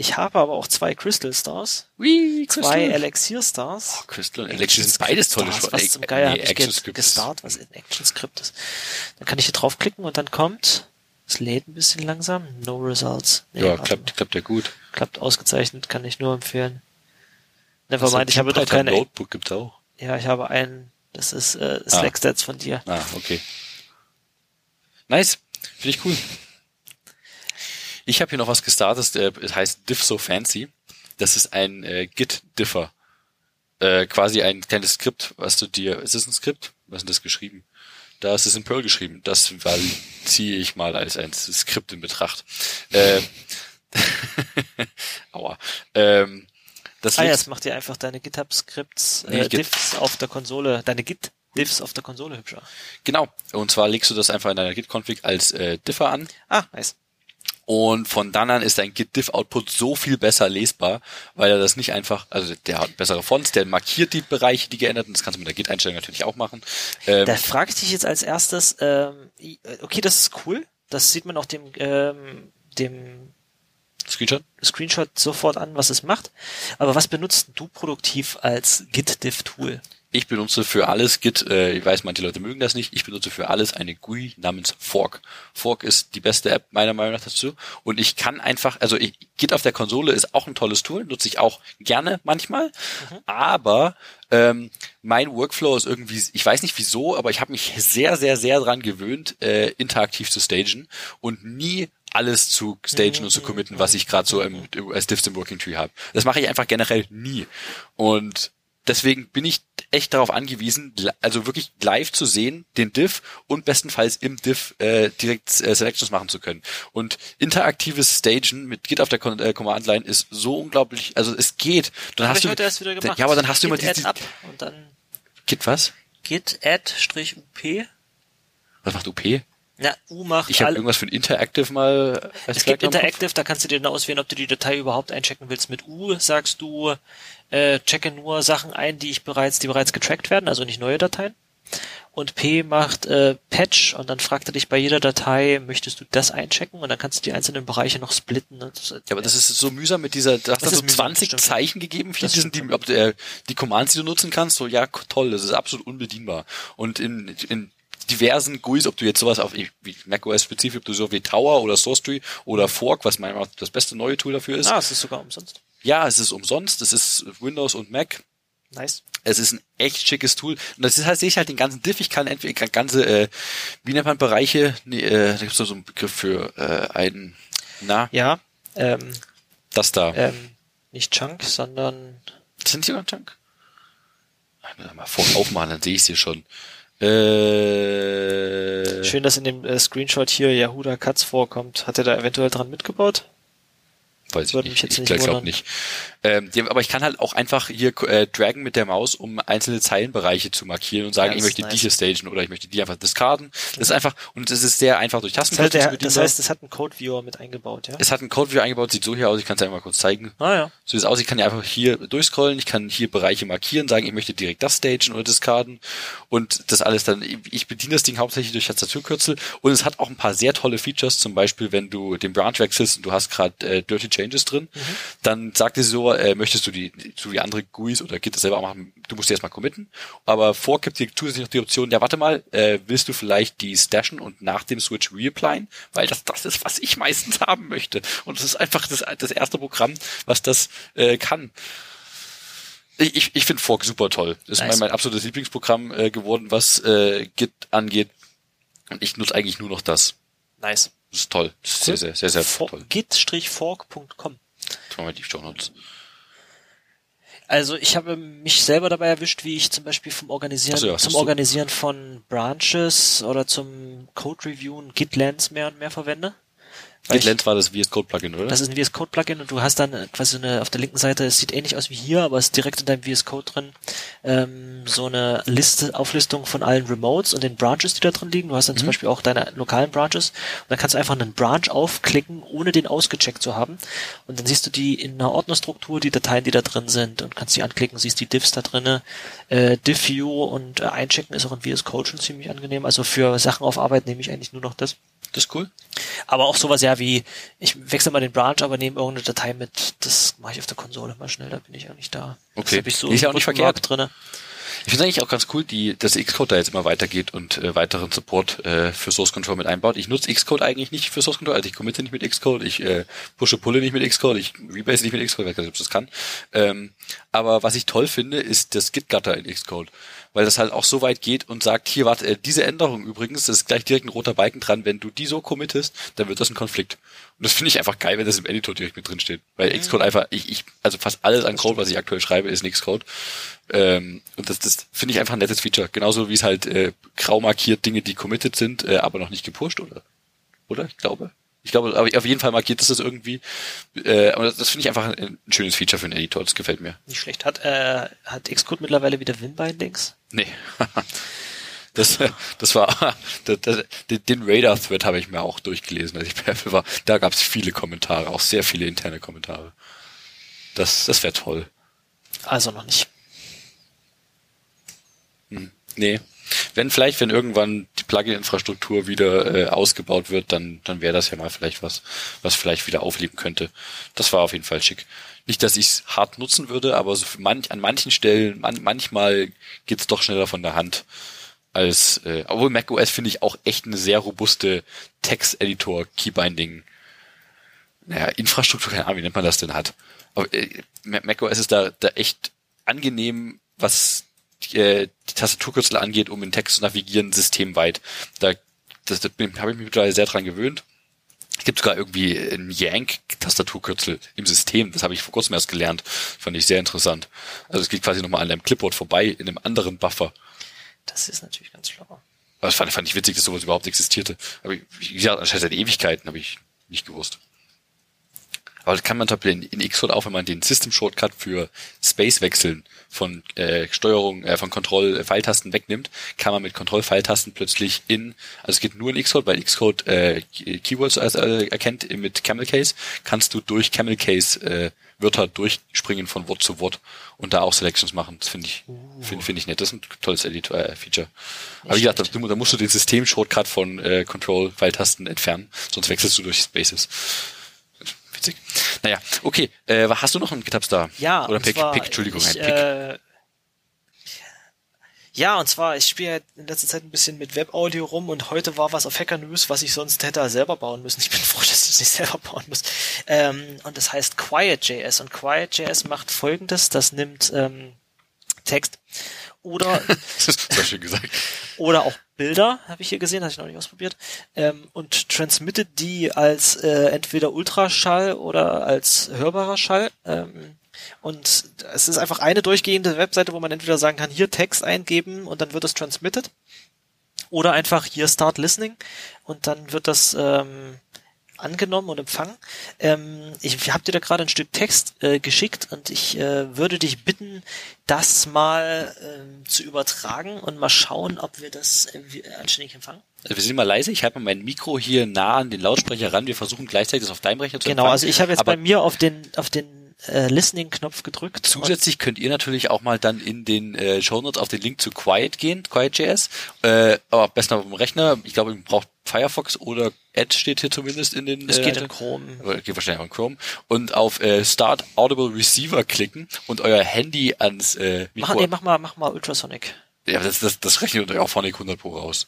Ich habe aber auch zwei Crystal Stars, Wee, zwei Elixir Stars. Oh, Crystal und Elixir sind beides tolle Stars, Was zum Geier nee, habe ich gestartet, was in ActionScript ist. Dann kann ich hier draufklicken und dann kommt es lädt ein bisschen langsam. No results. Nee, ja, klappt, klappt ja gut. Klappt ausgezeichnet, kann ich nur empfehlen. Nevermind, ich habe doch keine. Notebook gibt's auch. Ja, ich habe einen. Das ist äh, Slackstats ah. von dir. Ah, okay. Nice. Finde ich cool. Ich habe hier noch was gestartet, äh, es heißt Diff So Fancy. Das ist ein äh, Git-Differ. Äh, quasi ein kleines Skript, was du dir, ist es ein Skript? Was ist denn das geschrieben? Da ist es in Perl geschrieben. Das ziehe ich mal als ein Skript in Betracht. Äh, Aua. Ähm, das ah ja, das macht dir einfach deine GitHub-Skripts, äh, nee, Diffs auf der Konsole, deine Git Diffs auf der Konsole hübscher. Genau. Und zwar legst du das einfach in deiner Git-Config als äh, Differ an. Ah, nice. Und von dann an ist dein Git-Diff-Output so viel besser lesbar, weil er das nicht einfach, also der hat bessere Fonts, der markiert die Bereiche, die geändert sind. Das kannst du mit der Git-Einstellung natürlich auch machen. Ähm, da frage ich dich jetzt als erstes, ähm, okay, das ist cool. Das sieht man auch dem, ähm, dem Screenshot? Screenshot sofort an, was es macht. Aber was benutzt du produktiv als Git-Diff-Tool? Ich benutze für alles Git, äh, ich weiß, manche Leute mögen das nicht, ich benutze für alles eine GUI namens Fork. Fork ist die beste App meiner Meinung nach dazu und ich kann einfach, also ich, Git auf der Konsole ist auch ein tolles Tool, nutze ich auch gerne manchmal, mhm. aber ähm, mein Workflow ist irgendwie, ich weiß nicht wieso, aber ich habe mich sehr, sehr, sehr dran gewöhnt, äh, interaktiv zu stagen und nie alles zu stagen und zu committen, was ich gerade so im, als Diffs im Working Tree habe. Das mache ich einfach generell nie. Und deswegen bin ich echt darauf angewiesen, also wirklich live zu sehen, den Diff und bestenfalls im Diff äh, direkt äh, Selections machen zu können. Und interaktives Stagen mit Git auf der äh, Command Line ist so unglaublich, also es geht. Dann hast du heute erst wieder gemacht. Ja, aber dann hast Git du immer die, ab und dann Git was? Git add Strich up. Was macht UP? Ja, U macht Ich habe irgendwas für ein Interactive mal. Es gibt Interactive, da kannst du dir dann auswählen, ob du die Datei überhaupt einchecken willst. Mit U sagst du, äh, checke nur Sachen ein, die ich bereits, die bereits getrackt werden, also nicht neue Dateien. Und P macht äh, Patch und dann fragt er dich bei jeder Datei, möchtest du das einchecken und dann kannst du die einzelnen Bereiche noch splitten. Das, ja, aber das ist so mühsam mit dieser, da hast du so 20 mühsam, Zeichen gegeben, für sind die, ob, äh, die Commands, die du nutzen kannst, so ja, toll, das ist absolut unbedienbar. Und in, in diversen GUIs, ob du jetzt sowas auf wie macOS spezifisch, ob du so wie Tower oder SourceTree oder Fork, was meiner Meinung nach das beste neue Tool dafür ist. Ah, es ist sogar umsonst. Ja, es ist umsonst. Es ist Windows und Mac. Nice. Es ist ein echt schickes Tool. Und das ist halt, sehe ich halt den ganzen Diff. Ich kann entweder ganze, äh, wie nennt man Bereiche? Nee, äh, da gibt es so einen Begriff für äh, einen, na? Ja, ähm, das da. Ähm, nicht Chunk, sondern. Sind die sogar Chunk? Mal vor aufmachen, dann sehe ich sie schon. Äh, Schön, dass in dem äh, Screenshot hier Yahuda Katz vorkommt. Hat er da eventuell dran mitgebaut? Weiß ich nicht. ich glaube nicht. Ähm, die, aber ich kann halt auch einfach hier äh, dragen mit der Maus, um einzelne Zeilenbereiche zu markieren und sagen, ja, ich möchte nice. die hier stagen oder ich möchte die einfach discarden. Das ist einfach, und es ist sehr einfach durch Tastenkürzel das, heißt, der, das heißt, es hat einen Code Viewer mit eingebaut, ja? Es hat einen Code Viewer eingebaut, sieht so hier aus, ich kann es ja mal kurz zeigen. Ah, ja. So sieht es aus, ich kann ja einfach hier durchscrollen, ich kann hier Bereiche markieren, sagen, ich möchte direkt das stagen oder discarden und das alles dann, ich bediene das Ding hauptsächlich durch Tastaturkürzel und es hat auch ein paar sehr tolle Features, zum Beispiel, wenn du den Branch wechselst und du hast gerade äh, Dirty Changes drin, mhm. dann sagt dir so, äh, möchtest du die so wie andere GUIs oder Git das selber machen, du musst die erstmal committen. Aber vor gibt dir zusätzlich noch die Option, ja warte mal, äh, willst du vielleicht die stashen und nach dem Switch reapplyen? Weil das, das ist, was ich meistens haben möchte. Und das ist einfach das, das erste Programm, was das äh, kann. Ich, ich, ich finde Fork super toll. Das nice. ist mein, mein absolutes Lieblingsprogramm äh, geworden, was äh, Git angeht. Und ich nutze eigentlich nur noch das. Nice. Das ist toll. Das ist sehr, sehr, sehr, sehr, sehr toll. Git-fork.com. Tun wir die Show Notes. Also ich habe mich selber dabei erwischt, wie ich zum Beispiel vom Organisieren, so, ja, zum Organisieren von Branches oder zum Code Reviewen GitLens mehr und mehr verwende. GitLens war das VS Code Plugin, oder? Das ist ein VS Code Plugin und du hast dann quasi eine auf der linken Seite, es sieht ähnlich aus wie hier, aber es ist direkt in deinem VS Code drin, ähm, so eine Liste, Auflistung von allen Remotes und den Branches, die da drin liegen. Du hast dann mhm. zum Beispiel auch deine lokalen Branches und dann kannst du einfach einen Branch aufklicken, ohne den ausgecheckt zu haben. Und dann siehst du die in einer Ordnerstruktur, die Dateien, die da drin sind und kannst die anklicken, siehst die Diffs da drinne. Äh, Diff View und äh, einchecken ist auch in VS Code schon ziemlich angenehm. Also für Sachen auf Arbeit nehme ich eigentlich nur noch das. Das ist cool. Aber auch sowas ja wie, ich wechsle mal den Branch, aber nehme irgendeine Datei mit, das mache ich auf der Konsole mal schnell, da bin ich eigentlich da. Okay. Das ich so ist ja auch nicht verkehrt drinne. Ich finde eigentlich auch ganz cool, die, dass Xcode da jetzt immer weitergeht und äh, weiteren Support äh, für Source Control mit einbaut. Ich nutze Xcode eigentlich nicht für Source Control, also ich committe nicht mit Xcode, ich äh, pushe pulle nicht mit Xcode, ich rebase nicht mit Xcode, ich weiß nicht, ob das kann. Ähm, aber was ich toll finde, ist das Git-Gutter in Xcode weil das halt auch so weit geht und sagt, hier, warte, äh, diese Änderung übrigens, das ist gleich direkt ein roter Balken dran, wenn du die so committest, dann wird das ein Konflikt. Und das finde ich einfach geil, wenn das im Editor direkt mit drin steht. Weil mhm. Xcode einfach, ich, ich, also fast alles an Code, was ich aktuell schreibe, ist Xcode. Ähm, und das, das finde ich einfach ein nettes Feature. Genauso wie es halt äh, grau markiert Dinge, die committed sind, äh, aber noch nicht gepusht, oder? Oder? Ich glaube. Ich glaube, aber auf jeden Fall markiert das das irgendwie. Äh, aber das, das finde ich einfach ein, ein, schönes Feature für einen Editor. Das gefällt mir. Nicht schlecht. Hat, äh, hat Xcode mittlerweile wieder Win-Bindings? Nee. Das, das war das, das, den Radar-Thread habe ich mir auch durchgelesen, als ich bei Apple war. Da gab es viele Kommentare, auch sehr viele interne Kommentare. Das, das wäre toll. Also noch nicht. Hm, nee. Wenn vielleicht, wenn irgendwann die Plugin-Infrastruktur wieder äh, ausgebaut wird, dann, dann wäre das ja mal vielleicht was, was vielleicht wieder aufleben könnte. Das war auf jeden Fall schick. Nicht, dass ich es hart nutzen würde, aber so manch, an manchen Stellen, man, manchmal geht's doch schneller von der Hand als, äh, obwohl macOS finde ich auch echt eine sehr robuste Text-Editor, Keybinding, naja, Infrastruktur, keine Ahnung, wie nennt man das denn hat. Aber äh, macOS ist da, da echt angenehm, was die, äh, die Tastaturkürzel angeht, um in Text zu navigieren, systemweit. Da das, das habe ich mich mittlerweile sehr dran gewöhnt. Es gibt sogar irgendwie ein Yank-Tastaturkürzel im System. Das habe ich vor kurzem erst gelernt. Fand ich sehr interessant. Also es geht quasi nochmal an einem Clipboard vorbei in einem anderen Buffer. Das ist natürlich ganz schlau. Das fand, fand ich witzig, dass sowas überhaupt existierte. Aber wie gesagt, anscheinend seit Ewigkeiten habe ich nicht gewusst. Aber das kann man zum Beispiel in, in Xcode auch, wenn man den System Shortcut für Space wechseln von äh, Steuerung, äh, von Kontroll-Pfeiltasten wegnimmt, kann man mit Kontroll-Pfeiltasten plötzlich in, also es geht nur in Xcode, weil Xcode äh, Keywords äh, erkennt mit Camel Case, kannst du durch Camel Case äh, Wörter durchspringen von Wort zu Wort und da auch Selections machen. Das finde ich, uh. finde find ich nett. Das ist ein tolles Editor-Feature. Äh, Aber wie gesagt, da, da musst du den System-Shortcut von äh, Control-Pfeiltasten entfernen, sonst wechselst du durch Spaces witzig. Naja, okay. Äh, hast du noch einen GitHub-Star? Ja. Oder Pick, zwar, Pick, Entschuldigung, ich, ein Pick. Äh, ja, und zwar, ich spiele in letzter Zeit ein bisschen mit Webaudio rum und heute war was auf Hacker News, was ich sonst hätte selber bauen müssen. Ich bin froh, dass ich es nicht selber bauen muss. Ähm, und das heißt Quiet.js. Und Quiet.js macht folgendes, das nimmt ähm, Text oder oder auch Bilder, habe ich hier gesehen, habe ich noch nicht ausprobiert, ähm, und transmittet die als äh, entweder Ultraschall oder als hörbarer Schall. Ähm, und es ist einfach eine durchgehende Webseite, wo man entweder sagen kann, hier Text eingeben und dann wird es transmitted. Oder einfach hier Start Listening und dann wird das ähm, angenommen und empfangen. Ähm, ich habe dir da gerade ein Stück Text äh, geschickt und ich äh, würde dich bitten, das mal äh, zu übertragen und mal schauen, ob wir das äh, anständig empfangen. Also wir sind mal leise, ich habe mein Mikro hier nah an den Lautsprecher ran. Wir versuchen gleichzeitig das auf deinem Rechner zu Genau, empfangen. also ich habe jetzt bei mir auf den auf den äh, Listening-Knopf gedrückt. Zusätzlich könnt ihr natürlich auch mal dann in den äh, Show Notes auf den Link zu Quiet gehen, Quiet.js. Äh, aber am besten auf dem Rechner. Ich glaube, ihr braucht Firefox oder Edge steht hier zumindest in den. Es äh, geht in Chrome. Geht wahrscheinlich auch in Chrome. Und auf äh, Start Audible Receiver klicken und euer Handy ans äh, Mikro. Mach, nee, mach mal, mach mal Ultrasonic. Ja, das, das, das rechnet euch auch Phonic 100 Pro raus.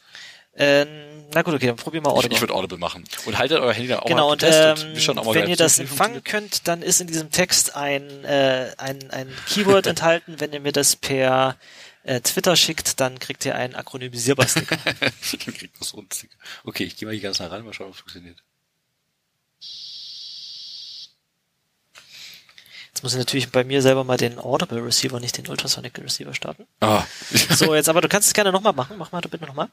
Ähm, na gut, okay, dann probier mal Audible. Ich, ich würde Audible machen. Und haltet euer Handy dann auch genau, mal und, ähm, und auch mal Wenn ihr das empfangen könnt, dann ist in diesem Text ein, äh, ein, ein Keyword enthalten. Wenn ihr mir das per äh, Twitter schickt, dann kriegt ihr einen akronymisierbar Sticker. kriegt man so einen Sticker. Okay, ich gehe mal hier ganz nah ran, mal schauen, ob es funktioniert. Jetzt muss ich natürlich bei mir selber mal den Audible Receiver, nicht den Ultrasonic Receiver starten. Ah. so, jetzt aber du kannst es gerne nochmal machen. Mach mal bitte nochmal.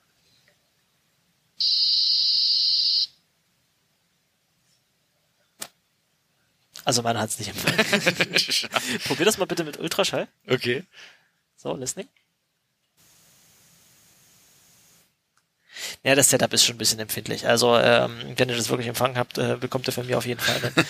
Also meiner hat's nicht empfangen. Probier das mal bitte mit Ultraschall. Okay. So, listening. Ja, das Setup ist schon ein bisschen empfindlich. Also, ähm, wenn ihr das wirklich empfangen habt, äh, bekommt ihr von mir auf jeden Fall einen,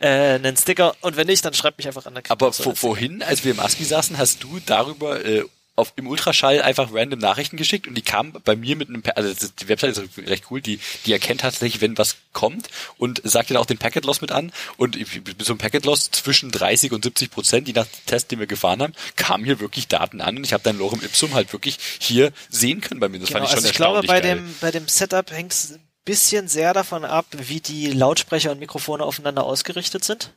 äh, einen Sticker. Und wenn nicht, dann schreibt mich einfach an der Aber vor, vorhin, als wir im ASCII saßen, hast du darüber äh, auf, im Ultraschall einfach random Nachrichten geschickt und die kamen bei mir mit einem, also die Website ist recht cool, die, die erkennt tatsächlich, wenn was kommt und sagt dann auch den Packet Loss mit an und so einem Packet Loss zwischen 30 und 70 Prozent, je nach Test, den wir gefahren haben, kamen hier wirklich Daten an und ich habe dann Lorem Ipsum halt wirklich hier sehen können bei mir. Das genau, fand ich schon also ich glaube, bei geil. dem, bei dem Setup hängt es ein bisschen sehr davon ab, wie die Lautsprecher und Mikrofone aufeinander ausgerichtet sind.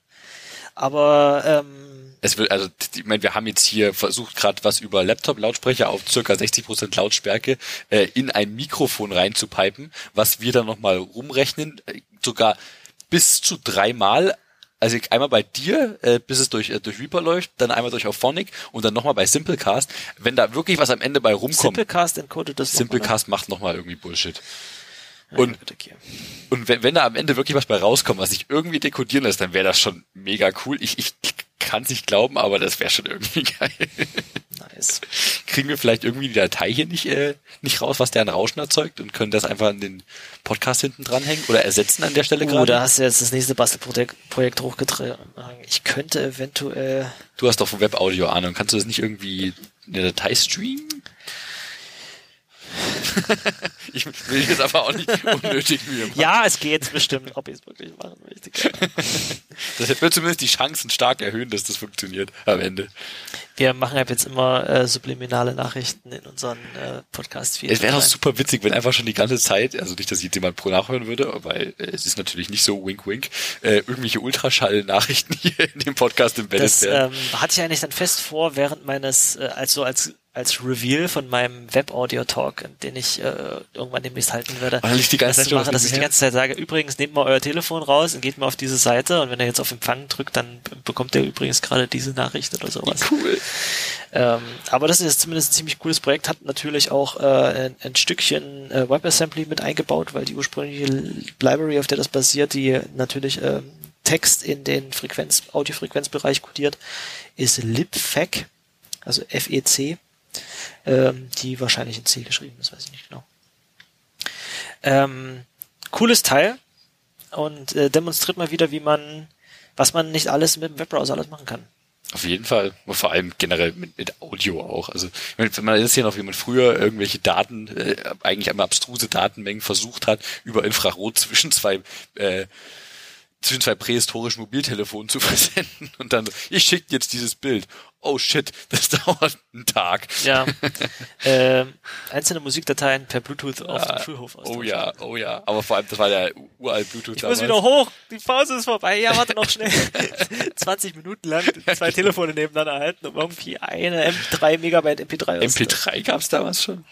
Aber ähm, es wird, also ich meine, wir haben jetzt hier versucht gerade was über Laptop-Lautsprecher auf circa 60% Lautstärke äh, in ein Mikrofon reinzupipen, was wir dann nochmal rumrechnen, äh, sogar bis zu dreimal also einmal bei dir, äh, bis es durch, äh, durch Reaper läuft, dann einmal durch Auphonic und dann nochmal bei Simplecast. Wenn da wirklich was am Ende bei rumkommt. Simplecast encodet das Simplecast noch, macht nochmal irgendwie Bullshit. Und, und wenn, wenn da am Ende wirklich was bei rauskommt, was sich irgendwie dekodieren lässt, dann wäre das schon mega cool. Ich, ich kann es nicht glauben, aber das wäre schon irgendwie geil. Nice. Kriegen wir vielleicht irgendwie die Datei hier nicht, äh, nicht raus, was der an Rauschen erzeugt und können das einfach an den Podcast hinten dranhängen oder ersetzen an der Stelle oh, gerade? da hast du jetzt das nächste Bastelprojekt hochgetragen. Ich könnte eventuell... Du hast doch von Webaudio Ahnung. Kannst du das nicht irgendwie in der Datei streamen? ich will jetzt aber auch nicht unnötig Mühe machen. Ja, es geht bestimmt, ob ich es wirklich machen möchte. das wird zumindest die Chancen stark erhöhen, dass das funktioniert am Ende. Wir machen halt jetzt immer äh, subliminale Nachrichten in unseren äh, podcast Es wäre doch super witzig, wenn einfach schon die ganze Zeit, also nicht, dass jetzt jemand pro nachhören würde, weil äh, es ist natürlich nicht so wink wink, äh, irgendwelche Ultraschall-Nachrichten hier in dem Podcast embedded das, werden. Ähm, hatte ich eigentlich dann fest vor, während meines, äh, also als als Reveal von meinem Web-Audio-Talk, den ich äh, irgendwann demnächst halten werde, Weil ich die ganze Zeit mache, dass ich die ganze Zeit sage, übrigens nehmt mal euer Telefon raus und geht mal auf diese Seite und wenn ihr jetzt auf Empfang drückt, dann bekommt ihr übrigens gerade diese Nachricht oder sowas. Cool. Ähm, aber das ist zumindest ein ziemlich cooles Projekt, hat natürlich auch äh, ein, ein Stückchen äh, WebAssembly mit eingebaut, weil die ursprüngliche Library, auf der das basiert, die natürlich äh, Text in den Frequenz, Audiofrequenzbereich kodiert, ist libfac, also FEC ähm, die wahrscheinlich in C geschrieben ist, weiß ich nicht genau. Ähm, cooles Teil und äh, demonstriert mal wieder, wie man, was man nicht alles mit dem Webbrowser alles machen kann. Auf jeden Fall. Vor allem generell mit, mit Audio auch. Also wenn man ist ja noch, wie man früher irgendwelche Daten, äh, eigentlich einmal abstruse Datenmengen versucht hat, über Infrarot zwischen zwei äh, zwischen zwei prähistorischen Mobiltelefonen zu versenden und dann, ich schicke jetzt dieses Bild oh shit, das dauert einen Tag. Ja. ähm, einzelne Musikdateien per Bluetooth auf ja. dem Schulhof Oh ja, oh ja. Aber vor allem, das war der uralt Bluetooth Ich damals. muss wieder hoch, die Pause ist vorbei. Ja, warte noch schnell. 20 Minuten lang zwei Telefone nebeneinander halten, um irgendwie eine M3 Megabyte MP3 MP3 gab's damals schon?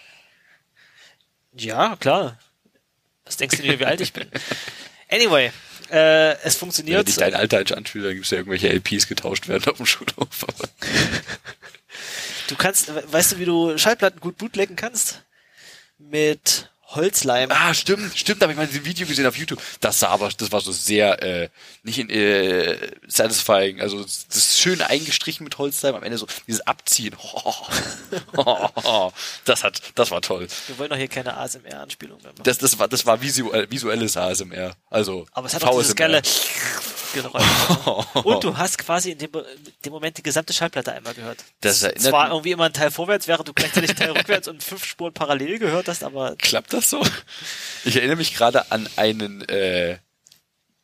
Ja, klar. Was denkst du dir, wie alt ich bin? Anyway, äh, es funktioniert. Wenn dich dein Alter anfühlt, dann gibt's ja irgendwelche LPs getauscht werden auf dem Schulhof. du kannst, weißt du, wie du Schallplatten gut bootleggen kannst? Mit Holzleim. Ah, stimmt, stimmt, da habe ich mal ein Video gesehen auf YouTube. Das sah aber, das war so sehr äh, nicht in, äh, satisfying. Also das ist schön eingestrichen mit Holzleim, am Ende so dieses Abziehen. Oh, oh, oh, das hat, das war toll. Wir wollen doch hier keine ASMR-Anspielung mehr machen. Das, das war, das war visuell, visuelles ASMR. Also. Aber es hat auch dieses geile Geräusch. Und du hast quasi in dem, in dem Moment die gesamte Schallplatte einmal gehört. Das erinnert Zwar irgendwie immer ein Teil vorwärts, während du gleichzeitig Teil rückwärts und fünf Spuren parallel gehört hast, aber. Klappt das so? Ich erinnere mich gerade an einen, äh,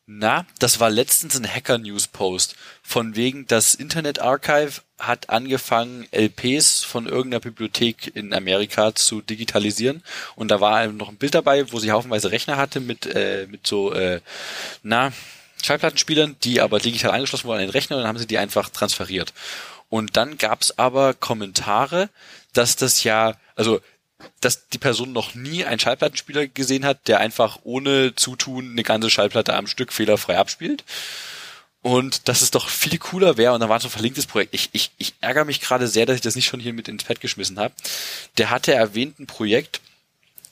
na, das war letztens ein Hacker News Post von wegen das Internet Archive hat angefangen LPs von irgendeiner Bibliothek in Amerika zu digitalisieren und da war noch ein Bild dabei, wo sie haufenweise Rechner hatte mit äh, mit so äh, na Schallplattenspielern, die aber digital angeschlossen wurden an den Rechner und dann haben sie die einfach transferiert. Und dann gab's aber Kommentare, dass das ja, also dass die Person noch nie einen Schallplattenspieler gesehen hat, der einfach ohne Zutun eine ganze Schallplatte am Stück fehlerfrei abspielt. Und dass es doch viel cooler wäre, und da war so ein verlinktes Projekt. Ich, ich, ich ärgere mich gerade sehr, dass ich das nicht schon hier mit ins Fett geschmissen habe. Der hatte erwähnt ein Projekt,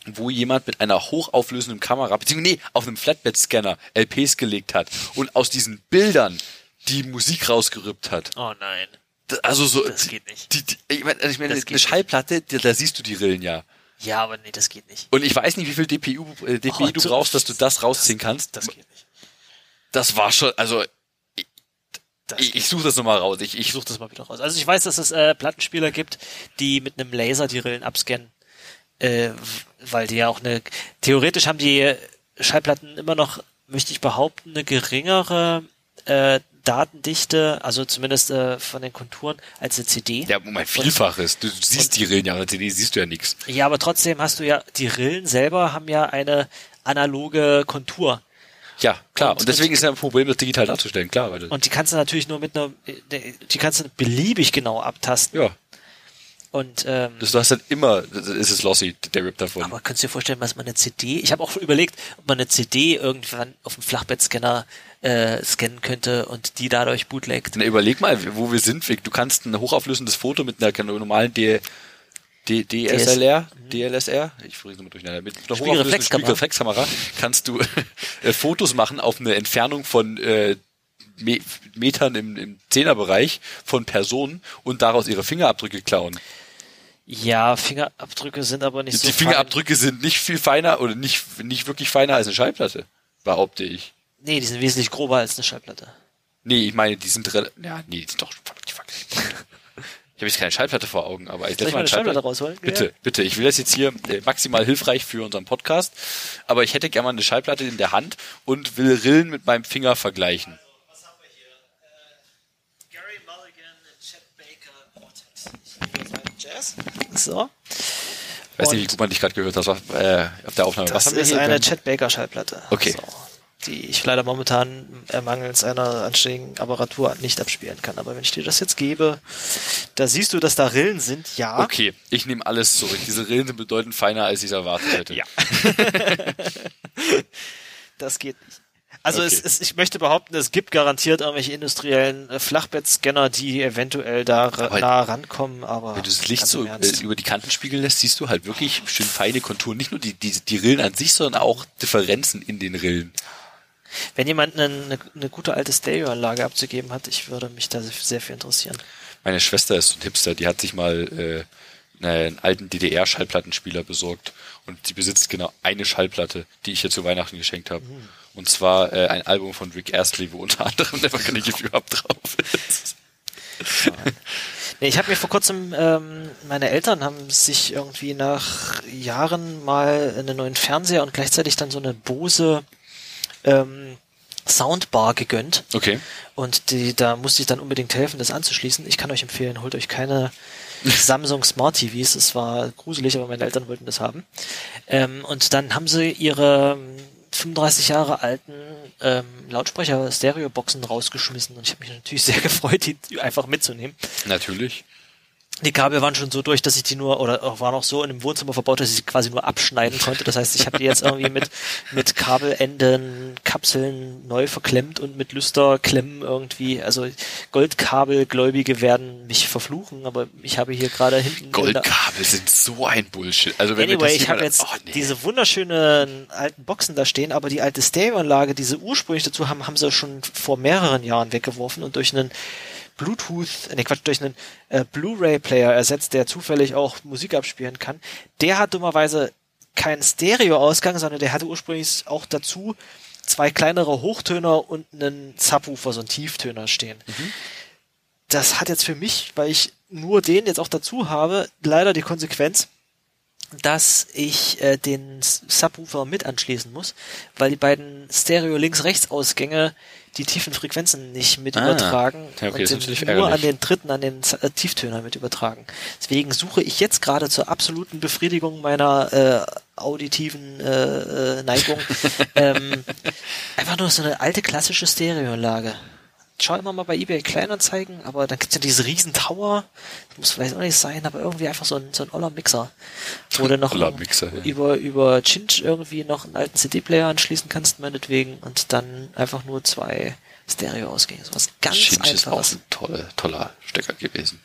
wo jemand mit einer hochauflösenden Kamera, beziehungsweise nee, auf einem Flatbed-Scanner LPs gelegt hat und aus diesen Bildern die Musik rausgerippt hat. Oh nein. Also so, Das geht nicht. Die, die, ich meine, also ich meine Das eine geht Schallplatte, da, da siehst du die Rillen ja. Ja, aber nee, das geht nicht. Und ich weiß nicht, wie viel DPU, äh, DPI Oh, du brauchst, dass du das rausziehen kannst. Das geht nicht. Das war schon, also Das ich, ich suche das nochmal raus. Ich, ich suche das mal wieder raus. Also ich weiß, dass es äh, Plattenspieler gibt, die mit einem Laser die Rillen abscannen, äh, weil die ja auch eine theoretisch haben die Schallplatten immer noch, möchte ich behaupten, eine geringere äh, Datendichte, also zumindest äh, von den Konturen als eine CD. Ja, um ein Vielfaches. Du, siehst die Rillen ja, auf der CD siehst du ja nichts. Ja, aber trotzdem hast du ja, die Rillen selber haben ja eine analoge Kontur. Ja, klar. Und- Und, deswegen ist ja ein Problem, das digital darzustellen, klar. Weil Und die kannst du natürlich nur mit einer, die kannst du beliebig genau abtasten. ja, Und ähm, das, du hast dann immer, ist es lossy, der Rip davon. aber könntest du dir vorstellen, was man eine CD, ich habe auch überlegt, ob man eine CD irgendwann auf dem Flachbettscanner äh, scannen könnte und die dadurch bootlegt. Na, überleg mal, wo wir sind. Du kannst ein hochauflösendes Foto mit einer normalen D, D, DSLR, DLSR, ich verrücke nochmal durcheinander, mit einer Spiegelreflexkamera. Spiegelreflexkamera kannst du äh, Fotos machen auf eine Entfernung von äh, Me Metern im, im Zehnerbereich von Personen und daraus ihre Fingerabdrücke klauen. Ja, Fingerabdrücke sind aber nicht so Die Fingerabdrücke sind nicht viel feiner oder nicht, nicht wirklich feiner als eine Schallplatte, behaupte ich. Nee, die sind wesentlich grober als eine Schallplatte. Nee, ich meine, die sind rel- ja, nee, die sind doch fuck, fuck. Ich habe jetzt keine Schallplatte vor Augen, aber ich ich mal eine Schallplatte rausholen? Bitte, Ja. bitte. Ich will das jetzt hier äh, maximal hilfreich für unseren Podcast, aber ich hätte gerne mal eine Schallplatte in der Hand und will Rillen mit meinem Finger vergleichen. Was haben wir hier? Gary Mulligan und Chet Baker Vortex. Jazz. So. Ich weiß Und- nicht, wie gut man dich gerade gehört hat was, äh, auf der Aufnahme. Das Was haben wir ist hier? eine? Chet Baker Schallplatte. Okay. So, die ich leider momentan äh, mangels einer anständigen Apparatur nicht abspielen kann. Aber wenn ich dir das jetzt gebe, da siehst du, dass da Rillen sind, ja. Okay, ich nehme alles zurück. Diese Rillen sind bedeutend feiner, als ich es erwartet hätte. Ja. Das geht nicht. Also Okay. es, es, ich möchte behaupten, es gibt garantiert irgendwelche industriellen äh, Flachbettscanner, die eventuell da Aber nah rankommen, aber Wenn du das Licht so Ernst. äh, über die Kanten spiegeln lässt, siehst du halt wirklich schön feine Konturen. Nicht nur die, die, die Rillen an sich, sondern auch Differenzen in den Rillen. Wenn jemand eine, eine, eine gute alte Stereoanlage abzugeben hat, ich würde mich da sehr viel interessieren. Meine Schwester ist so ein Hipster, die hat sich mal äh, einen alten DDR-Schallplattenspieler besorgt und sie besitzt genau eine Schallplatte, die ich ihr zu Weihnachten geschenkt habe. Mhm. Und zwar äh, ein Album von Rick Astley, wo unter anderem Never Gonna Give You Up drauf ist. Nee, ich habe mir vor kurzem, ähm, meine Eltern haben sich irgendwie nach Jahren mal einen neuen Fernseher und gleichzeitig dann so eine Bose ähm, Soundbar gegönnt. Okay. Und die, da musste ich dann unbedingt helfen, das anzuschließen. Ich kann euch empfehlen, holt euch keine Samsung Smart TVs. Es war gruselig, aber meine Eltern wollten das haben. Ähm, und dann haben sie ihre ähm, 35 Jahre alten ähm, Lautsprecher Stereoboxen rausgeschmissen und ich habe mich natürlich sehr gefreut, die einfach mitzunehmen. Natürlich. Die Kabel waren schon so durch, dass ich die nur, oder auch waren auch so in dem Wohnzimmer verbaut, dass ich sie quasi nur abschneiden konnte. Das heißt, ich habe die jetzt irgendwie mit, mit Kabelenden, Kapseln neu verklemmt und mit Lüsterklemmen irgendwie. Also Goldkabelgläubige werden mich verfluchen, aber ich habe hier gerade hinten. Goldkabel sind so ein Bullshit. Also wenn Anyway, ich habe jetzt oh, nee. diese wunderschönen alten Boxen da stehen, aber die alte Stereoanlage, die sie ursprünglich dazu haben, haben sie schon vor mehreren Jahren weggeworfen und durch einen Bluetooth, ne Quatsch, durch einen äh, Blu-ray-Player ersetzt, der zufällig auch Musik abspielen kann. Der hat dummerweise keinen Stereo-Ausgang, sondern der hatte ursprünglich auch dazu zwei kleinere Hochtöner und einen Subwoofer, so einen Tieftöner stehen. Das hat jetzt für mich, weil ich nur den jetzt auch dazu habe, leider die Konsequenz, dass ich äh, den Subwoofer mit anschließen muss, weil die beiden Stereo-Links-Rechts-Ausgänge die tiefen Frequenzen nicht mit Ah. übertragen okay, und nur ärgerlich. an den dritten, an den äh, Tieftöner mit übertragen. Deswegen suche ich jetzt gerade zur absoluten Befriedigung meiner äh, auditiven äh, äh, Neigung ähm, einfach nur so eine alte klassische Stereoanlage. Schau immer mal bei eBay Kleinanzeigen, aber dann gibt's ja diese riesen Tower, das muss vielleicht auch nicht sein, aber irgendwie einfach so ein, so ein oller Mixer, wo du noch Mixer, ja. über, über Cinch irgendwie noch einen alten CD-Player anschließen kannst, meinetwegen, und dann einfach nur zwei Stereo-Ausgänge. So was ganz Shinji ist auch einfaches. ein toller, toller Stecker gewesen.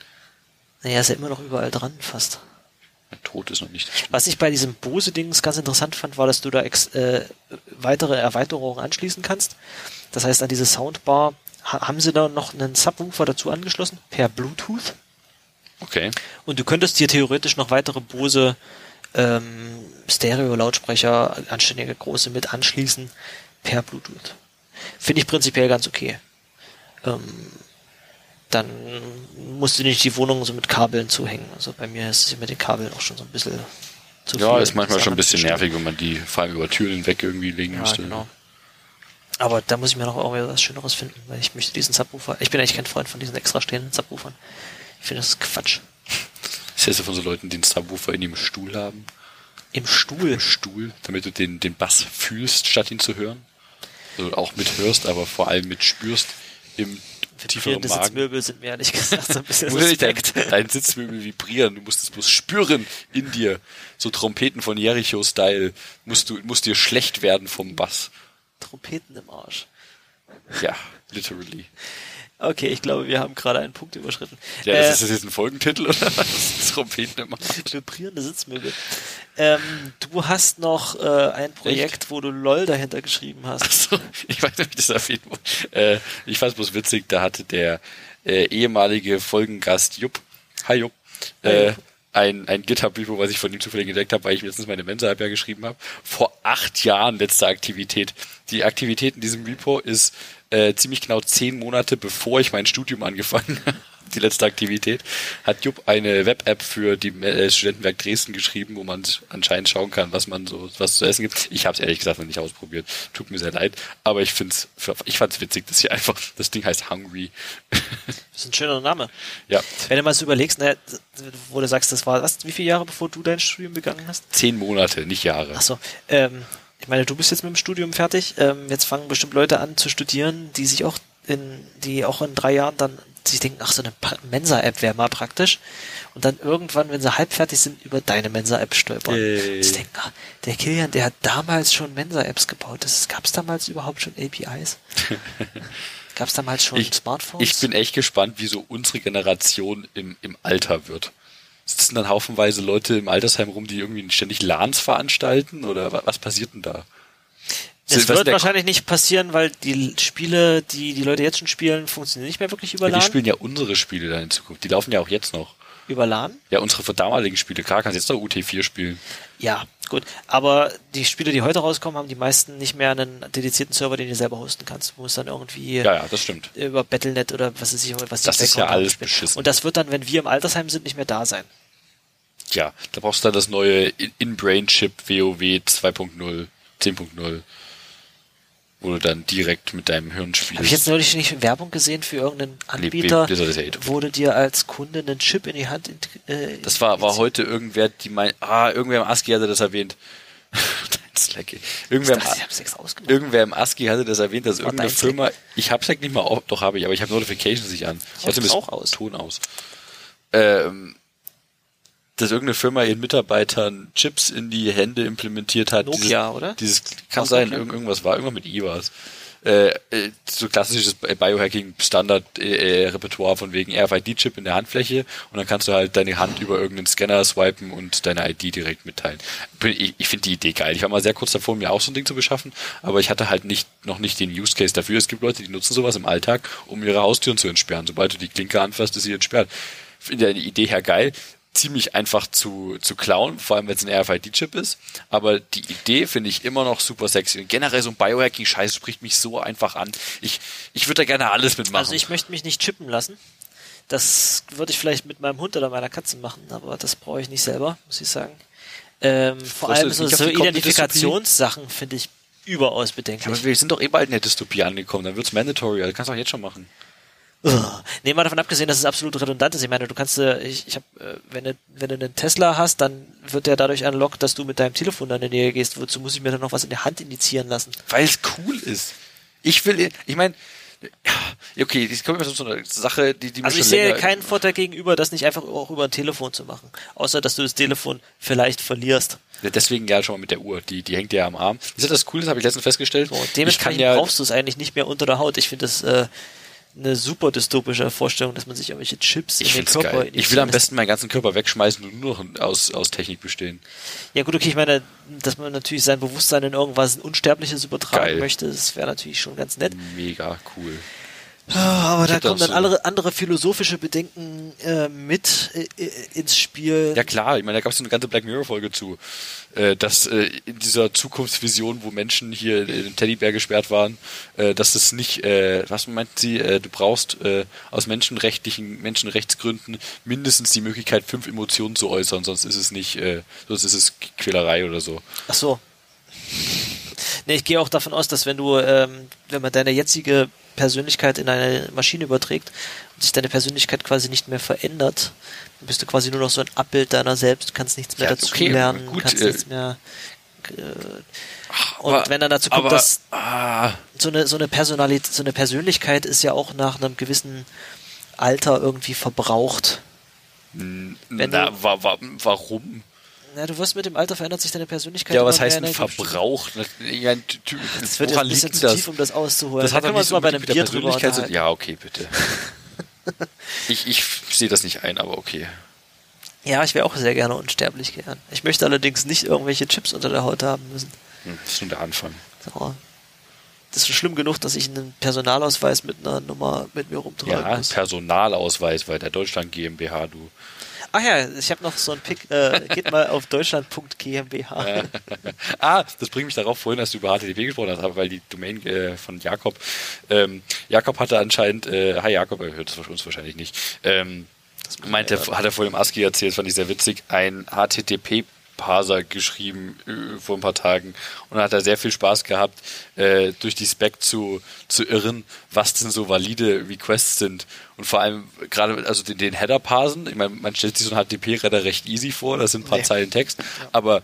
Naja, ist ja immer noch überall dran, fast. Tot ist noch nicht. Was ich bei diesem Bose-Dings ganz interessant fand, war, dass du da ex, äh, weitere Erweiterungen anschließen kannst. Das heißt, an diese Soundbar haben sie da noch einen Subwoofer dazu angeschlossen, per Bluetooth. Okay. Und du könntest dir theoretisch noch weitere Bose ähm, Stereo-Lautsprecher, anständige große mit anschließen, per Bluetooth. Finde ich prinzipiell ganz okay. Ähm, dann musst du nicht die Wohnung so mit Kabeln zuhängen. Also bei mir ist es mit den Kabeln auch schon so ein bisschen zu viel. Ja, ist manchmal schon ein bisschen nervig, wenn man die vor allem über Türen hinweg irgendwie legen ja, müsste. Genau. Aber da muss ich mir noch irgendwie was Schöneres finden, weil ich möchte diesen Subwoofer. Ich bin eigentlich kein Freund von diesen extra stehenden Subwoofern. Ich finde das Quatsch. Das heißt ja von so Leuten, die einen Subwoofer in ihrem Stuhl haben. Im Stuhl? Im Stuhl, damit du den, den Bass fühlst, statt ihn zu hören. Also auch mit hörst, aber vor allem mit spürst im tieferen Magen. Sitzmöbel sind mir ehrlich gesagt so ein bisschen suspekt. Dein, dein Sitzmöbel vibrieren, du musst es bloß spüren in dir. So Trompeten von Jericho-Style. Musst du, musst dir schlecht werden vom Bass. Trompeten im Arsch. Ja, literally. Okay, ich glaube, wir haben gerade einen Punkt überschritten. Ja, das äh, ist das jetzt ein Folgentitel oder was? Trompeten im Arsch. Vibrierende Sitzmöbel. Ähm, du hast noch äh, ein Projekt, Echt? wo du LOL dahinter geschrieben hast. Ach so, ich weiß nicht, wie das erwähnt wurde. Äh, ich fand es bloß witzig, da hatte der äh, ehemalige Folgengast Jupp, hi Jupp, äh, ein, ein GitHub-Repo, was ich von ihm zufällig entdeckt habe, weil ich letztens meine Mensa-App ja geschrieben habe. Vor acht Jahren letzte Aktivität. Die Aktivität in diesem Repo ist äh, ziemlich genau zehn Monate bevor ich mein Studium angefangen habe, die letzte Aktivität, hat Jupp eine Web-App für die äh, Studentenwerk Dresden geschrieben, wo man anscheinend schauen kann, was man so was zu essen gibt. Ich habe es ehrlich gesagt noch nicht ausprobiert. Tut mir sehr leid, aber ich find's ich fand's witzig, dass hier einfach das Ding heißt Hungry. Das ist ein schöner Name. Ja. Wenn du mal so überlegst, ne, wo du sagst, das war was, wie viele Jahre bevor du dein Studium begangen hast? Zehn Monate, nicht Jahre. Ach so. Ähm, ich meine, du bist jetzt mit dem Studium fertig. Ähm, jetzt fangen bestimmt Leute an zu studieren, die sich auch in, die auch in drei Jahren dann sich denken, ach, so eine Mensa-App wäre mal praktisch. Und dann irgendwann, wenn sie halb fertig sind, über deine Mensa-App stolpern. Hey. Sie denken, ach, der Kilian, der hat damals schon Mensa-Apps gebaut. Gab es damals überhaupt schon APIs? Gab es damals schon ich, Smartphones? Ich bin echt gespannt, wie so unsere Generation im, im Alter wird sitzen dann haufenweise Leute im Altersheim rum, die irgendwie ständig LANs veranstalten oder was, was passiert denn da? Es wird wahrscheinlich nicht passieren, weil die Spiele, die die Leute jetzt schon spielen, funktionieren nicht mehr wirklich über LAN. Ja, die spielen ja unsere Spiele dann in Zukunft. Die laufen ja auch jetzt noch. Über LAN? Ja, unsere damaligen Spiele. Klar, kannst jetzt noch UT4 spielen. Ja, gut. Aber die Spiele, die heute rauskommen, haben die meisten nicht mehr einen dedizierten Server, den du selber hosten kannst. Du musst dann irgendwie ja, ja, das stimmt. über Battlenet oder was ist ich, was Das ist ja alles beschissen. Und das wird dann, wenn wir im Altersheim sind, nicht mehr da sein. Ja, da brauchst du dann das neue In-Brain-Chip WoW 2.0, 10.0 wo du dann direkt mit deinem Hirn spielst. Habe ich jetzt neulich nicht Werbung gesehen für irgendeinen Anbieter, nee, wo du dir als Kunde einen Chip in die Hand äh, Das war, war heute irgendwer, die mein, ah, irgendwer im ASCII hatte das erwähnt. Slack. Irgendwer, dachte, im, irgendwer im ASCII hatte das erwähnt, dass irgendeine Firma, ich hab's halt nicht mal, doch habe ich, aber ich habe Notifications nicht an. Ich hatte auch aus. Ton aus. Ähm, dass irgendeine Firma ihren Mitarbeitern Chips in die Hände implementiert hat. Nokia, dieses, oder? Dieses kann Aus sein, irgend, irgendwas war, irgendwas mit I war es. Äh, äh, so klassisches Biohacking-Standard-Repertoire äh, von wegen RFID-Chip in der Handfläche und dann kannst du halt deine Hand über irgendeinen Scanner swipen und deine ID direkt mitteilen. Ich, ich finde die Idee geil. Ich war mal sehr kurz davor, mir auch so ein Ding zu beschaffen, aber ich hatte halt nicht noch nicht den Use Case dafür. Es gibt Leute, die nutzen sowas im Alltag, um ihre Haustüren zu entsperren. Sobald du die Klinke anfasst, ist sie entsperrt. Finde die Idee her geil ziemlich einfach zu, zu klauen, vor allem wenn es ein RFID-Chip ist. Aber die Idee finde ich immer noch super sexy. Und generell so ein Biohacking-Scheiß spricht mich so einfach an. Ich, ich würde da gerne alles mitmachen. Also ich möchte mich nicht chippen lassen. Das würde ich vielleicht mit meinem Hund oder meiner Katze machen, aber das brauche ich nicht selber, muss ich sagen. Ähm, vor allem so, so Identifikationssachen finde ich überaus bedenklich. aber wir sind doch eh bald in der Dystopie angekommen, dann wird's mandatory, also kannst du auch jetzt schon machen. Nee, mal davon abgesehen, dass es absolut redundant ist. Ich meine, du kannst, äh, ich, ich habe, äh, wenn du, wenn du einen Tesla hast, dann wird der dadurch unlockt, dass du mit deinem Telefon dann in die Nähe gehst. Wozu muss ich mir dann noch was in der Hand indizieren lassen? Weil es cool ist. Ich will, ich meine, okay, das kommt mir so eine Sache, die, die Also ich sehe keinen Vorteil gegenüber, das nicht einfach auch über ein Telefon zu machen. Außer, dass du das Telefon vielleicht verlierst. Ja, deswegen ja schon mal mit der Uhr, die, die hängt ja am Arm. Ist das cool, das habe ich letztens festgestellt. So, dementsprechend ja brauchst du es eigentlich nicht mehr unter der Haut. Ich finde das, äh, eine super dystopische Vorstellung, dass man sich irgendwelche Chips ich in den Körper geil. Ich will am besten meinen ganzen Körper wegschmeißen und nur noch aus, aus Technik bestehen. Ja gut, okay, ich meine, dass man natürlich sein Bewusstsein in irgendwas Unsterbliches übertragen geil. möchte, das wäre natürlich schon ganz nett. Mega cool. Ah, aber da kommen dann andere, andere philosophische Bedenken äh, mit äh, äh, ins Spiel. Ja klar, ich meine, da gab es so eine ganze Black Mirror-Folge zu, äh, dass äh, in dieser Zukunftsvision, wo Menschen hier in den Teddybär gesperrt waren, äh, dass es nicht, äh, was meint sie, du brauchst aus menschenrechtlichen, Menschenrechtsgründen mindestens die Möglichkeit, fünf Emotionen zu äußern, sonst ist es nicht, äh, sonst ist es Quälerei oder so. Ach so. Nee, ich gehe auch davon aus, dass wenn du, ähm, wenn man deine jetzige Persönlichkeit in eine Maschine überträgt und sich deine Persönlichkeit quasi nicht mehr verändert, dann bist du quasi nur noch so ein Abbild deiner selbst, kannst nichts mehr ja, dazu okay, lernen, gut, kannst äh, nichts mehr. Äh, und aber, wenn dann dazu kommt, aber, dass ah, so eine so eine Personalität, so eine Persönlichkeit ist ja auch nach einem gewissen Alter irgendwie verbraucht. Wenn na, wa, wa, warum? Ja, du wirst mit dem Alter verändert sich deine Persönlichkeit. Ja, was heißt ein Verbrauch? Ja, das wird ein bisschen zu tief, um das auszuholen. Das da hat können wir uns mal bei einem Bier drüber Ja, okay, bitte. ich, ich sehe das nicht ein, aber okay. Ja, ich wäre auch sehr gerne unsterblich gern. Ich möchte allerdings nicht irgendwelche Chips unter der Haut haben müssen. Hm, das ist nur der Anfang. So. Das ist schon schlimm genug, dass ich einen Personalausweis mit einer Nummer mit mir rumtrage. Ja, muss. Personalausweis bei der Deutschland GmbH, du. Ach ja, ich habe noch so ein Pick. Äh, geht mal auf deutschland.gmbh. ah, das bringt mich darauf, vorhin, dass du über HTTP gesprochen hast, weil die Domain äh, von Jakob, ähm, Jakob hatte anscheinend, äh, hi Jakob, er hört es uns wahrscheinlich nicht, ähm, meinte, hat er vorhin im ASCII erzählt, fand ich sehr witzig, ein HTTP Parser geschrieben äh, vor ein paar Tagen und hat da sehr viel Spaß gehabt, äh, durch die Spec zu, zu irren, was denn so valide Requests sind. Und vor allem gerade also den, den Header parsen, ich meine, man stellt sich so einen HTTP-Reader recht easy vor, das sind ein paar nee. Zeilen Text, aber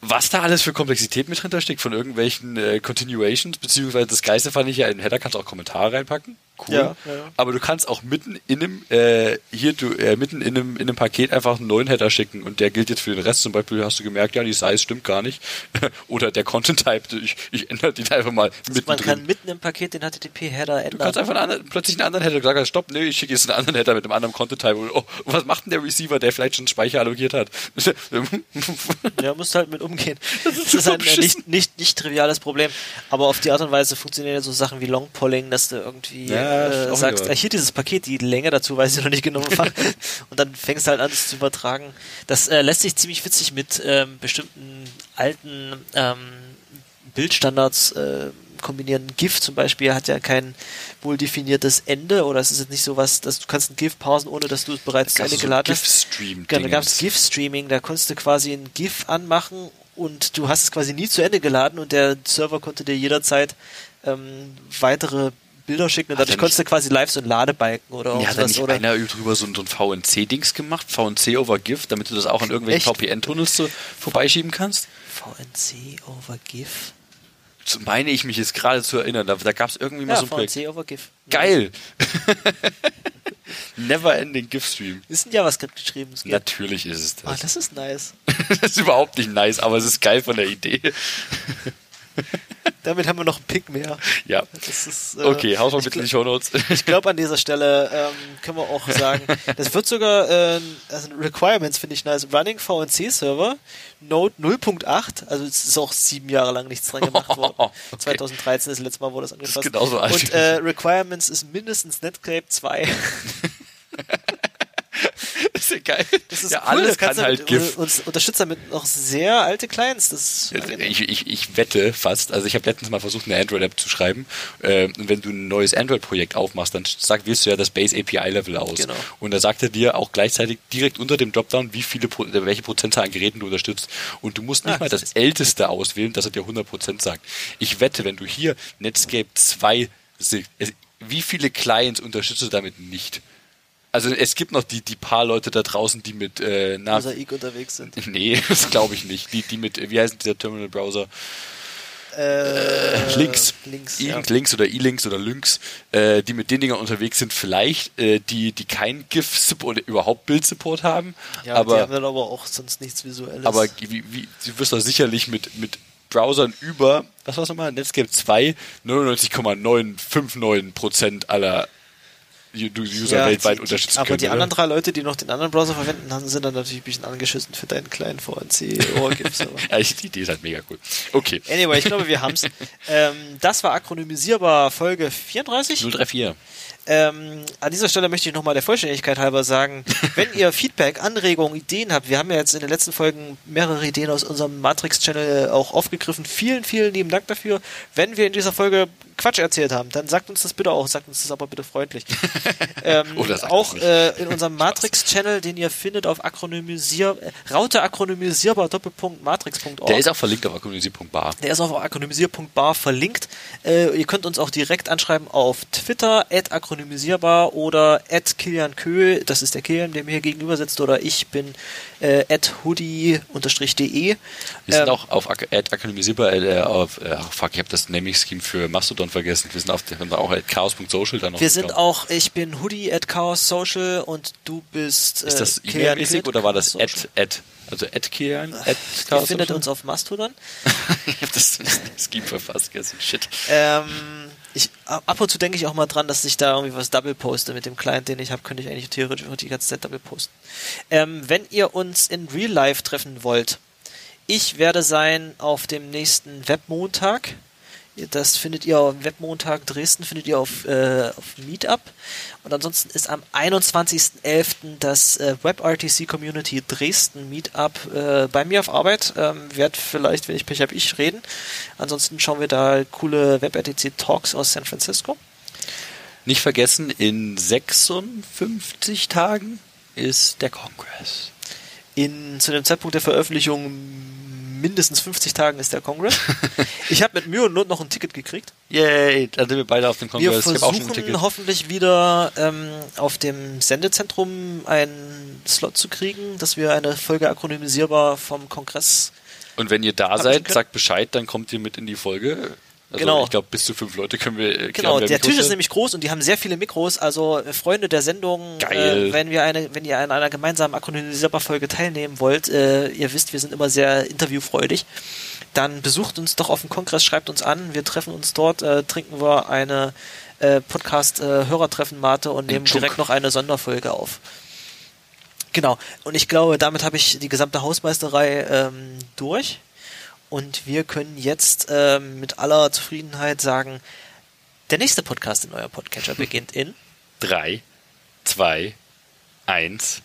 was da alles für Komplexität mit drin steckt von irgendwelchen äh, Continuations, beziehungsweise das Geiste fand ich ja, in den Header kannst du auch Kommentare reinpacken cool. Ja, ja, ja. Aber du kannst auch mitten in einem, äh, hier, du, äh, mitten in einem, in einem Paket einfach einen neuen Header schicken und der gilt jetzt für den Rest. Zum Beispiel hast du gemerkt, ja, die Size stimmt gar nicht. Oder der Content Type, ich, ich ändere den einfach mal also Man kann mitten im Paket den HTTP-Header ändern. Du kannst einfach einen anderen, plötzlich einen anderen Header sagen, stopp, nee, ich schicke jetzt einen anderen Header mit einem anderen Content Type. Oh, was macht denn der Receiver, der vielleicht schon Speicher allokiert hat? ja, musst halt mit umgehen. Das ist, das ist ein äh, nicht, nicht, nicht triviales Problem. Aber auf die Art und Weise funktionieren ja so Sachen wie Longpolling, dass du irgendwie ja, äh, sagst, ja, hier dieses Paket, die Länge dazu weiß ich noch nicht genau. und dann fängst du halt an, es zu übertragen. Das äh, lässt sich ziemlich witzig mit ähm, bestimmten alten ähm, Bildstandards äh, kombinieren. GIF zum Beispiel hat ja kein wohl definiertes Ende oder es ist jetzt nicht so was, dass du kannst ein GIF pausen, ohne dass du es bereits zu Ende so geladen hast. Genau, da gab es GIF-Streaming, da konntest du quasi ein GIF anmachen und du hast es quasi nie zu Ende geladen und der Server konnte dir jederzeit ähm, weitere Bilder schicken und dadurch konntest du quasi live so ein Ladebalken oder ja, hat nicht oder? einer drüber so, so ein VNC-Dings gemacht, VNC over GIF, damit du das auch an irgendwelchen VPN-Tunnels so vorbeischieben kannst? VNC over GIF? So meine ich mich jetzt gerade zu erinnern, da, da gab es irgendwie mal ja, so ein Projekt. VNC over GIF. Geil! Never ending GIF-Stream. Ist ein JavaScript geschrieben. Natürlich ist es das. Ah, das ist nice. das ist überhaupt nicht nice, aber es ist geil von der Idee. Damit haben wir noch einen Pick mehr. Ja. Ist, äh, okay, haus mal bitte in die Show Notes. Ich glaube, an dieser Stelle ähm, können wir auch sagen, das wird sogar, äh, also Requirements finde ich nice. Running VNC-Server, Node 0.8, also es ist auch sieben Jahre lang nichts dran gemacht worden. okay. 2013 ist das letzte Mal, wo das angefasst wurde. Genauso Und äh, Requirements ist mindestens Netscape 2. Das ist ja geil. Das ist ja, cool. alles kann halt GIF. Uns unterstützt damit noch sehr alte Clients. Das ich, ich, ich wette fast, also ich habe letztens mal versucht, eine Android-App zu schreiben. Äh, und wenn du ein neues Android-Projekt aufmachst, dann sag, wählst du ja das Base API-Level aus. Genau. Und da sagt er dir auch gleichzeitig direkt unter dem Dropdown, wie viele, welche Prozentzahl an Geräten du unterstützt. Und du musst nicht ah, mal das, das älteste auswählen, dass er dir 100% sagt. Ich wette, wenn du hier Netscape 2 wie viele Clients unterstützt du damit nicht? Also es gibt noch die, die paar Leute da draußen, die mit äh, na, Mosaik unterwegs sind. Nee, das glaube ich nicht. Die, die mit, wie heißt dieser Terminal-Browser? Äh, links. Links, ja. links oder E-Links oder Lynx, äh, die mit den Dingern unterwegs sind, vielleicht, äh, die, die kein GIF-Support oder überhaupt Bild-Support haben. Ja, aber, die haben dann aber auch sonst nichts Visuelles. Aber wie, wie, sie wirst doch sicherlich mit, mit Browsern über, was war's nochmal? Netscape 2, 99,959% aller User Ja, weltweit die, unterstützen die, aber können. die oder? anderen drei Leute, die noch den anderen Browser verwenden, haben, sind dann natürlich ein bisschen angeschissen für deinen kleinen VNC-Ohrgips. aber- ja, die Idee ist halt mega cool. Okay. Anyway, ich glaube, wir haben's. ähm, das war akronymisierbar Folge 34. 034. Ähm, an dieser Stelle möchte ich nochmal der Vollständigkeit halber sagen, wenn ihr Feedback, Anregungen, Ideen habt, wir haben ja jetzt in den letzten Folgen mehrere Ideen aus unserem Matrix-Channel auch aufgegriffen. Vielen, vielen lieben Dank dafür. Wenn wir in dieser Folge Quatsch erzählt haben, dann sagt uns das bitte auch, sagt uns das aber bitte freundlich. ähm, auch äh, in unserem Matrix-Channel, den ihr findet auf akronymisierbar, äh, Raute akronymisierbar Doppelpunkt matrix.org. Der ist auch verlinkt auf akronymisier.bar. Der ist auf akronymisierbar verlinkt. Äh, ihr könnt uns auch direkt anschreiben auf Twitter, at akronymisierbar oder at Kilian Köhl, das ist der Kilian, der mir hier gegenüber sitzt, oder ich bin äh, at hoodie-de. Wir sind Ähm, auch auf Ak at akademisier.bar, äh, auf, äh, fuck, ich habe das Naming-Scheme für Mastodon vergessen. Wir sind auf der, auch at chaos.social dann noch. Wir sind auch, ich bin Hoodie at Chaos Social und du bist äh, Ist das E-Mail-mäßig oder war das at, at, also at Kian, at Ihr Chaos findet Social? uns auf Mastodon. ich hab das Scheme verfasst, gestern. Shit. Ähm, ich, ab und zu denke ich auch mal dran, dass ich da irgendwie was double poste mit dem Client, den ich habe, könnte ich eigentlich theoretisch auch die ganze Zeit double posten. Ähm, wenn ihr uns in Real Life treffen wollt, ich werde sein auf dem nächsten Webmontag. Das findet ihr auf Webmontag Dresden, findet ihr auf, äh, auf Meetup. Und ansonsten ist am 21.11. das äh, WebRTC Community Dresden Meetup äh, bei mir auf Arbeit. Ähm, werd vielleicht, wenn ich Pech habe, ich reden. Ansonsten schauen wir da coole WebRTC Talks aus San Francisco. Nicht vergessen, in 56 Tagen ist der Kongress. In, zu dem Zeitpunkt der Veröffentlichung mindestens 50 Tagen ist der Kongress. Ich habe mit Mühe und Not noch ein Ticket gekriegt. Yay, dann sind wir beide auf dem Wir Kongress. ich hab auch schon ein Ticket. versuchen hoffentlich wieder ähm, auf dem Sendezentrum einen Slot zu kriegen, dass wir eine Folge akronymisierbar vom Kongress. Und wenn ihr da seid, sagt Bescheid, dann kommt ihr mit in die Folge. Also Genau. Ich glaube, bis zu fünf Leute können wir. äh, Genau, der Tisch ist nämlich groß und die haben sehr viele Mikros. Also äh, Freunde der Sendung. Äh, wenn wir eine, wenn ihr an einer gemeinsamen akronymisierbar Folge teilnehmen wollt, äh, ihr wisst, wir sind immer sehr interviewfreudig. Dann besucht uns doch auf dem Kongress, schreibt uns an, wir treffen uns dort, äh, trinken wir eine äh, Podcast-Hörertreffen-Mate und nehmen direkt noch eine Sonderfolge auf. Genau. Und ich glaube, damit habe ich die gesamte Hausmeisterei ähm, durch. Und wir können jetzt ähm, mit aller Zufriedenheit sagen, der nächste Podcast in euer Podcatcher beginnt in Drei, zwei, eins.